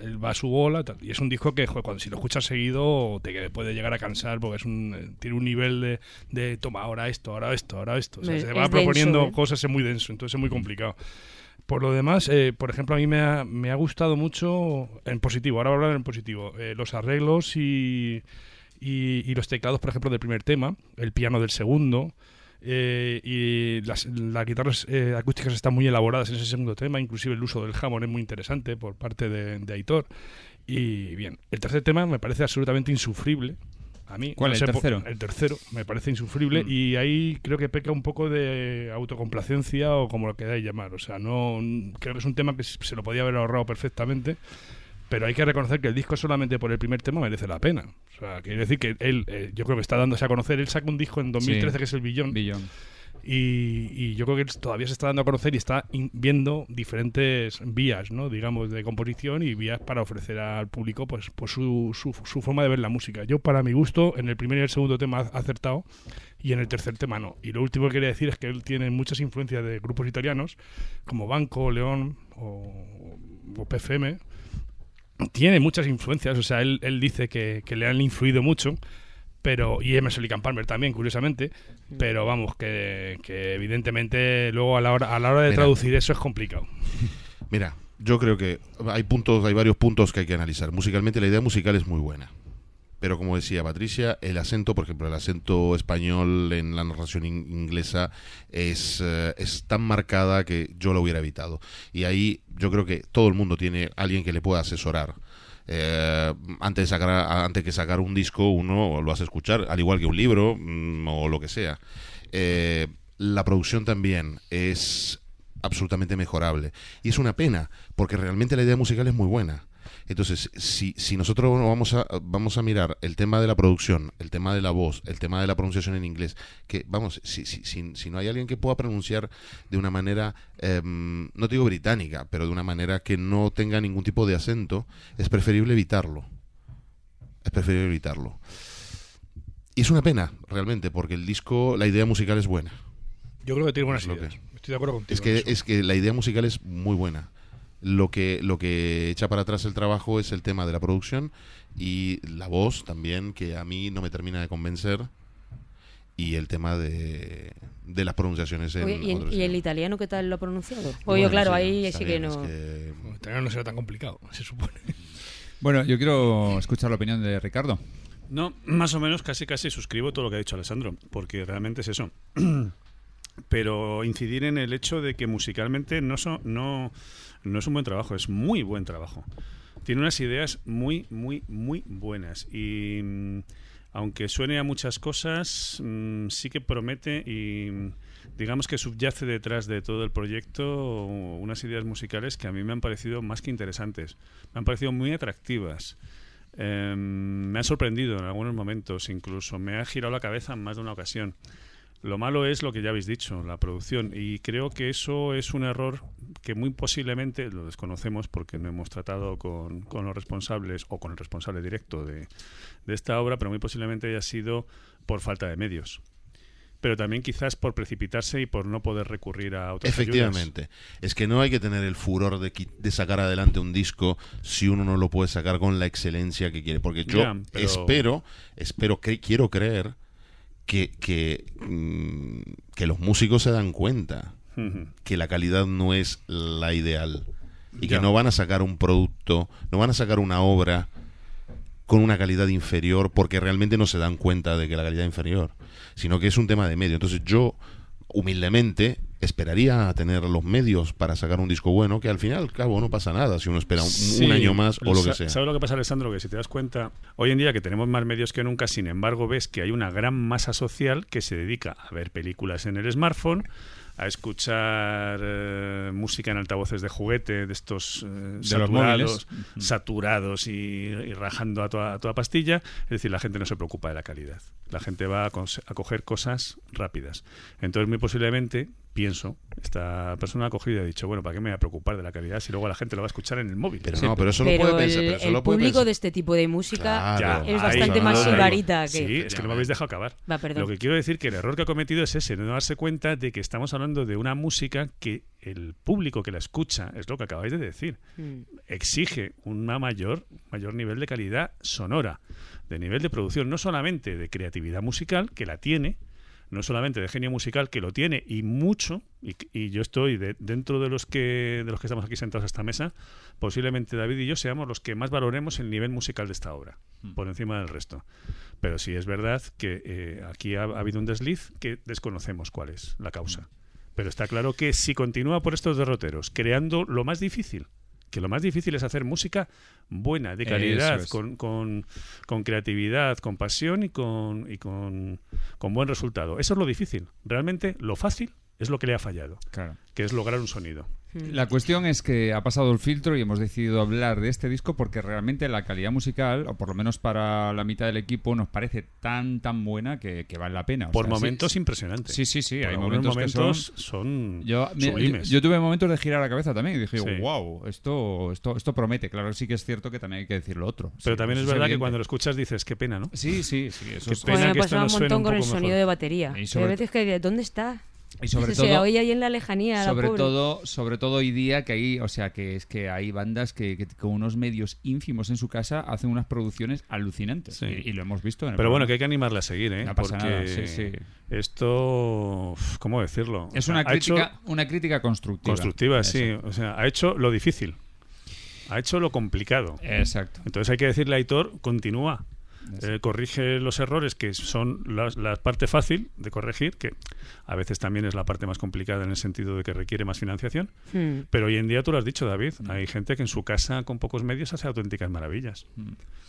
S7: él va a su bola. tal. Y es un disco que joder, cuando si lo escuchas seguido te puede llegar a cansar porque es un, eh, tiene un nivel de, de toma ahora esto, ahora esto, ahora esto. O sea, se va
S8: denso,
S7: proponiendo
S8: ¿eh?
S7: cosas es muy denso, entonces es muy complicado. Por lo demás, eh, por ejemplo, a mí me ha, me ha gustado mucho en positivo, ahora voy a hablar en positivo, eh, los arreglos y, y, y los teclados, por ejemplo, del primer tema, el piano del segundo, eh, y las, las guitarras eh, acústicas están muy elaboradas en ese segundo tema, inclusive el uso del Hammond es muy interesante por parte de, de Aitor. Y bien, el tercer tema me parece absolutamente insufrible. A mí,
S3: ¿Cuál,
S7: no
S3: el
S7: sé por-
S3: tercero?
S7: el tercero me parece insufrible y ahí creo que peca un poco de autocomplacencia o como lo queráis llamar. O sea, no creo que es un tema que se lo podía haber ahorrado perfectamente, pero hay que reconocer que el disco solamente por el primer tema merece la pena. O sea, quiere decir que él, eh, yo creo que está dándose a conocer. Él saca un disco en 2013
S3: Sí.
S7: que es el Billón.
S3: Billón.
S7: Y, y yo creo que todavía se está dando a conocer y está in- viendo diferentes vías, ¿no? digamos, de composición y vías para ofrecer al público pues, pues su, su, su forma de ver la música. Yo, para mi gusto, en el primer y el segundo tema ha acertado y en el tercer tema no. Y lo último que quería decir es que él tiene muchas influencias de grupos italianos como Banco, León o, o PFM. Tiene muchas influencias, o sea, él, él dice que, que le han influido mucho pero y Emerson and Palmer también curiosamente pero vamos que, que evidentemente luego a la hora a la hora de
S6: Mira.
S7: traducir eso es complicado
S6: Mira, yo creo que hay puntos, hay varios puntos que hay que analizar. Musicalmente la idea musical es muy buena. Pero como decía Patricia, el acento, por ejemplo, el acento español en la narración in- inglesa es, eh, es tan marcada que yo lo hubiera evitado. Y ahí yo creo que todo el mundo tiene alguien que le pueda asesorar. Eh, antes de sacar antes que sacar un disco uno lo hace escuchar al igual que un libro mm, o lo que sea Eh, la producción también es absolutamente mejorable y es una pena porque realmente la idea musical es muy buena entonces si, si nosotros vamos a vamos a mirar el tema de la producción el tema de la voz el tema de la pronunciación en inglés que vamos si, si, si, si no hay alguien que pueda pronunciar de una manera em, no te digo británica pero de una manera que no tenga ningún tipo de acento es preferible evitarlo es preferible evitarlo y es una pena realmente porque el disco la idea musical es buena
S7: yo creo que tiene buenas
S6: Es que
S7: ideas
S6: es.
S7: estoy de acuerdo contigo
S6: es que, es que la idea musical es muy buena. Lo que, lo que echa para atrás el trabajo es el tema de la producción y la voz también, que a mí no me termina de convencer. Y el tema de, de las pronunciaciones en
S8: Oye, ¿y, en- y el italiano qué tal lo ha pronunciado? Pues
S6: Bueno,
S8: claro,
S6: sí,
S8: ahí sí que
S6: es
S8: no.
S6: que-
S7: Bueno, italiano no será tan complicado se supone
S3: Bueno, yo quiero escuchar la opinión de Ricardo.
S5: No, más o menos casi casi suscribo todo lo que ha dicho Alessandro, porque realmente es eso. Pero incidir en el hecho de que musicalmente no, so- no, no es un buen trabajo, es muy buen trabajo. Tiene unas ideas muy, muy, muy buenas. Y mm, aunque suene a muchas cosas, mm, sí que promete y mm, digamos que subyace detrás de todo el proyecto unas ideas musicales que a mí me han parecido más que interesantes. Me han parecido muy atractivas. Eh, me ha sorprendido en algunos momentos, incluso me ha girado la cabeza en más de una ocasión. Lo malo es lo que ya habéis dicho, la producción, y creo que eso es un error que muy posiblemente, lo desconocemos porque no hemos tratado con, con los responsables o con el responsable directo de, de esta obra, pero muy posiblemente haya sido por falta de medios. Pero también quizás por precipitarse y por no poder recurrir a otras ayudas.
S6: Efectivamente. Es que no hay que tener el furor de, de sacar adelante un disco si uno no lo puede sacar con la excelencia que quiere. Porque yo
S5: pero-
S6: espero, espero que quiero creer que, que, mm, que los músicos se dan cuenta que la calidad no es la ideal y
S5: Ya.
S6: que no van a sacar un producto, no van a sacar una obra con una calidad inferior porque realmente no se dan cuenta de que la calidad es inferior, sino que es un tema de medio. Entonces yo humildemente esperaría a tener los medios para sacar un disco bueno, que al final, al cabo, no pasa nada si uno espera un, año más o lo que sea.
S5: ¿Sabes lo que pasa, Alessandro? Que si te das cuenta, hoy en día que tenemos más medios que nunca, sin embargo, ves que hay una gran masa social que se dedica a ver películas en el smartphone, a escuchar eh, música en altavoces de juguete, de estos eh,
S3: De
S5: saturados, saturados y, y rajando a toda, a toda pastilla. Es decir, la gente no se preocupa de la calidad. La gente va a, a coger cosas rápidas. Entonces, muy posiblemente, pienso, esta persona ha cogido y ha dicho, bueno, ¿para qué me voy a preocupar de la calidad si luego la gente lo va a escuchar en el móvil?
S6: Pero no, pero eso lo
S8: Pero
S6: puede pensar.
S8: el,
S6: pero eso
S8: el
S6: lo puede
S8: público
S6: pensar.
S8: de este tipo de música
S6: Claro,
S8: es
S5: ahí,
S8: bastante más sibarita que...
S5: Sí, es que no me habéis dejado acabar.
S8: Va.
S5: Lo que quiero decir que el error que ha cometido es ese, no darse cuenta de que estamos hablando de una música que el público que la escucha, es lo que acabáis de decir,
S8: Mm.
S5: exige una mayor, mayor nivel de calidad sonora, de nivel de producción, no solamente de creatividad musical, que la tiene, no solamente de genio musical, que lo tiene, y mucho, y, y yo estoy de- dentro de los que de los que estamos aquí sentados a esta mesa, posiblemente David y yo seamos los que más valoremos el nivel musical de esta obra, por encima del resto. Pero sí es verdad que eh, aquí ha, ha habido un desliz que desconocemos cuál es la causa. Pero está claro que si continúa por estos derroteros, creando lo más difícil, que lo más difícil es hacer música buena, de calidad,
S3: es.
S5: con, con- con creatividad, con pasión y, con, y con, con buen resultado. Eso es lo difícil. Realmente lo fácil es lo que le ha fallado,
S3: Claro.
S5: que es lograr un sonido.
S3: La cuestión es que ha pasado el filtro y hemos decidido hablar de este disco porque realmente la calidad musical, o por lo menos para la mitad del equipo, nos parece tan tan buena que, que vale la pena. O
S5: Por
S3: sea, sí-
S5: momentos impresionante.
S3: Sí, sí, sí.
S5: Por
S3: hay momentos, que
S5: momentos
S3: son...
S5: son
S3: Yo, me-
S5: sublimes.
S3: yo- yo tuve momentos de girar la cabeza también y dije,
S5: Sí.
S3: wow, esto, esto, esto promete. Claro, sí que es cierto que también hay que decir lo otro.
S5: Pero
S3: Sí,
S5: también es verdad que cuando lo escuchas dices, qué pena, ¿no?
S3: Sí, sí, sí. Eso
S5: Qué
S3: es-
S5: pena
S8: Bueno, me pasaba un montón con el sonido
S5: mejor.
S8: de batería.
S3: Y
S8: Y
S3: sobre-
S8: a veces que ¿dónde está?
S3: Y sobre
S8: Se
S3: todo,
S8: oye ahí en la lejanía,
S3: sobre todo, sobre todo hoy día que hay, o sea, que es que hay bandas que, que con unos medios ínfimos en su casa hacen unas producciones alucinantes
S5: Sí.
S3: y, y lo hemos visto. En el
S5: Pero bueno, que hay que animarle a seguir, ¿eh?
S3: No pasa
S5: Porque
S3: nada, sí, sí.
S5: esto, ¿cómo decirlo?
S3: es
S5: O sea,
S3: una
S5: hecho-
S3: crítica, una crítica constructiva.
S5: constructiva,
S3: Eso.
S5: sí. O sea, ha hecho lo difícil, ha hecho lo complicado.
S3: Exacto.
S5: Entonces hay que decirle a Aitor, continúa. Eh, corrige los errores que son las- la, parte fácil de corregir, que a veces también es la parte más complicada en el sentido de que requiere más financiación.
S8: Hmm.
S5: Pero hoy en día, tú lo has dicho, David,
S3: Mm.
S5: hay gente que en su casa con pocos medios hace auténticas maravillas.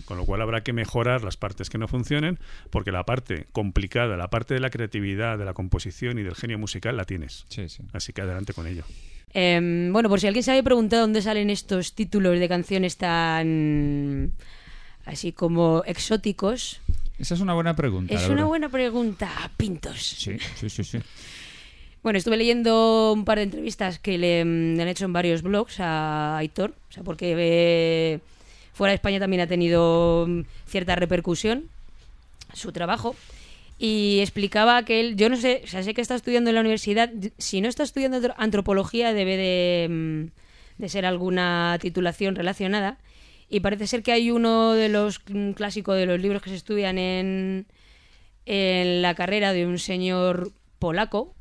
S5: Con lo cual habrá que mejorar las partes que no funcionen, porque la parte complicada, la parte de la creatividad, de la composición y del genio musical la tienes.
S3: Sí, sí.
S5: Así que adelante con ello.
S8: Em, bueno, por si alguien se había preguntado dónde salen estos títulos de canciones tan así como exóticos,
S3: Esa es una buena pregunta.
S8: es una buena pregunta, Pintos.
S3: Sí, sí, sí, sí.
S8: Bueno, estuve leyendo un par de entrevistas que le, le han hecho en varios blogs a Aitor, o sea, porque eh, fuera de España también ha tenido mm, cierta repercusión su trabajo. Y explicaba que él, yo no sé, o sea, sé que está estudiando en la universidad, si no está estudiando antro- antropología debe de, mm, de ser alguna titulación relacionada. Y parece ser que hay uno de los mm, clásicos de los libros que se estudian en, la carrera de un señor polaco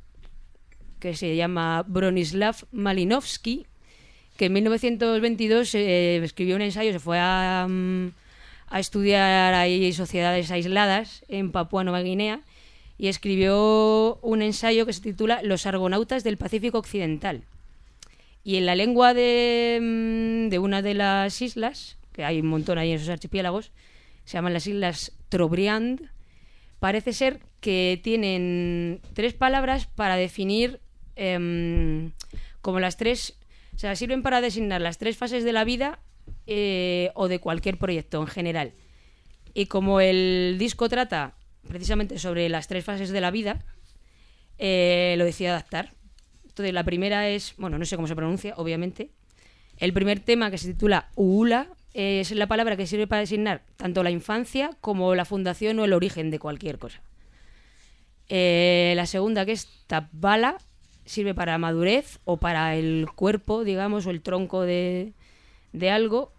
S8: que se llama Bronislav Malinowski, que en 1922 eh, escribió un ensayo, se fue a, mm, estudiar ahí sociedades aisladas en Papúa Nueva Guinea y escribió un ensayo que se titula Los argonautas del Pacífico Occidental. Y en la lengua de, mm, de una de las islas, hay un montón ahí en esos archipiélagos, se llaman las islas Trobriand, parece ser que tienen tres palabras para definir em, como las tres, o sea, sirven para designar las tres fases de la vida eh, o de cualquier proyecto en general. Y como el disco trata precisamente sobre las tres fases de la vida, eh, lo decidí adaptar. Entonces, la primera es, bueno, no sé cómo se pronuncia, obviamente. El primer tema que se titula Uula es la palabra que sirve para designar tanto la infancia como la fundación o el origen de cualquier cosa. Eh, la segunda, que es Tabala, sirve para madurez o para el cuerpo, digamos, o el tronco de, de algo.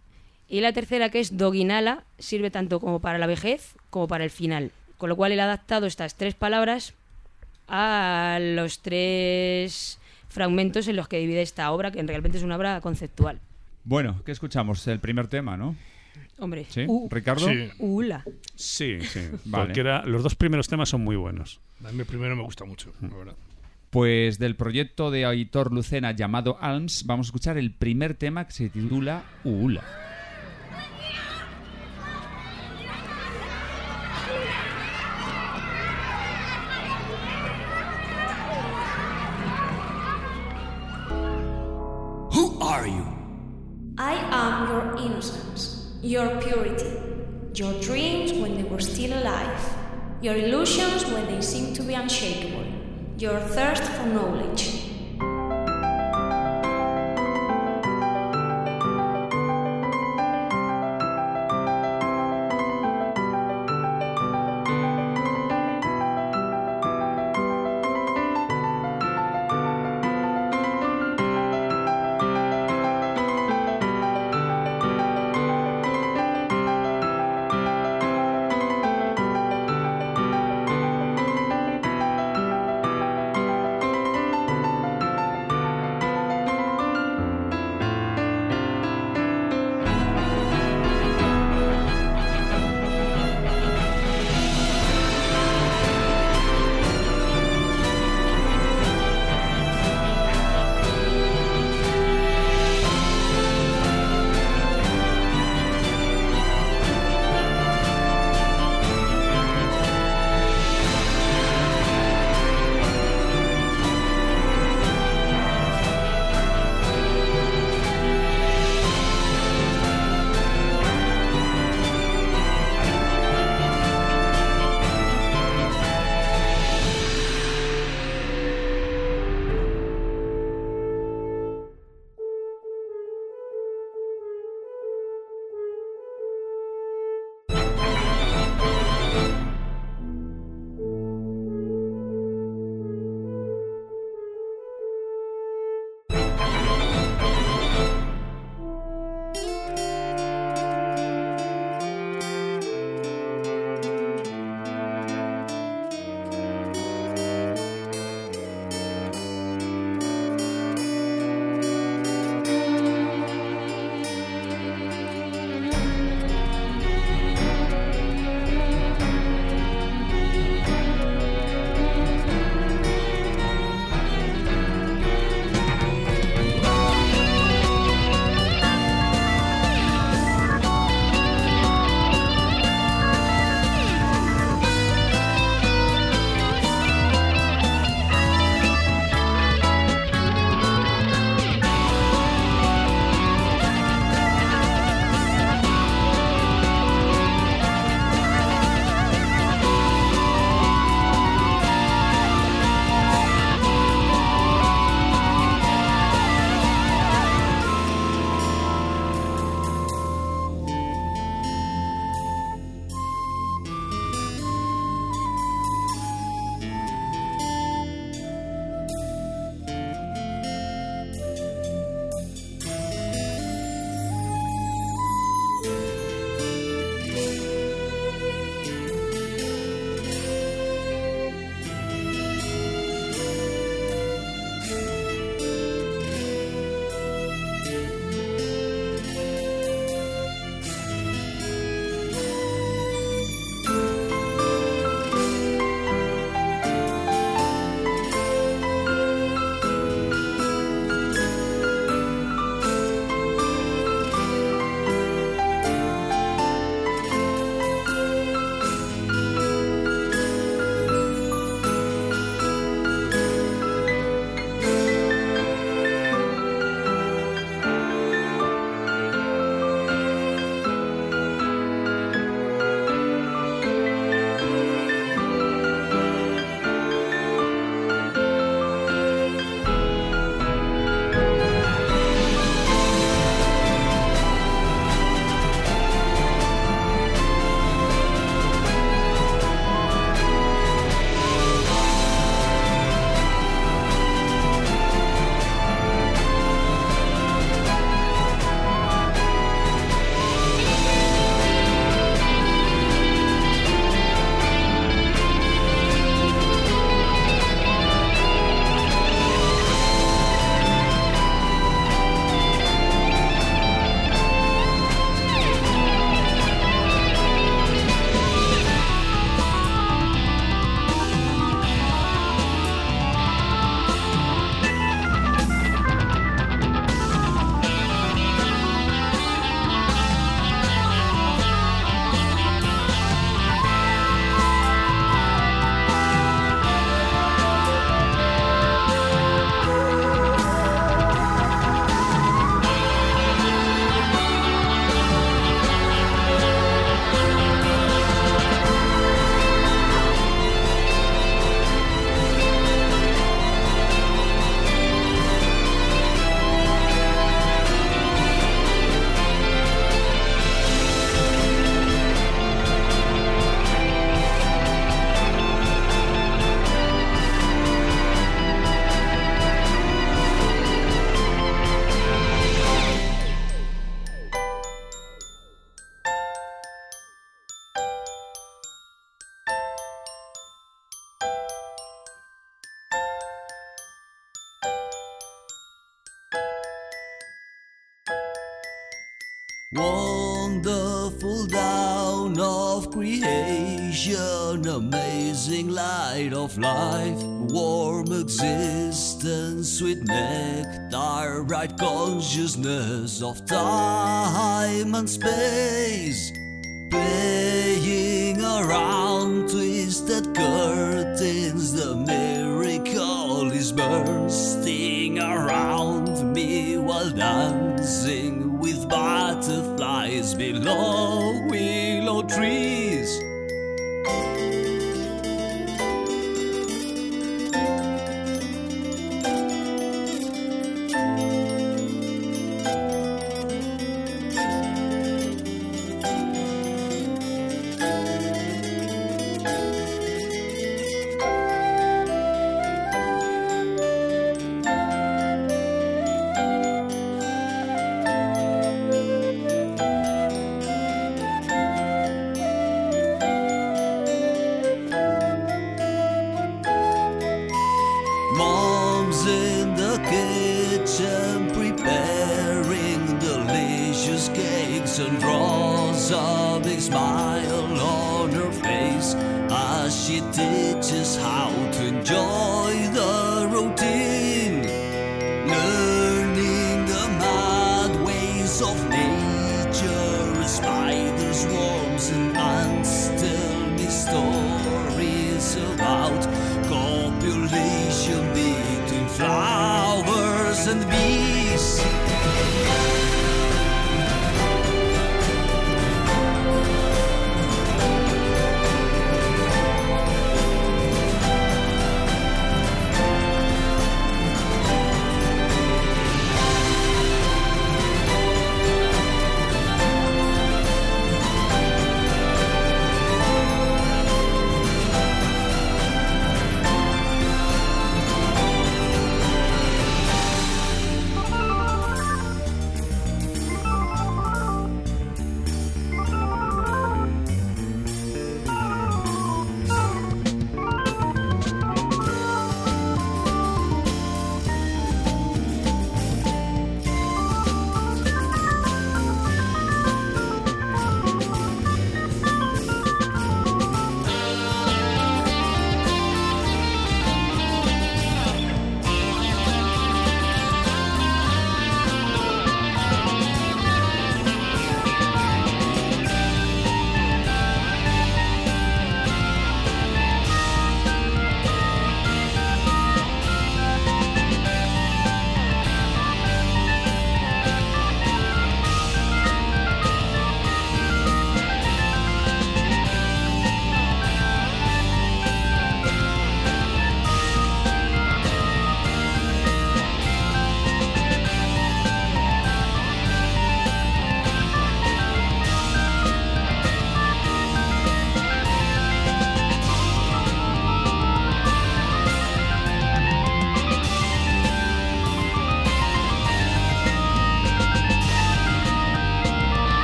S8: Y la tercera, que es Doginala, sirve tanto como para la vejez como para el final. Con lo cual él ha adaptado estas tres palabras a los tres fragmentos en los que divide esta obra, que realmente es una obra conceptual.
S3: Bueno, ¿qué escuchamos? El primer tema, ¿no?
S8: Hombre,
S3: ¿Sí?
S8: U-
S3: ¿Ricardo?
S7: Sí.
S8: Ula.
S5: Sí, sí.
S3: Vale.
S5: Cualquiera- los dos primeros temas son muy buenos.
S7: A mí el primero me gusta mucho, la verdad.
S3: Pues del proyecto de Aitor Lucena llamado ALMS, vamos a escuchar el primer tema que se titula Uula.
S13: I am your innocence, your purity, your dreams when they were still alive, your illusions when they seemed to be unshakable, your thirst for knowledge.
S9: Consciousness of time and space.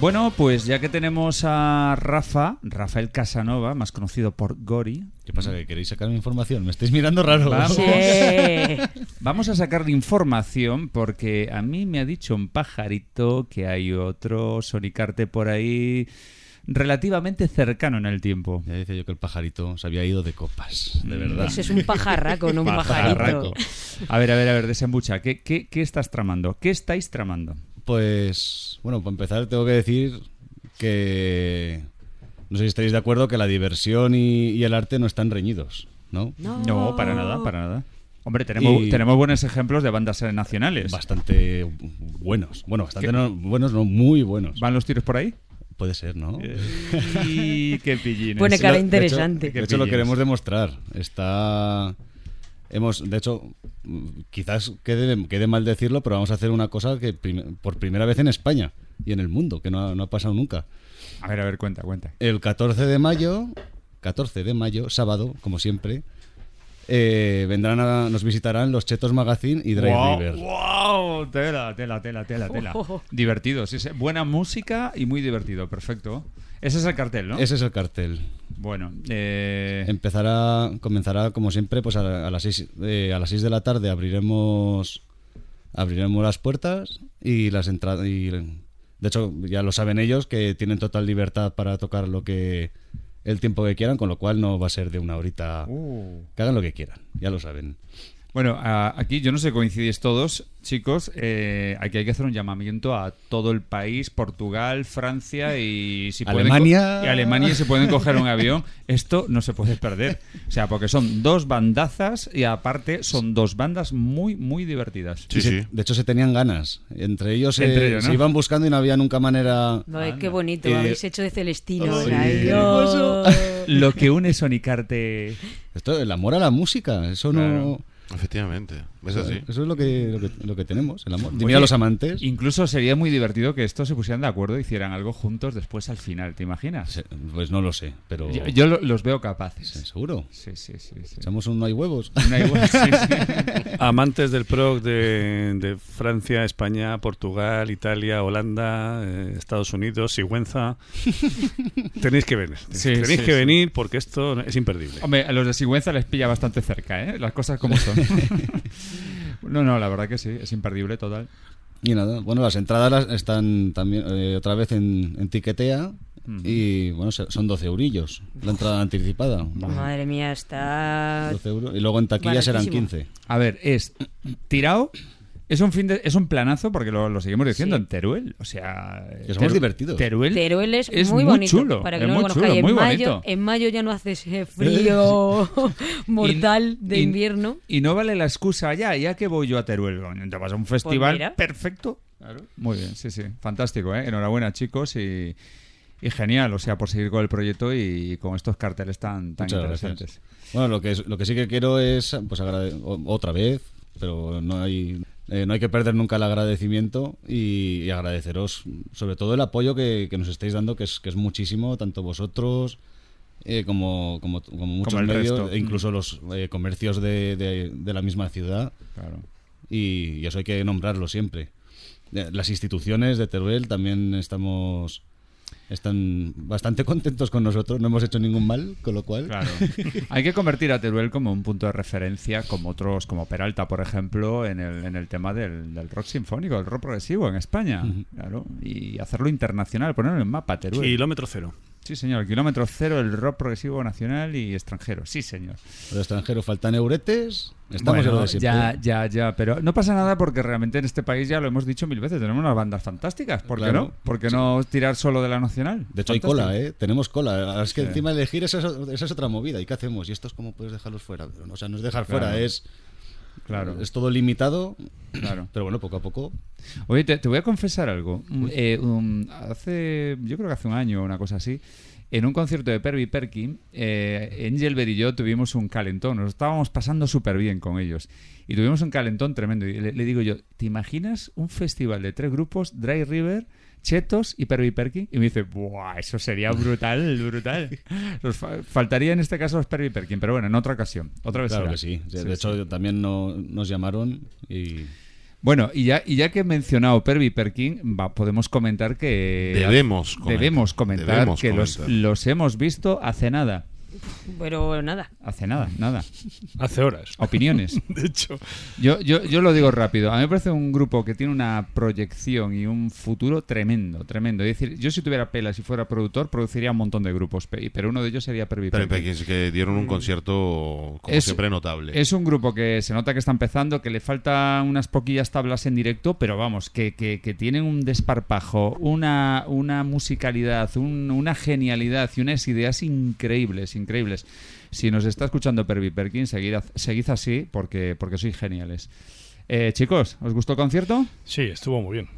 S3: Bueno, pues ya que tenemos a Rafa, Rafael Casanova, más conocido por Gori.
S4: ¿Qué pasa? ¿Que queréis sacarme información? Me estáis mirando raro.
S3: Vamos,
S8: Sí.
S3: vamos a sacarle información porque a mí me ha dicho un pajarito que hay otro sonicarte por ahí relativamente cercano en el tiempo.
S4: Ya decía yo que el pajarito se había ido de copas, de verdad.
S8: Ese es un pajarraco, no un
S3: Pajarraco.
S8: pajarito.
S3: A ver, a ver, a ver, desembucha. ¿Qué, qué, qué estás tramando? ¿Qué estáis tramando?
S4: Pues, bueno, para empezar tengo que decir que... No sé si estáis de acuerdo que la diversión y, y el arte no están reñidos, ¿no?
S3: No, para nada, para nada. Hombre, tenemos,
S4: Y-
S3: tenemos buenos ejemplos de bandas eh, nacionales.
S4: Bastante buenos. Bueno, bastante no- buenos, no, muy buenos.
S3: ¿Van los tiros por ahí?
S4: Puede ser, ¿no?
S3: Y qué pillines.
S8: Pone cara
S4: Lo- de hecho-
S8: interesante.
S4: De hecho, lo queremos demostrar. Está. Hemos, de hecho, quizás quede, quede mal decirlo, pero vamos a hacer una cosa que prim- por primera vez en España y en el mundo, que no ha, no ha pasado nunca.
S3: A ver, a ver, cuenta, cuenta.
S4: El 14 de mayo, 14 de mayo, sábado, como siempre, eh, vendrán a, nos visitarán los Chetos Magazine y Drive
S3: wow,
S4: River.
S3: wow, tela, tela, tela, tela, tela.
S8: Oh.
S3: Divertido, sí, sí. Buena música y muy divertido, perfecto. Ese es el cartel, ¿no?
S4: Ese es el cartel.
S3: Bueno, eh,
S4: Empezará, comenzará como siempre, pues a, a las 6 a las seis de la tarde abriremos abriremos las puertas y las entradas y de hecho ya lo saben ellos que tienen total libertad para tocar lo que el tiempo que quieran, con lo cual no va a ser de una horita.
S3: Uh.
S4: Que hagan lo que quieran, ya lo saben.
S3: Bueno, a- aquí yo no sé, coincidís todos, chicos. eh, aquí hay que hacer un llamamiento a todo el país, Portugal, Francia y si pueden
S4: Alemania.
S3: y Alemania y si pueden coger un avión. Esto no se puede perder. O sea, porque son dos bandazas y aparte son dos bandas muy, muy divertidas.
S4: Y se- De hecho, se tenían ganas. Entre ellos,
S3: Entre
S4: eh,
S3: ellos, ¿no?
S4: se iban buscando y no había nunca manera.
S8: Ay, qué bonito,
S4: Eh,
S8: habéis hecho de Celestino.
S4: sí.
S8: Ay,
S4: Qué
S8: Dios.
S3: Lo que une Sonicarte.
S4: Esto, el amor a la música, eso no.
S6: Efectivamente, es así.
S4: Eso es lo que, lo que, lo que tenemos, el amor. Dime
S3: Oye,
S4: a los amantes.
S3: Incluso sería muy divertido que estos se pusieran de acuerdo y hicieran algo juntos después al final, ¿te imaginas?
S4: Pues no lo sé, pero.
S3: Yo, yo lo- los veo capaces.
S4: ¿Seguro?
S3: Sí, sí, sí. sí.
S4: Echamos un no hay huevos.
S3: No hay huevos, sí, sí.
S5: Amantes del PROC de, de Francia, España, Portugal, Italia, Holanda, eh, Estados Unidos, Sigüenza. Tenéis que venir.
S3: Sí,
S5: Tenéis
S3: sí,
S5: que
S3: sí.
S5: venir porque esto es imperdible.
S3: Hombre, a los de Sigüenza les pilla bastante cerca, ¿eh? Las cosas como son. no, no, la verdad que sí, es imperdible total.
S4: Y nada, bueno, las entradas las- están también eh, otra vez en, en Tiquetea. Y bueno, son 12 eurillos la entrada anticipada.
S8: Madre mía, está.
S4: 12 euros. Y luego en taquilla serán
S8: Baratísimo.
S4: 15.
S3: A ver, es tirado. Es un fin de, es un planazo porque lo, lo seguimos diciendo
S8: Sí.
S3: en Teruel. O sea,
S4: Que somos
S3: Teru-
S4: divertidos.
S3: Teruel,
S8: Teruel es,
S3: es
S8: muy, bonito.
S3: chulo,
S8: Para que
S3: es
S8: no lo
S3: muy
S8: conozcáis.
S3: chulo,
S8: en,
S3: muy
S8: mayo,
S3: bonito.
S8: en mayo ya no hace ese frío mortal de
S3: y-
S8: invierno.
S3: Y no vale la excusa ya, ya que voy yo a Teruel. Te vas a un festival
S8: Pues mira.
S3: perfecto. Muy bien, sí, sí. Fantástico, ¿eh? Enhorabuena, chicos. Y, y genial, o sea, por seguir con el proyecto y con estos carteles tan, tan
S4: Muchas
S3: interesantes.
S4: gracias. Bueno, lo que, lo que sí que quiero es, pues otra vez, pero no hay, eh, no hay que perder nunca el agradecimiento y, y agradeceros sobre todo el apoyo que, que nos estáis dando, que es, que es muchísimo, tanto vosotros eh, como, como, como muchos
S3: el
S4: medios,
S3: resto.
S4: e incluso los eh, comercios de, de- de la misma ciudad.
S3: Claro.
S4: Y, y eso hay que nombrarlo siempre. Las instituciones de Teruel también estamos están bastante contentos con nosotros, no hemos hecho ningún mal, con lo cual
S3: Claro. Hay que convertir a Teruel como un punto de referencia, como otros, como Peralta, por ejemplo, en el, en el tema del, del rock sinfónico, del rock progresivo en España. Claro. Y hacerlo internacional, ponerlo en el mapa, Teruel.
S5: Kilómetro cero.
S3: Sí, señor. Kilómetro cero, el rock progresivo nacional y extranjero. Sí, señor.
S4: Los extranjeros faltan euretes, estamos
S3: Bueno,
S4: en lo de siempre.
S3: ya, ya, ya, pero no pasa nada porque realmente en este país ya lo hemos dicho mil veces, tenemos unas bandas fantásticas, ¿por qué no? ¿Por qué no tirar solo de la nacional?
S4: De hecho hay cola, ¿eh? Tenemos cola. Ahora Es que
S3: Sí.
S4: encima elegir esa es, esa es otra movida. ¿Y qué hacemos? ¿Y estos cómo puedes dejarlos fuera? O sea, no es dejar
S3: Claro.
S4: fuera, es...
S3: Claro.
S4: Es todo limitado.
S3: Claro.
S4: Pero bueno, poco a poco...
S3: Oye, te, te voy a confesar algo. Eh, um, hace, yo creo que hace un año o una cosa así, En un concierto de Perry Perkin, eh, Engelbert y yo tuvimos un calentón. Nos estábamos pasando súper bien con ellos. Y tuvimos un calentón tremendo. Y le, le digo yo, ¿te imaginas un festival de tres grupos, Dry River, Chetos y Perry Perkin? Y me dice, ¡buah! Eso sería brutal, brutal. Nos fa- faltaría en este caso los Perry Perkin, pero bueno, en otra ocasión. Otra vez
S4: Claro
S3: será.
S4: que sí. De,
S3: Sí,
S4: de
S3: sí.
S4: hecho, también no- nos llamaron y...
S3: Bueno, y ya, y ya que he mencionado Perry Perkin, va, podemos comentar que...
S6: Debemos comentar.
S3: Debemos comentar
S6: Debemos
S3: que los,
S6: comentar.
S3: los hemos visto hace nada.
S8: Pero nada.
S3: Hace nada, nada.
S7: Hace horas.
S3: Opiniones.
S7: De hecho.
S3: Yo, yo, yo lo digo rápido. A mí me parece un grupo que tiene una proyección y un futuro tremendo, tremendo. Es decir, yo si tuviera pelas y fuera productor, produciría un montón de grupos, pe- pero uno de ellos sería Perry
S6: Pero
S3: Perkin.
S6: que, que dieron un concierto, como
S3: Es-
S6: siempre, notable.
S3: Es un grupo que se nota que está empezando, que le falta unas poquillas tablas en directo, pero vamos, que, que, que tienen un desparpajo, una, una musicalidad, un- una genialidad y unas ideas increíbles, increíbles. Si nos está escuchando Perry Perkins, seguid, seguid así porque, porque sois geniales. Eh, chicos, ¿os gustó el concierto?
S7: Sí, estuvo muy bien.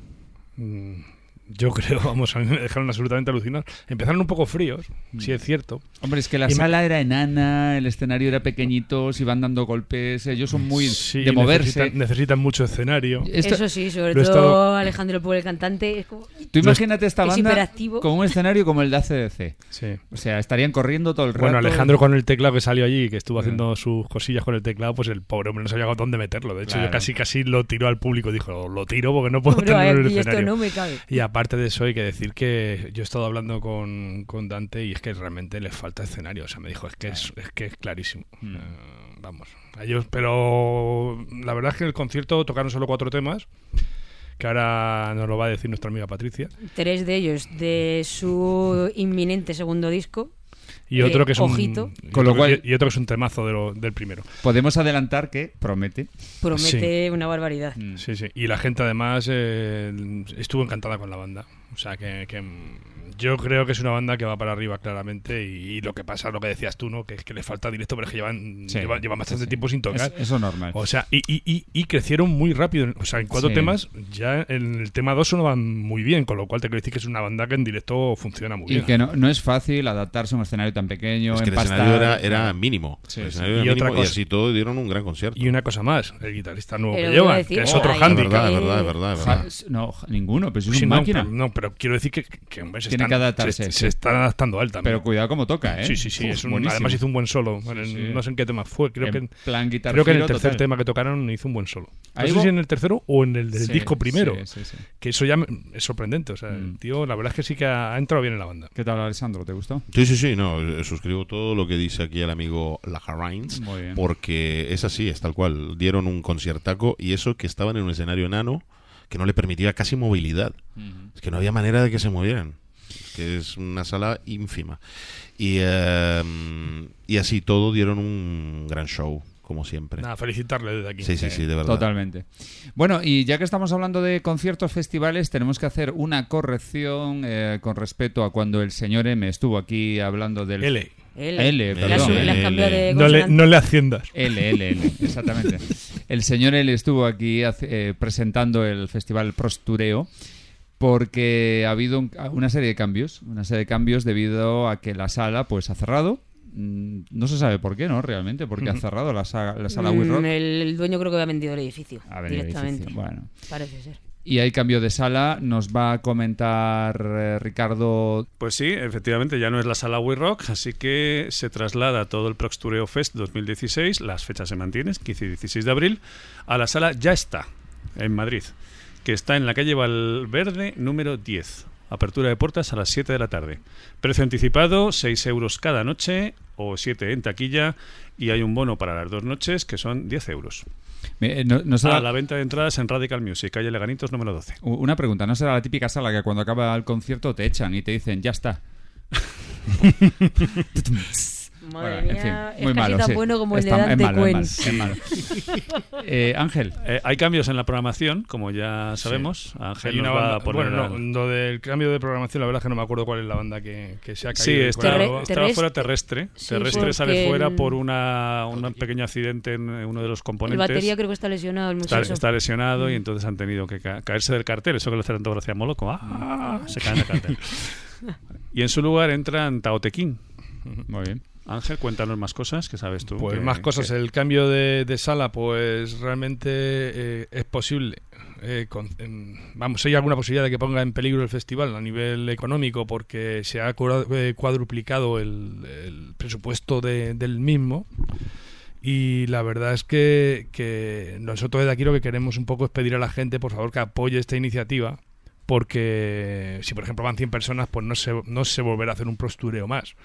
S7: Mm, Yo creo, vamos, a mí me dejaron absolutamente alucinados. Empezaron un poco fríos, sí es cierto.
S3: Hombre, es que la
S7: Y me-
S3: sala era enana, el escenario era pequeñito, se iban dando golpes, ellos son muy
S7: Sí,
S3: de moverse.
S7: Necesitan, necesitan mucho escenario.
S3: Esto-
S8: Eso sí, sobre todo
S7: estado-
S8: Alejandro Pobre, el cantante. Es como,
S3: Tú imagínate esta
S8: es
S3: banda con un escenario como el de ACDC.
S7: Sí.
S3: O sea, estarían corriendo todo el rato.
S7: Bueno, Alejandro con el teclado que salió allí, que estuvo haciendo sus cosillas con el teclado, pues el pobre hombre no sabía dónde meterlo. De hecho,
S3: Claro.
S7: yo casi casi lo tiró al público. Dijo, lo tiro porque no puedo
S8: Hombre,
S7: tener el
S8: aquí esto
S7: escenario.
S8: no me cabe.
S7: Y aparte de eso, hay que decir que yo he estado hablando con, con Dante y es que realmente le falta escenario. O sea, me dijo, es que es, es, que es clarísimo.
S3: Mm.
S7: Eh, vamos. A ellos, pero la verdad es que en el concierto tocaron solo cuatro temas, que ahora nos lo va a decir nuestra amiga Patricia.
S8: Tres de ellos de su inminente segundo disco.
S7: Y otro
S8: Eh,
S7: que es un,
S8: Ojito.
S7: y
S3: Con lo cual-
S7: y otro que es un temazo de lo- del primero.
S3: Podemos adelantar que promete.
S8: Promete una barbaridad.
S3: Mm.
S7: Sí, sí. Y la gente además eh, estuvo encantada con la banda. O sea que, que, yo creo que es una banda que va para arriba claramente y, y lo que pasa, lo que decías tú, ¿no? Que es que le falta directo, pero es que llevan,
S3: Sí,
S7: llevan, llevan bastante
S3: sí,
S7: tiempo sin tocar.
S3: Es- eso es normal.
S7: O sea, y, y, y, y crecieron muy rápido. O sea, en cuatro
S3: Sí.
S7: temas, ya en el tema dos sonaban muy bien, con lo cual te quiero decir que es una banda que en directo funciona muy
S3: Y
S7: bien.
S3: que no, no es fácil adaptarse a un escenario tan pequeño.
S6: Es que el escenario era, era mínimo.
S3: Sí,
S6: el
S3: sí.
S6: escenario era
S7: Y otra
S6: mínimo y
S7: cosa-
S6: así todo dieron un gran concierto.
S7: Y una cosa más, el guitarrista nuevo
S8: Pero
S7: que llevan,
S8: decir,
S7: que es
S8: oh,
S7: otro
S6: Es
S7: handicap.
S6: verdad, es verdad, es verdad, es verdad.
S3: No, ninguno, pero es
S7: Sí,
S3: una
S7: no,
S3: máquina.
S7: pero, no, pero quiero decir que, que, hombre, se están,
S3: que adaptarse,
S7: se, se están adaptando a él también.
S3: Pero cuidado como toca, ¿eh?
S7: Sí, sí, sí.
S3: Uf,
S7: es un-
S3: buenísimo.
S7: además hizo un buen solo. En el-
S3: Sí.
S7: No sé en qué tema fue. Creo
S3: En
S7: que en,
S3: plan Guitar
S7: creo que en el tercer
S3: total.
S7: tema que tocaron hizo un buen solo. No sé si en el tercero o en el del
S3: Sí,
S7: disco primero.
S3: sí, sí, sí.
S7: Que eso ya me- es sorprendente. O sea,
S3: Mm.
S7: el tío, la verdad es que sí que ha, ha entrado bien en la banda.
S3: ¿Qué tal, Alessandro? ¿Te gustó?
S6: Sí, sí, sí, no, eh, suscribo todo lo que dice aquí el amigo
S3: bien.
S6: porque es así, es tal cual. Dieron un conciertaco y eso que estaban en un escenario enano que no le permitía casi movilidad. Es que no había manera de que se movieran. Que es una sala ínfima. Y, eh, y así todo dieron un gran show, como siempre.
S7: Nada, felicitarle desde aquí.
S6: Sí, sí, sí, de verdad.
S3: Totalmente. Bueno, y ya que estamos hablando de conciertos, festivales, tenemos que hacer una corrección eh, con respecto a cuando el señor M estuvo aquí hablando del...
S7: L.
S8: L.
S3: L, perdón.
S8: cambiado de
S7: No le, no le asciendas.
S3: L, L, L, exactamente. El señor L estuvo aquí hace- eh, presentando el festival Prostureo porque ha habido un- una serie de cambios, una serie de cambios debido a que la sala pues ha cerrado. Mm, No se sabe por qué, ¿no? Realmente, porque ha cerrado la, sa- la sala
S8: Mm,
S3: We Rock.
S8: el, el dueño creo que ha vendido el edificio.
S3: Ha vendido el
S8: directamente.
S3: edificio, bueno.
S8: Parece ser.
S3: Y hay cambio de sala, nos va a comentar eh, Ricardo.
S5: Pues sí, efectivamente, ya no es la sala We Rock, así que se traslada todo el Proxtureo Fest 2016, las fechas se mantienen, 15 y 16 de abril, a la sala Ya está, en Madrid, que está en la calle Valverde número 10. Apertura de puertas a las 7 de la tarde. Precio anticipado, 6 euros cada noche o 7 en taquilla y hay un bono para las dos noches que son 10 euros.
S3: Eh, no- no será-
S5: A la venta de entradas en Radical Music, calle Leganitos número 12.
S3: U- Una pregunta, ¿no será la típica sala que cuando acaba el concierto te echan y te dicen, ya está?
S8: Madre
S3: Bueno, en
S8: mía,
S3: fin,
S8: es
S3: muy
S8: casi
S3: malo,
S8: tan
S3: sí.
S8: bueno como el de
S3: Está- es
S8: Dante
S3: malo, es
S8: Cuen.
S3: malo, es malo. Eh, Ángel.
S5: Eh, hay cambios en la programación, como ya sabemos. Ángel
S7: Hay
S5: nos
S7: una
S5: va
S7: banda-
S5: a poner
S7: bueno, no,
S5: al-
S7: lo del cambio de programación, la verdad es que no me acuerdo cuál es la banda que, que se ha caído.
S5: Sí, está-
S7: cuadro.
S5: estaba fuera terrestre.
S8: Sí,
S5: terrestre sale fuera
S8: el-
S5: por una, un pequeño accidente en uno de los
S8: El
S5: componentes.
S8: batería creo que está lesionado, el
S5: Está,
S8: muchacho.
S5: está lesionado y
S8: Mm.
S5: entonces han tenido que ca- caerse del cartel. Eso que lo hacían todo hacía molo, como ¡ah! Se caen del cartel. Y en su lugar entran Tao Te Ching.
S3: Muy bien.
S5: Ángel, cuéntanos más cosas que sabes tú.
S7: Pues
S5: que-
S7: más cosas.
S5: que-
S7: El cambio de, de sala, pues realmente eh, es posible. Eh, con- vamos, hay alguna posibilidad de que ponga en peligro el festival a nivel económico porque se ha eh, cuadruplicado el, el presupuesto de- del mismo. Y la verdad es que, que nosotros desde aquí lo que queremos un poco es pedir a la gente, por favor, que apoye esta iniciativa, porque si por ejemplo van 100 personas, pues no se, no se volverá a hacer un postureo más.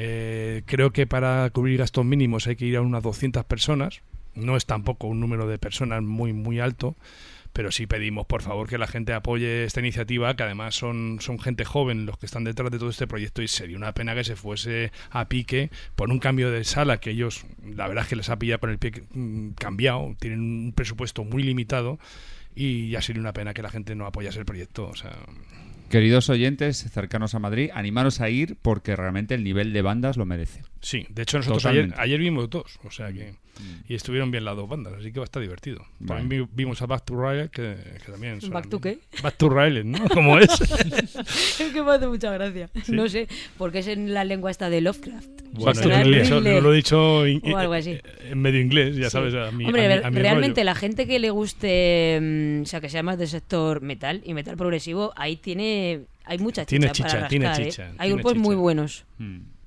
S7: Eh, creo que para cubrir gastos mínimos hay que ir a unas 200 personas. No es tampoco un número de personas muy, muy alto, pero sí pedimos, por favor, que la gente apoye esta iniciativa, que además son, son gente joven los que están detrás de todo este proyecto y sería una pena que se fuese a pique por un cambio de sala que ellos, la verdad es que les ha pillado con el pie mm, cambiado, tienen un presupuesto muy limitado y ya sería una pena que la gente no apoyase el proyecto. O sea,
S3: Queridos oyentes cercanos a Madrid, animaros a ir porque realmente el nivel de bandas lo merece.
S7: Sí, de hecho nosotros ayer, ayer vimos dos, o sea que y estuvieron bien las dos bandas, así que va a estar divertido. También vi- vimos a Back to Rail que, que también son-
S8: ¿Back to qué?
S7: Back to Rail, ¿no? ¿Cómo es?
S8: es que me hace mucha gracia.
S7: Sí.
S8: No sé, porque es en la lengua esta de Lovecraft.
S7: Bueno, yo dicho-
S8: horrible.
S7: lo he dicho in-
S8: O algo así.
S7: en medio inglés, ya
S8: Sí.
S7: sabes, a mi,
S8: Hombre,
S7: a mi- a mi
S8: realmente
S7: rollo.
S8: la gente que le guste, mm, o sea, que sea más del sector metal y metal progresivo, ahí tiene, hay mucha chicha
S7: Tiene
S8: para
S7: chicha, tiene
S8: rascar, ¿eh?
S7: chicha,
S8: Hay
S7: tiene
S8: grupos muy
S7: chicha.
S8: buenos.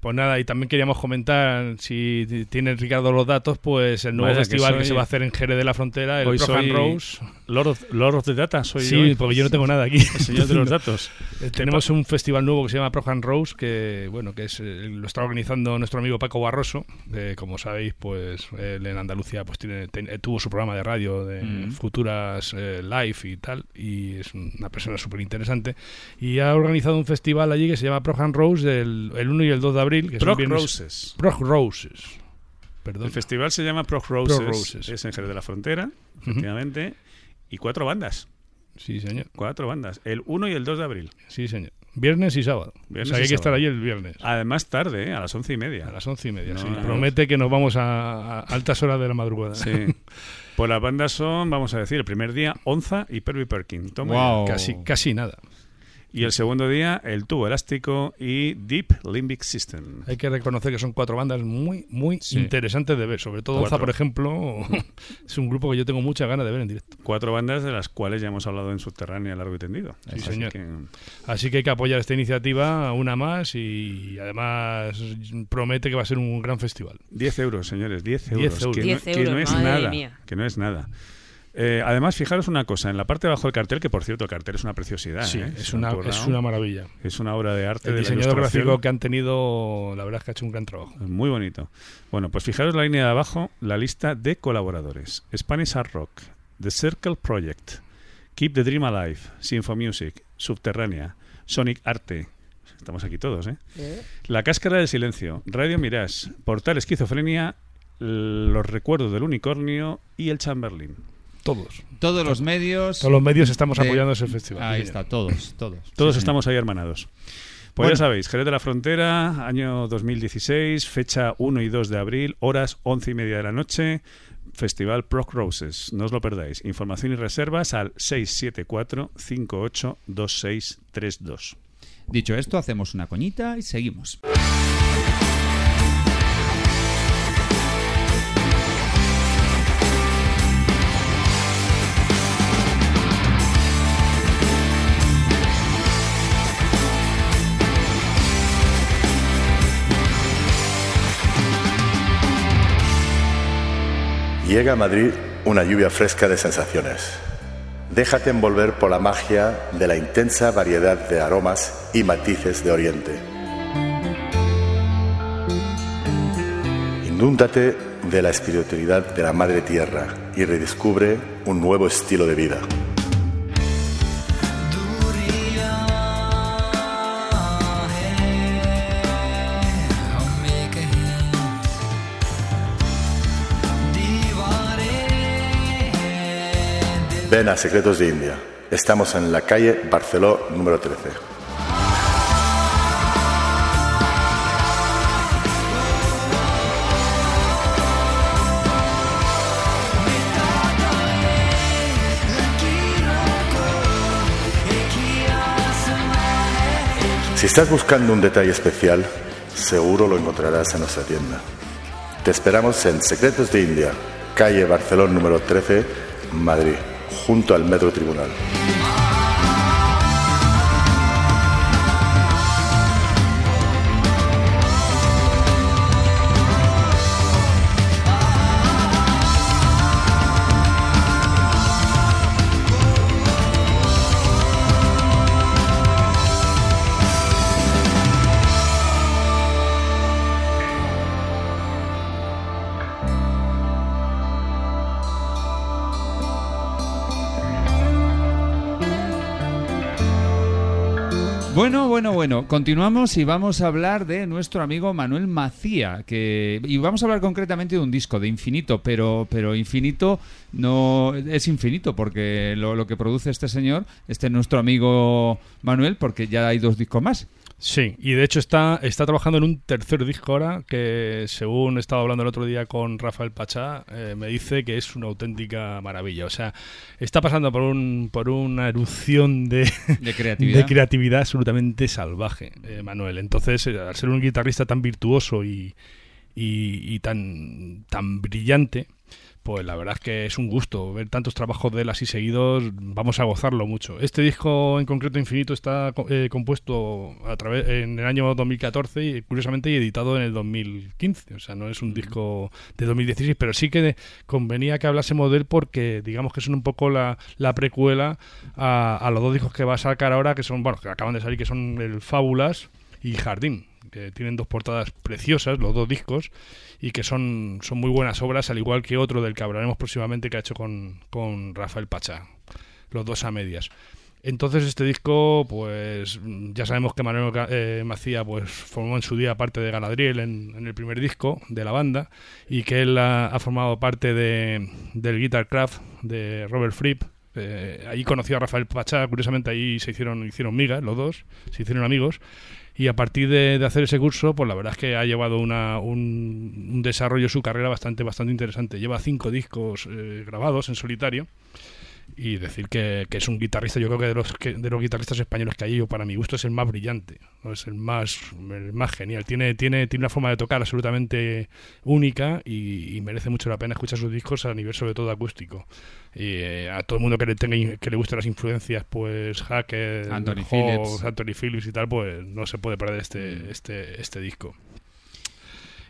S7: Pues nada, y también queríamos comentar, si tiene Ricardo los datos, pues el nuevo
S5: Vaya, que
S7: festival que,
S5: soy-
S7: se va a hacer en Jerez de la Frontera, el
S5: Hoy
S7: Prof
S5: soy
S7: Rose.
S5: Lord of, Lord of the Data, soy
S7: Sí,
S5: hoy.
S7: porque yo no tengo nada aquí.
S5: El señor de los datos.
S7: Eh, Tenemos un festival nuevo que se llama Prohan Rose, que bueno, que es eh, lo está organizando nuestro amigo Paco Barroso. que, como sabéis, pues él en Andalucía pues tiene, ten- eh, tuvo su programa de radio de
S3: Mm.
S7: futuras eh, live y tal, y es una persona súper interesante. Y ha organizado un festival allí que se llama Prohan Rose el, el 1 y el 2 de abril. Que son
S5: Prog
S7: viernes-
S5: Roses.
S7: Prog Roses. Perdón.
S5: El festival se llama Prog Roses,
S7: Roses.
S5: es en Jerez de la Frontera, efectivamente, y cuatro bandas.
S7: Sí, señor.
S5: Cuatro bandas, el 1 y el 2 de abril.
S7: Sí, señor. Viernes y sábado.
S5: Viernes
S7: o sea, hay que estar allí el viernes.
S5: Además tarde, ¿eh? a las once y media.
S7: A las once y media,
S5: No,
S7: sí. Promete que nos vamos a, a altas horas de la madrugada.
S5: Sí. Pues las bandas son, vamos a decir, el primer día Onza y Perry Perkin. Toma ya.
S7: Casi, casi nada.
S5: Y el segundo día, el tubo elástico y Deep Limbic System.
S7: Hay que reconocer que son cuatro bandas muy, muy
S5: Sí.
S7: interesantes de ver. Sobre todo por ejemplo, es un grupo que yo tengo muchas ganas de ver en directo.
S5: Cuatro bandas de las cuales ya hemos hablado en Subterránea largo y tendido.
S7: Sí,
S5: Así
S7: señor.
S5: que-
S7: Así que hay que apoyar esta iniciativa, una más, y además promete que va a ser un gran festival.
S5: 10 euros, señores, 10
S7: 10
S5: euros.
S7: euros.
S5: Que,
S8: 10
S5: no, que
S8: euros,
S5: no es nada.
S8: mía.
S5: Que no es nada. Eh, además, fijaros una cosa, en la parte de abajo del cartel, que por cierto el cartel es una preciosidad.
S7: Sí,
S5: ¿eh?
S7: es una, es una maravilla.
S5: Es una obra de arte
S7: El
S5: de
S7: diseñador gráfico que han tenido, la verdad es que ha hecho un gran trabajo.
S5: Muy bonito. Bueno, pues fijaros la línea de abajo, la lista de colaboradores. Spanish Art Rock, The Circle Project, Keep the Dream Alive, Sinfo Music, Subterránea, Sonic Arte. Estamos aquí todos, ¿eh? La Cáscara del Silencio, Radio Mirage, Portal Esquizofrenia, Los Recuerdos del Unicornio y el Chamberlain.
S7: Todos.
S3: Todos los medios.
S7: Todos los medios estamos
S3: de-
S7: apoyando ese festival.
S3: Ahí
S7: Sí,
S3: está, todos, todos.
S5: Todos
S3: Sí,
S5: estamos ahí hermanados. Pues
S3: Bueno.
S5: ya sabéis, Jerez de la Frontera, año 2016, fecha 1 y 2 de abril, horas 11 y media de la noche, Festival Proc Roses. No os lo perdáis. Información y reservas al 674-582632.
S3: Dicho esto, hacemos una coñita y seguimos.
S14: Llega a Madrid una lluvia fresca de sensaciones. Déjate envolver por la magia de la intensa variedad de aromas y matices de Oriente. Inúndate de la espiritualidad de la Madre Tierra y redescubre un nuevo estilo de vida. Ven a Secretos de India. Estamos en la calle Barceló número 13. Si estás buscando un detalle especial, seguro lo encontrarás en nuestra tienda. Te esperamos en Secretos de India, calle Barcelona número 13, Madrid, junto al Metro Tribunal.
S3: Bueno, bueno, bueno. Continuamos y vamos a hablar de nuestro amigo Manuel Macía, que y vamos a hablar concretamente de un disco de Infinito, pero pero Infinito no es infinito porque lo, que produce este señor, este nuestro amigo Manuel, porque ya hay dos discos más.
S7: Sí, y de hecho está, está trabajando en un tercer disco ahora que, según estaba hablando el otro día con Rafael Pachá, eh, me dice que es una auténtica maravilla. O sea, está pasando por, un, por una erupción de,
S3: De creatividad.
S7: de creatividad absolutamente salvaje, eh, Manuel. Entonces, eh, al ser un guitarrista tan virtuoso y, y, y tan, tan brillante, pues la verdad es que es un gusto ver tantos trabajos de él así seguidos, vamos a gozarlo mucho. Este disco en concreto Infinito está eh, compuesto a través en el año 2014 y curiosamente y editado en el 2015, o sea, no es un disco de 2016, pero sí que convenía que hablásemos de él porque digamos que son un poco la, la precuela a, a los dos discos que va a sacar ahora, que son, bueno, que acaban de salir, que son el Fábulas y Jardín, que tienen dos portadas preciosas, los dos discos, y que son, son muy buenas obras, al igual que otro del que hablaremos próximamente que ha hecho con, con Rafael Pachá, los dos a medias. Entonces este disco, pues ya sabemos que Manuel eh, Macía pues formó en su día parte de Galadriel en, el primer disco de la banda y que él ha, ha formado parte de, del Guitar Craft de Robert Fripp. Eh, ahí conoció a Rafael Pachá, curiosamente ahí se hicieron, hicieron migas los dos, se hicieron amigos y a partir de, hacer ese curso, pues la verdad es que ha llevado una, un, un desarrollo de su carrera bastante, bastante interesante. Lleva cinco discos eh, grabados en solitario y decir que, que es un guitarrista, yo creo que de los, que, de los guitarristas españoles que hay, yo para mi gusto es el más brillante, ¿no? es el más, el más genial. Tiene, tiene, tiene una forma de tocar absolutamente única y, y merece mucho la pena escuchar sus discos a nivel sobre todo acústico. Y eh, a todo el mundo que le tenga que le gusten las influencias, pues Hacker,
S3: Anthony Phillips.
S7: Anthony Phillips y tal, pues no se puede perder este, este, este disco.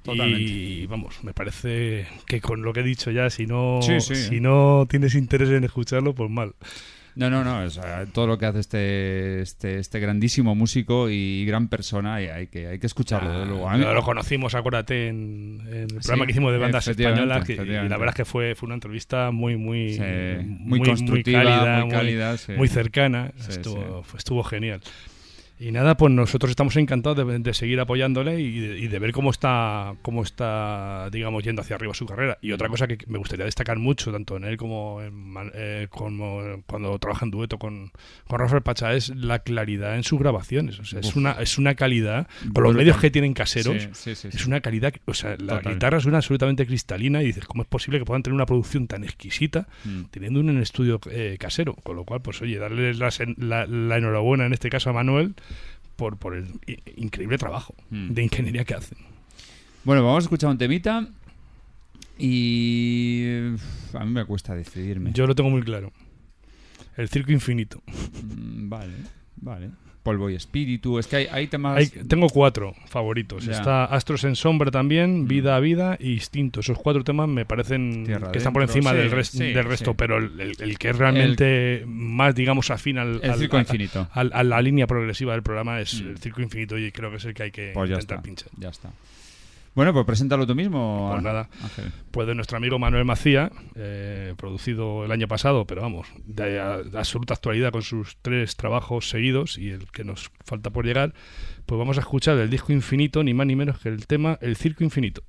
S3: Totalmente.
S7: Y vamos, me parece que con lo que he dicho ya, si no,
S3: Sí, sí.
S7: si no tienes interés en escucharlo, pues mal.
S3: No, no, no. o sea, todo lo que hace este, este, este grandísimo músico y gran persona, y hay que, hay que escucharlo. desde luego. Mí-
S7: lo conocimos, acuérdate, en, en el
S3: Sí,
S7: programa que hicimos de bandas españolas. que- y la verdad es que fue, fue una entrevista muy, muy,
S3: Sí, muy constructiva,
S7: cálida,
S3: muy cálida, sí.
S7: muy cercana. Estuvo, estuvo genial. Y nada, pues nosotros estamos encantados de, de seguir apoyándole y de, y de ver cómo está, cómo está, digamos, yendo hacia arriba su carrera. Y otra cosa que me gustaría destacar mucho, tanto en él como, en eh, como cuando trabaja en dueto con, con Rafael Pacha, es la claridad en sus grabaciones. O sea, es
S3: Uf.
S7: una, es una calidad, con los medios que tienen caseros,
S3: Sí, sí, sí,
S7: es una calidad, o sea, la
S3: Total.
S7: guitarra suena absolutamente cristalina y dices, ¿cómo es posible que puedan tener una producción tan exquisita
S3: Mm.
S7: teniendo un estudio eh, casero? Con lo cual, pues oye, darle la, sen- la- la enhorabuena en este caso a Manuel por, por el increíble trabajo
S3: Mm.
S7: de ingeniería que hacen.
S3: Bueno, vamos a escuchar un temita. Y. A mí me cuesta decidirme.
S7: Yo lo tengo muy claro. El circo infinito.
S3: Mm, Vale, vale. Polvo y espíritu. Es que hay, hay temas.
S7: Hay- tengo cuatro favoritos.
S3: Ya.
S7: Está Astros en Sombra también, Vida a Vida y Instinto. Esos cuatro temas me parecen
S3: Tierra
S7: que están por encima
S3: sí,
S7: del,
S3: sí,
S7: del resto,
S3: sí.
S7: pero el, el- el que es realmente más, digamos, afín al, al-
S3: Circo
S7: al-
S3: Infinito.
S7: a la línea progresiva del programa es
S3: Mm.
S7: el Circo Infinito y creo que es el que hay que
S3: Pues
S7: intentar
S3: está.
S7: pinchar.
S3: Ya está. Bueno, pues preséntalo tú mismo.
S7: Pues nada,
S3: Ángel.
S7: pues de nuestro amigo Manuel Macía, eh, producido el año pasado, pero vamos, de, a- de absoluta actualidad con sus tres trabajos seguidos y el que nos falta por llegar, pues vamos a escuchar el disco infinito, ni más ni menos que el tema El Circo Infinito.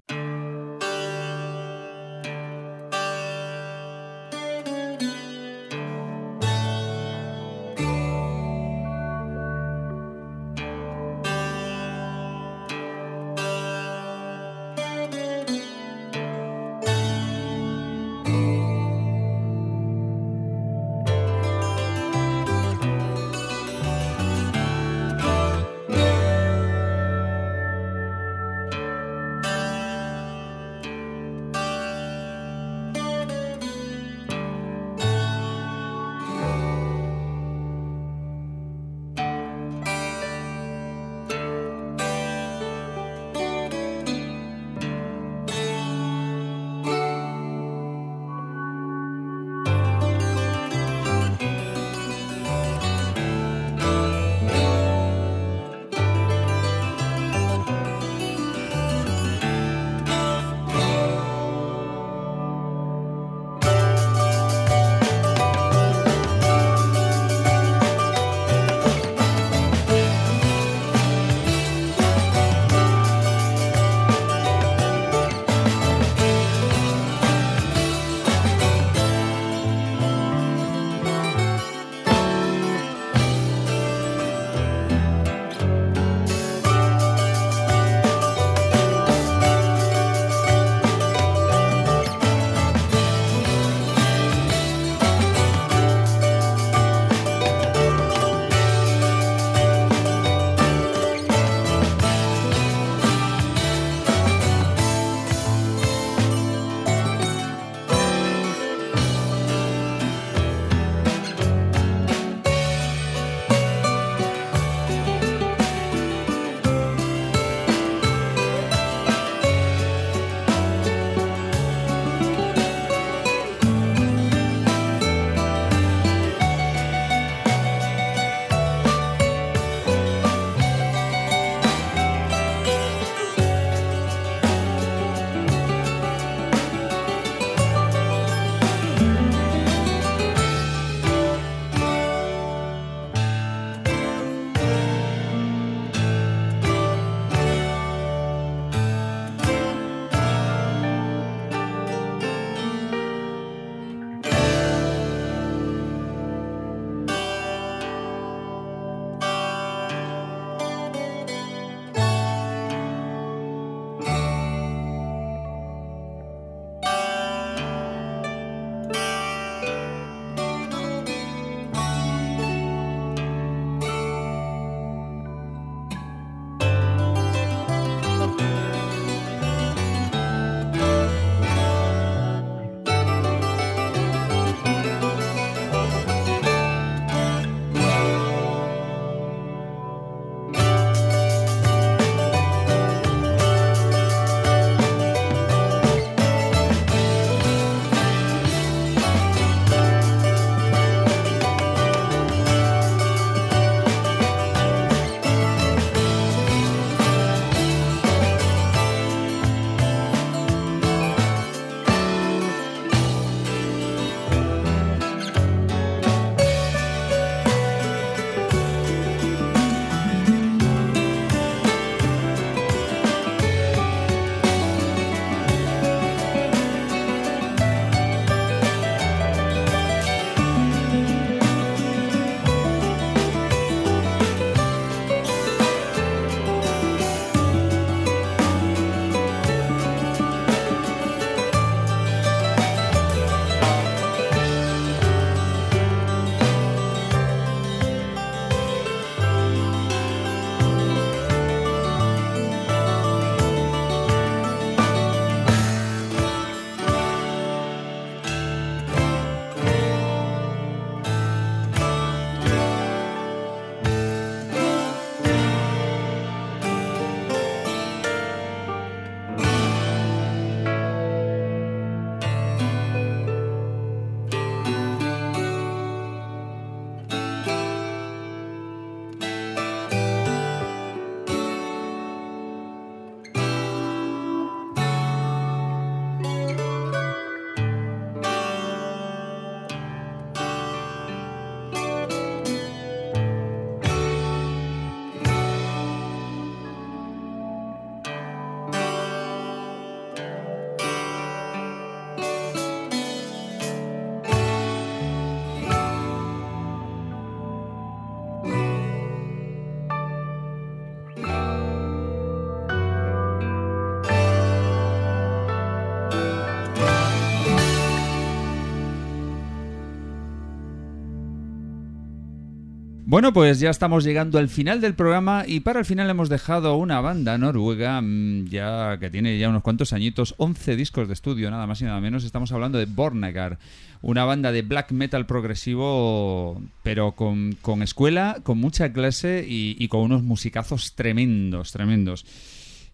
S3: Bueno, pues ya estamos llegando al final del programa y para el final hemos dejado una banda noruega mm, ya que tiene ya unos cuantos añitos, 11 discos de estudio, nada más y nada menos. Estamos hablando de Bornegar, una banda de black metal progresivo, pero con, con escuela, con mucha clase y, con unos musicazos tremendos, tremendos.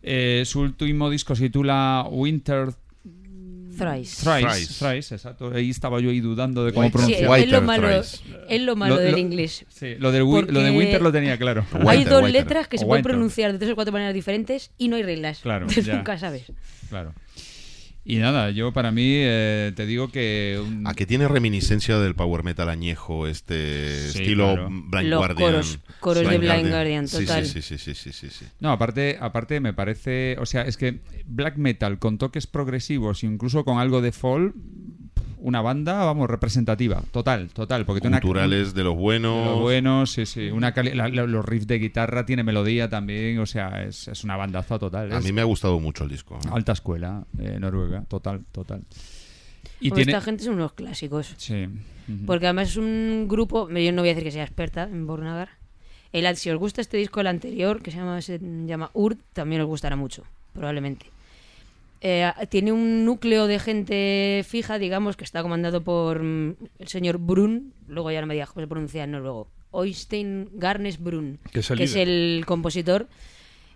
S3: Eh, su último disco se titula Winter
S8: Thrice.
S3: Thrice, Thrice, exacto. Ahí estaba yo ahí dudando de cómo
S8: Sí,
S3: pronunciar.
S8: es lo malo, es lo malo
S3: Lo-
S8: del
S3: lo-
S8: inglés.
S3: Sí, lo, del lo de Winter lo tenía claro.
S8: Hay dos letras que se
S3: O
S8: pueden
S3: Winter.
S8: pronunciar de tres o cuatro maneras diferentes y no hay reglas.
S3: Claro,
S8: Entonces
S3: ya.
S8: nunca sabes.
S3: Claro. Y nada, yo para mí eh, te digo que... un-
S6: A que tiene reminiscencia del power metal añejo, este
S3: Sí,
S6: estilo
S3: claro.
S6: Blind
S8: Los
S6: Guardian.
S8: coros- coros de Blind Guardian, total.
S6: Sí, sí, sí, sí, sí, sí.
S3: No, aparte, aparte me parece... O sea, es que black metal con toques progresivos, incluso con algo de folk, una banda, vamos, representativa. Total, total. Porque tiene una-
S6: Culturales de los buenos.
S3: de los buenos, sí, sí. Una cali- la- la- los riffs de guitarra, tiene melodía también, o sea, es, es una bandaza total.
S6: A
S3: es
S6: mí me ha gustado mucho el disco.
S3: Alta escuela, eh, Noruega, total, total. Y tiene...
S8: Esta gente son unos clásicos.
S3: Sí.
S8: Porque además es un grupo, yo no voy a decir que sea experta en Bornagar. El, si os gusta este disco, el anterior, que se llama, se llama Urd, también os gustará mucho, probablemente. Eh, tiene un núcleo de gente fija, digamos, que está comandado por mm, el señor Brun, luego ya no me digas cómo se pronuncia en noruego, Oystein Garnes Brun,
S7: Que es el
S8: compositor.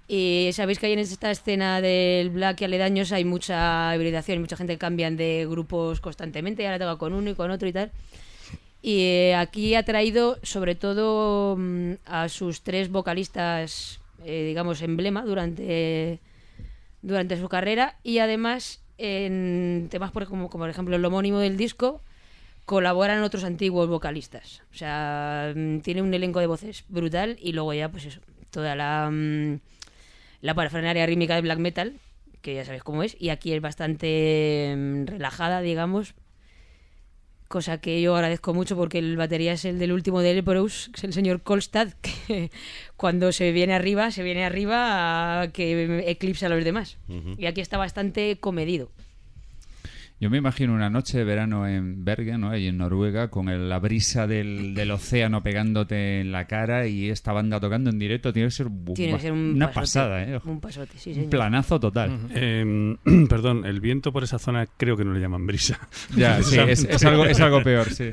S8: Y sabéis que ahí en esta escena del black y aledaños hay mucha hibridación, mucha gente que cambian de grupos constantemente, ahora toca con uno y con otro y tal. Y eh, aquí ha traído sobre todo mm, a sus tres vocalistas, eh, digamos, emblema durante, durante su carrera y además en temas por, como, como por ejemplo el homónimo del disco colaboran otros antiguos vocalistas. O sea, mm, tiene un elenco de voces brutal y luego ya pues eso, toda la, mm, la parafernalia rítmica de black metal, que ya sabéis cómo es, y aquí es bastante mm, relajada, digamos, cosa que yo agradezco mucho porque el batería es el del último de que es el señor Kolstad, que cuando se viene arriba, se viene arriba a que eclipsa a los demás. Y aquí está bastante comedido.
S3: Yo me imagino una noche de verano en Bergen, ¿no? ahí en Noruega, con el- la brisa del, del océano pegándote en la cara y esta banda tocando en directo. Tiene que ser, bu-
S8: Tiene que ser un
S3: una
S8: pasote,
S3: pasada, ¿eh?
S8: un pasote, sí,
S3: Un
S8: señor.
S3: planazo total.
S5: Eh, perdón, el viento por esa zona creo que no le llaman brisa.
S3: Ya, sí, es, es algo, es algo peor, sí.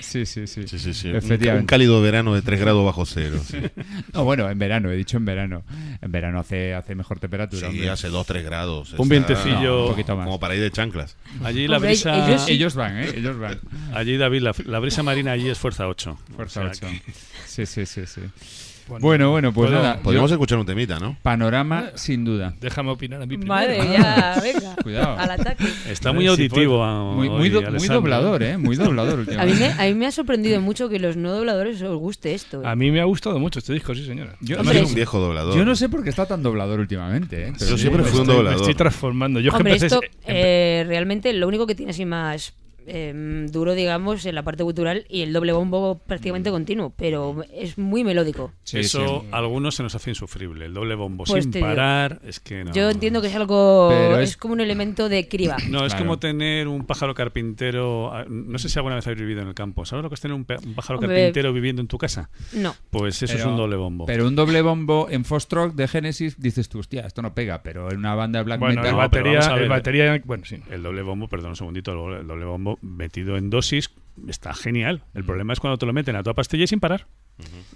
S3: Sí, sí, sí.
S6: Sí, sí, sí. Un-
S3: Efectivamente.
S6: Un cálido verano de 3 grados bajo cero. sí.
S3: No, bueno, en verano, he dicho en verano. En verano hace, hace mejor temperatura.
S6: Sí,
S3: hombre.
S6: hace 2-3 grados.
S5: Un vientecillo.
S3: No, un poquito más.
S6: Como para ir de chanclas.
S5: Allí la brisa.
S8: ellos sí.
S3: Ellos van, ¿eh? Ellos van.
S5: Allí, David, la, la brisa marina allí es fuerza 8.
S3: Fuerza
S5: O sea
S3: 8.
S5: que-
S3: Sí, sí, sí, sí.
S7: Bueno,
S3: Bueno, bueno, pues
S7: ¿puedo-
S3: nada.
S6: Podríamos
S3: yo-
S6: escuchar un temita, ¿no?
S3: Panorama, sin duda.
S7: Déjame opinar a mí primero.
S8: Madre, ya, venga,
S3: Cuidado.
S8: al ataque.
S5: Está muy
S7: si
S5: auditivo. a-
S3: Muy, muy,
S5: hoy,
S3: do- muy doblador, ¿eh? Muy doblador
S8: A mí,
S3: últimamente.
S8: me, a mí me ha sorprendido mucho que los no dobladores os guste esto. ¿eh?
S7: A mí me ha gustado mucho este disco, sí, señora.
S3: Yo,
S8: Hombre,
S6: Soy
S8: es-
S6: un viejo doblador.
S3: yo no sé por qué está tan doblador últimamente, ¿eh? Pero
S6: Yo siempre fui un
S7: estoy-
S6: doblador.
S7: Me estoy transformando. Yo es que
S8: Hombre,
S7: empecé-
S8: esto
S7: empe-
S8: eh, realmente lo único que tiene así más eh, duro, digamos, en la parte gutural y el doble bombo prácticamente continuo, pero es muy melódico.
S3: Sí,
S5: Eso
S3: sí.
S5: a algunos se nos hace insufrible. El doble bombo
S8: Pues
S5: sin
S8: digo.
S5: parar. Es que no.
S8: Yo entiendo que es algo. Es...
S3: es-
S8: como un elemento de criba.
S5: No, es
S3: Claro.
S5: como tener un pájaro carpintero. ah, No sé si alguna vez habéis vivido en el campo. ¿Sabes lo que es tener un, pájaro
S8: Hombre.
S5: carpintero viviendo en tu casa?
S8: No.
S5: Pues eso es un doble bombo.
S3: Pero un doble bombo en Foxtrot de Genesis dices tú, hostia, esto no pega, pero en una banda de black
S7: Bueno,
S3: metal.
S5: No,
S7: batería, el bueno, sí.
S5: El doble bombo, perdón un segundito, el doble bombo metido en dosis está genial.
S3: Mm.
S5: El problema es cuando te lo meten a toda pastilla y sin parar.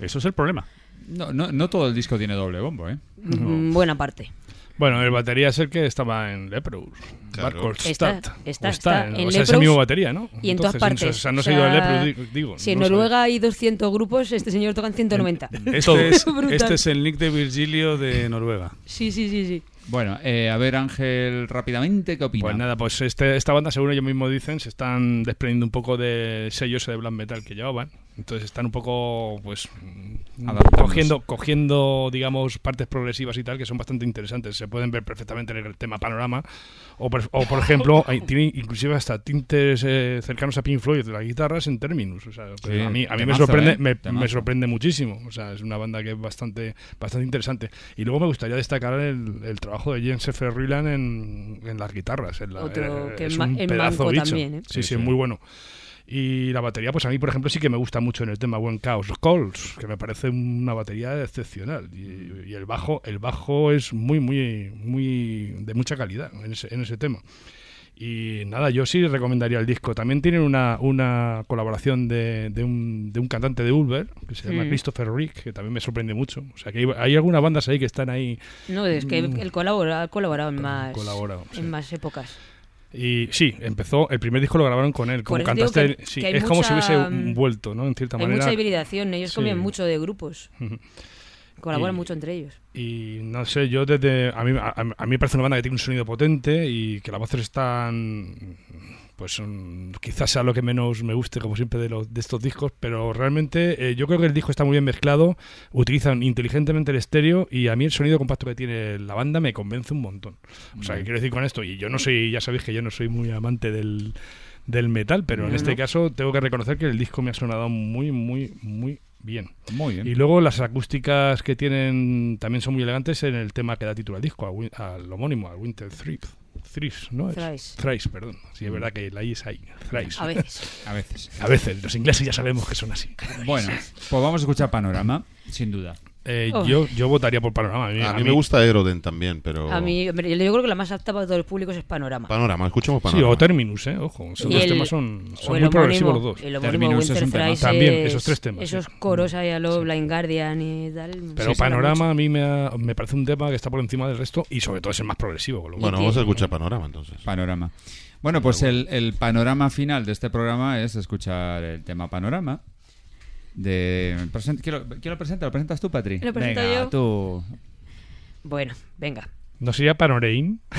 S5: Eso es el problema.
S3: No, no, no todo el disco tiene doble bombo, ¿eh?
S8: Mm, Buena parte.
S7: Bueno, el batería es el que estaba en Leprous.
S6: Claro.
S8: Está,
S7: en-
S8: en
S7: o sea, es el
S8: Leprous
S7: mismo batería, ¿no?
S8: Y en todas
S7: Entonces,
S8: partes.
S7: O sea, no
S8: O
S7: se ha ido a
S8: sea,
S7: Leprous, digo.
S8: Si en
S7: no.
S8: Noruega hay 200 grupos, este señor toca en 190.
S5: Este es, este es el Nick de Virgilio de Noruega.
S8: Sí, sí, sí, sí.
S3: Bueno, eh, a ver, Ángel, rápidamente, ¿qué opinas?
S7: Pues nada, pues este, esta banda, según ellos mismos dicen, se están desprendiendo un poco de sellos de black metal que llevaban. Entonces están un poco, pues, mm, cogiendo, cogiendo, digamos, partes progresivas y tal que son bastante interesantes. Se pueden ver perfectamente en el tema panorama. O, por, o, por ejemplo, hay, tiene inclusive hasta tintes eh, cercanos a Pink Floyd de las guitarras en Terminus. O sea, que
S3: Sí,
S7: a mí, a mí me sorprende,
S3: ¿eh?
S7: me, sorprende muchísimo. O sea, es una banda que es bastante, bastante interesante. Y luego me gustaría destacar el, el trabajo de Jens F. Ryland en, en las guitarras. en la-
S8: Otro
S7: eh,
S8: que
S7: es un pedazo bicho.
S8: también, ¿eh?
S7: Sí, sí,
S3: sí.
S7: muy bueno. Y la batería, pues a mí, por ejemplo, sí que me gusta mucho en el tema Buen Chaos Calls, que me parece una batería excepcional. Y, y el bajo, el bajo es muy, muy, muy de mucha calidad en ese, en ese tema. Y nada, yo sí recomendaría el disco. También tienen una, una colaboración de, de un, de un cantante de Ulver, que se llama
S8: Mm.
S7: Christopher Rick, que también me sorprende mucho. O sea, que hay, hay algunas bandas ahí que están ahí.
S8: No, es que
S7: Mm.
S8: él colabora, ha colaborado en más,
S7: colaborado,
S8: en
S7: sí.
S8: más épocas.
S7: Y sí, empezó, el primer disco lo grabaron con él, como cantaste.
S8: que-
S7: sí,
S8: que
S7: es como si
S8: mucha,
S7: hubiese
S8: mm,
S7: vuelto, ¿no? En cierta
S8: Hay
S7: manera.
S8: mucha hibridación, ellos
S7: Sí.
S8: mucho de grupos. Colaboran
S7: Y-
S8: mucho entre ellos.
S7: Y no sé, yo desde. A mí, a, a mí me parece una banda que tiene un sonido potente y que las voces están. Pues mm, quizás sea lo que menos me guste, como siempre, de, los, de estos discos, pero realmente eh, yo creo que el disco está muy bien mezclado, utilizan inteligentemente el estéreo y a mí el sonido compacto que tiene la banda me convence un montón. O sea, ¿qué quiero decir con esto? Y yo no soy, ya sabéis que yo no soy muy amante del, del metal, pero en este
S3: no.
S7: caso tengo que reconocer que el disco me ha sonado muy, muy, muy bien.
S3: Muy bien.
S7: Y luego las acústicas que tienen también son muy elegantes en el tema que da título al disco, al, al homónimo, al Winter Thrift. Thrice, ¿no? Es-
S8: Thrice.
S7: Thrice, perdón. Sí, es verdad que la I es ahí. Thrice.
S8: A veces.
S3: A veces.
S7: A veces. Los ingleses ya sabemos que son así.
S3: Bueno, pues vamos a escuchar Panorama, sin duda.
S7: Eh,
S8: Oh.
S7: yo, yo votaría por Panorama.
S6: A mí me gusta Aeroden también, pero...
S8: A mí, hombre, yo creo que la más apta para todos los públicos es Panorama.
S6: Panorama, escuchemos
S7: Sí,
S6: Panorama.
S7: o Terminus, ¿eh? Ojo, esos
S8: Y
S7: dos
S8: el-
S7: temas son, muy progresivos los dos.
S8: El homónimo Winter Thrice
S7: También,
S8: es-
S7: esos tres temas.
S8: Esos
S7: sí.
S8: coros ahí a lo Blind Guardian y tal.
S7: Pero
S8: sí,
S7: Panorama a mí me, ha- me parece un tema que está por encima del resto y sobre todo es el más progresivo. con lo
S6: Bueno, vamos a escuchar Panorama entonces.
S3: Panorama. Bueno, pues el, el panorama final de este programa es escuchar el tema Panorama. De, present- ¿quién, lo, quién lo presenta? ¿Lo presentas tú, Patri?
S8: Lo presento
S3: Venga,
S8: yo.
S3: tú.
S8: Bueno, venga.
S7: ¿No sería Panorein?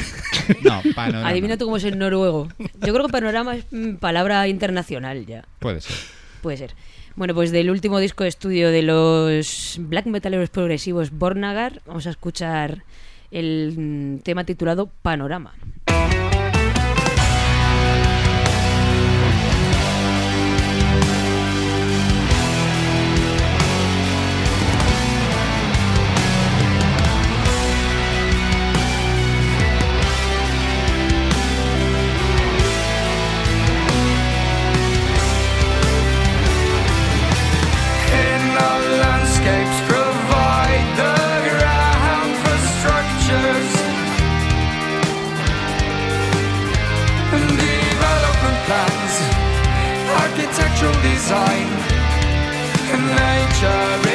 S3: No, Panorama.
S8: Adivina tú cómo es en noruego. Yo creo que Panorama es mm, palabra internacional ya.
S3: Puede ser.
S8: Puede ser. Bueno, pues del último disco de estudio de los black metaleros progresivos Bornagar, vamos a escuchar el mm, tema titulado Panorama.
S9: Design, and nature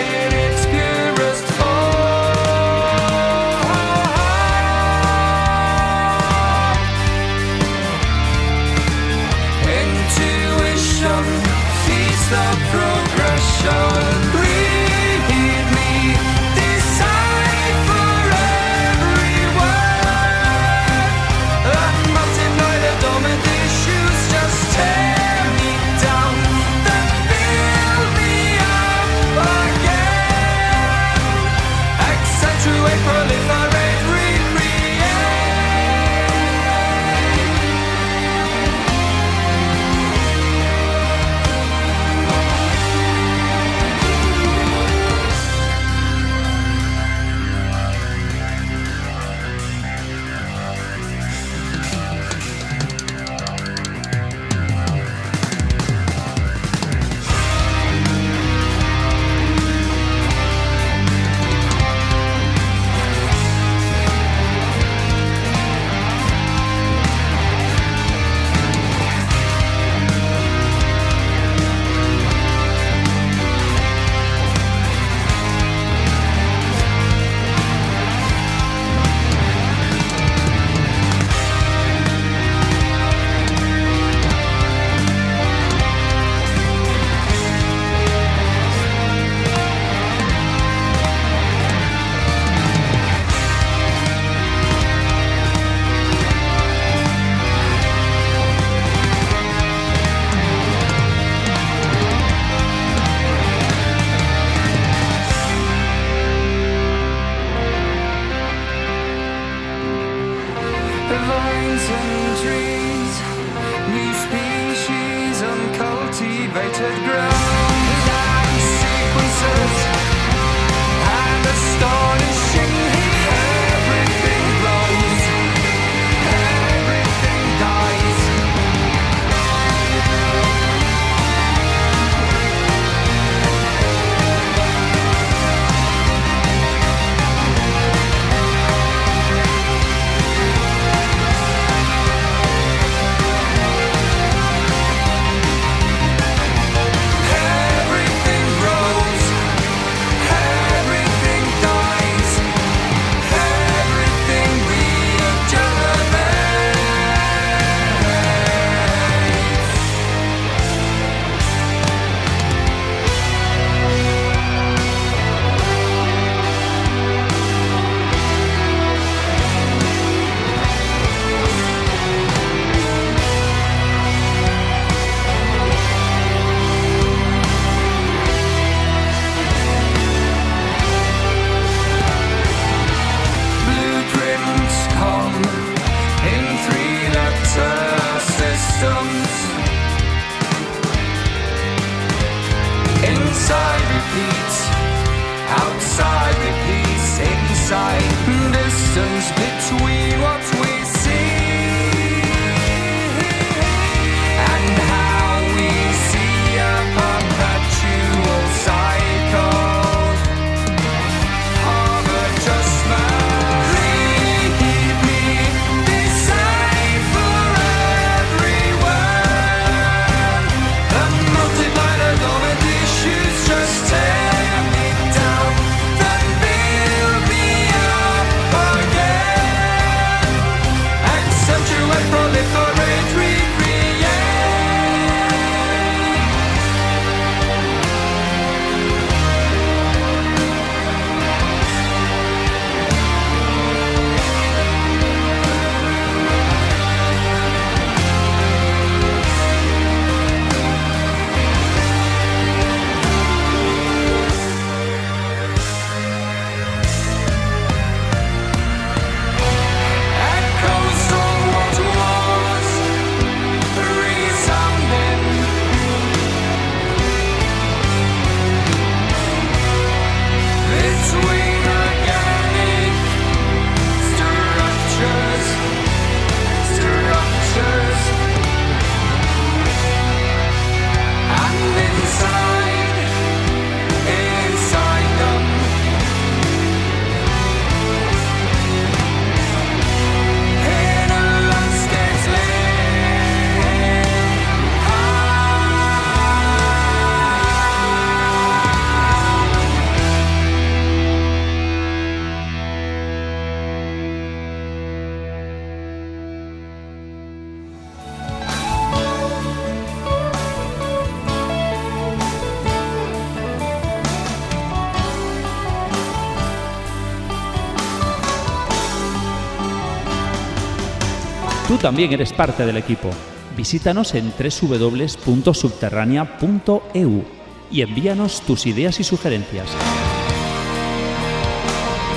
S15: también eres parte del equipo. Visítanos en www.subterránea.eu y envíanos tus ideas y sugerencias.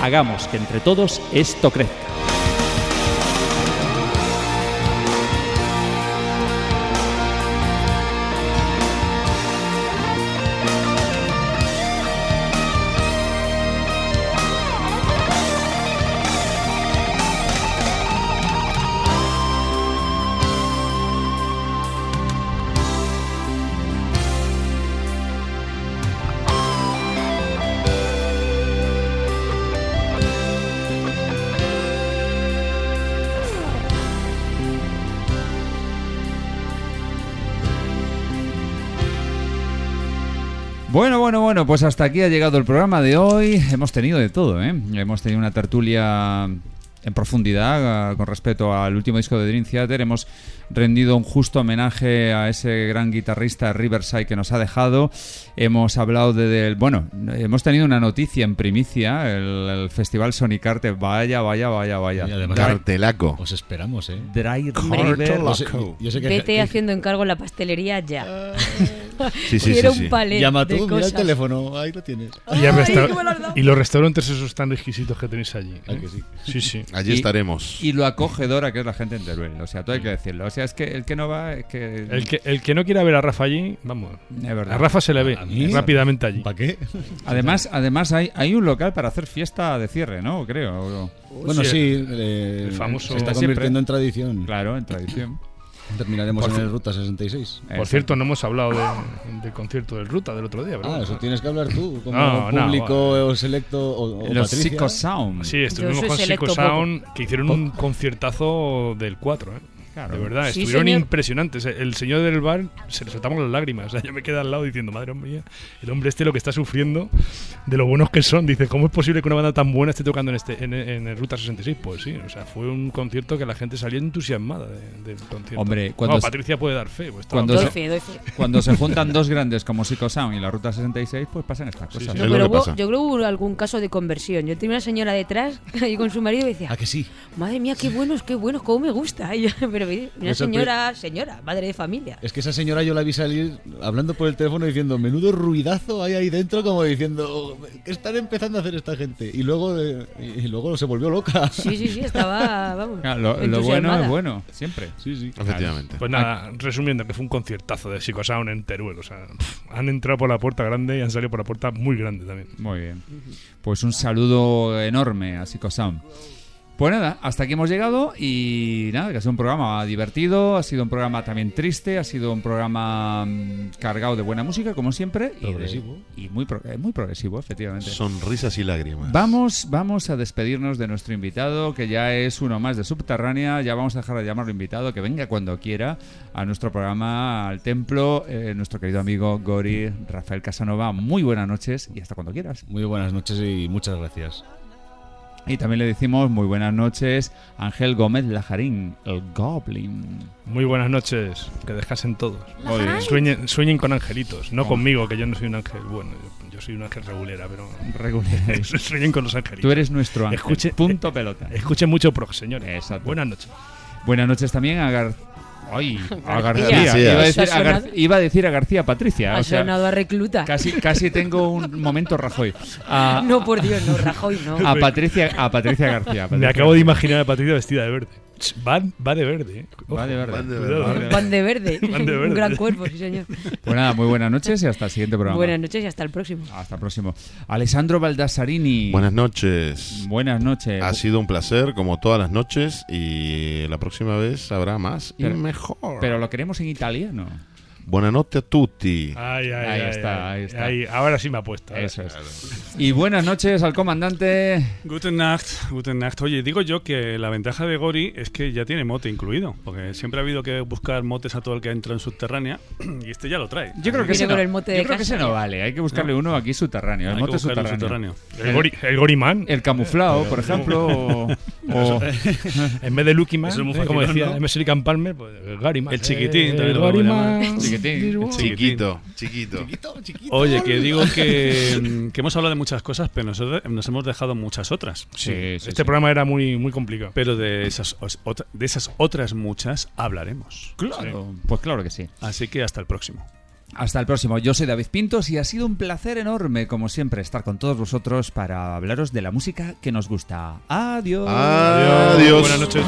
S15: Hagamos que entre todos esto crezca.
S3: Pues hasta aquí ha llegado el programa de hoy. Hemos tenido de todo, ¿eh? Hemos tenido una tertulia en profundidad ah, con respecto al último disco de Dream Theater. Hemos rendido un justo homenaje a ese gran guitarrista Riverside que nos ha dejado. Hemos hablado de, del- bueno, hemos tenido una noticia en primicia, el, el Festival Sonicarte. Vaya, vaya, vaya, vaya.
S4: Y además-
S6: Cartelaco.
S4: Os esperamos, ¿eh?
S3: Dry. River.
S4: Yo sé, yo sé que-
S8: Vete
S4: que-
S8: haciendo encargo en la pastelería ya.
S6: Sí, sí,
S8: Quiero
S6: sí,
S8: un palet
S4: Llama
S8: de
S4: tú, mira el teléfono, ahí lo tienes.
S7: Y, el
S8: Ay, lo
S7: y los restaurantes esos tan exquisitos que tenéis allí.
S4: Ah,
S7: ¿eh?
S4: que sí.
S7: Sí, sí.
S6: Allí
S3: Y-
S6: estaremos.
S3: Y lo acogedora que es la gente en Teruel. O sea, todo hay que decirlo. O sea, es que el que no va, es que.
S7: El que, el que no quiera ver a Rafa allí, vamos.
S3: Es verdad.
S7: A Rafa se le ve
S4: ¿A mí?
S7: rápidamente allí.
S4: ¿Para qué?
S3: Además, además hay, hay un local para hacer fiesta de cierre, ¿no? Creo.
S4: Bueno,
S7: sí,
S4: sí, eh,
S7: el famoso-
S4: se está
S3: Siempre.
S4: convirtiendo en tradición.
S3: Claro, en tradición.
S4: Terminaremos
S7: Por
S4: en el Ruta 66.
S7: Por
S3: Exacto.
S7: cierto, no hemos hablado de- del concierto del Ruta del otro día, ¿verdad?
S4: Ah, eso tienes que hablar tú, como
S7: No, no,
S4: público
S7: bueno.
S4: o selecto o, o
S3: Los
S4: Patricia.
S3: Psycho Sound.
S7: Sí, estuvimos con Psycho Sound, que hicieron un conciertazo del 4, ¿eh?
S3: Claro.
S7: De verdad,
S8: Sí,
S7: estuvieron
S8: señor.
S7: impresionantes. El señor del bar se le soltaban las lágrimas. O sea, yo me quedé al lado diciendo, madre mía, el hombre este lo que está sufriendo de lo buenos que son. Dice, ¿cómo es posible que una banda tan buena esté tocando en este en, en el Ruta 66? Pues sí, o sea, fue un concierto que la gente salió entusiasmada de- del concierto.
S3: Hombre, cuando
S7: Patricia puede dar fe. Pues
S3: Cuando
S8: Doy
S3: se-
S8: fe, doy fe.
S3: Cuando se juntan dos grandes como Psycho Sound y la Ruta 66, pues pasan estas cosas.
S6: sí.
S8: No,
S6: lo
S8: pero hubo- yo creo que hubo algún caso de conversión. Yo tenía una señora detrás ahí con su marido y decía,
S4: Ah, que sí.
S8: madre mía, qué buenos, qué buenos, cómo me gusta. Y yo, pero una señora, señora, madre de familia.
S4: Es que esa señora yo la vi salir hablando por el teléfono diciendo, menudo ruidazo hay ahí dentro, como diciendo, ¿qué están empezando a hacer esta gente? Y luego, eh, y luego se volvió loca.
S8: Sí, sí, sí, estaba, vamos.
S3: Claro, lo, lo bueno es bueno, siempre.
S4: Sí, sí.
S6: Efectivamente.
S7: Pues nada, resumiendo, que fue un conciertazo de Psycho Sound en Teruel. O sea, han entrado por la puerta grande y han salido por la puerta muy grande también.
S3: Muy bien. Pues un saludo enorme a Psycho Sound. Pues nada, hasta aquí hemos llegado y nada, que ha sido un programa divertido, ha sido un programa también triste, ha sido un programa mm, cargado de buena música, como siempre. y de-
S4: Progresivo.
S3: Y, muy, pro- eh, muy progresivo, efectivamente.
S6: Sonrisas y lágrimas.
S3: Vamos, vamos a despedirnos de nuestro invitado, que ya es uno más de Subterránea. Ya vamos a dejar de llamarlo invitado, que venga cuando quiera a nuestro programa, al templo. eh, nuestro querido amigo Gori Rafael Casanova. Muy buenas noches y hasta cuando quieras.
S4: Muy buenas noches y muchas gracias.
S3: Y también le decimos muy buenas noches Ángel Gómez Lajarín, el Goblin.
S7: Muy buenas noches, que descansen todos. Sueñen, sueñen con angelitos, no
S3: Oh.
S7: conmigo, que yo no soy un ángel. Bueno, yo, yo soy un ángel regulera, pero.
S3: Regular.
S7: sueñen con los angelitos.
S3: Tú eres nuestro ángel.
S7: Escuche-
S3: Punto pelota.
S7: Escuchen mucho prog, señores.
S3: Exacto.
S7: Buenas noches.
S3: Buenas noches también a Gar... Ay, a
S8: García.
S3: García. Iba a, decir a Gar-
S8: sonado-
S3: iba a decir a García Patricia.
S8: Ha
S3: o sea,
S8: sonado a recluta.
S3: Casi, casi tengo un momento Rajoy. A,
S8: No, por Dios, no, Rajoy no.
S3: a Patricia, a Patricia García.
S7: Me
S3: Patricia
S7: acabo de imaginar a Patricia vestida de verde. Ch, Va, va de verde, ¿eh?
S3: Va de verde.
S6: Van de verde.
S7: ¿eh?
S8: Van de verde.
S7: Van de verde.
S8: Un gran cuerpo, sí, señor.
S3: Pues nada, muy buenas noches y hasta el siguiente programa.
S8: Buenas noches y hasta el próximo.
S3: Hasta el próximo. Alessandro Baldassarini.
S6: Buenas noches.
S3: Buenas noches.
S6: Ha sido un placer, como todas las noches, y la próxima vez habrá más y
S3: Pero-
S6: mejor.
S3: Pero lo queremos en italiano.
S6: Buonanotte a tutti.
S7: Ay, ay,
S3: Ahí
S7: ay,
S3: está, ahí está.
S7: ahí, ahora sí me ha puesto.
S3: Eso es. Y buenas noches al comandante.
S5: Guten Nacht, Guten Nacht. Oye, digo yo que la ventaja de Gori es que ya tiene mote incluido, porque siempre ha habido que buscar motes a todo el que entra en subterránea y este ya lo trae.
S3: Yo creo que ese no,
S8: el mote
S3: yo
S8: de
S3: creo que
S8: casa.
S3: ese no vale. Hay que buscarle uno aquí subterráneo. El
S5: Hay
S3: mote subterráneo.
S7: El, gori, el Goriman.
S3: El camuflado, por ejemplo. o- o-
S7: en vez de Lucky Man, ¿eh? como decía
S4: ¿no?
S7: Palmer, pues el.
S5: El chiquitín,
S7: Eh, el
S3: Chiquitín.
S6: Chiquito, chiquito.
S5: Oye, que digo que, que hemos hablado de muchas cosas, pero nosotros nos hemos dejado muchas otras.
S9: Sí, este programa era muy, muy complicado.
S5: Pero de esas, de esas otras muchas hablaremos.
S3: Claro, pues claro que sí.
S5: Así que hasta el próximo.
S3: Hasta el próximo. Yo soy David Pintos y ha sido un placer enorme, como siempre, estar con todos vosotros para hablaros de la música que nos gusta. Adiós.
S6: Adiós.
S9: Buenas noches.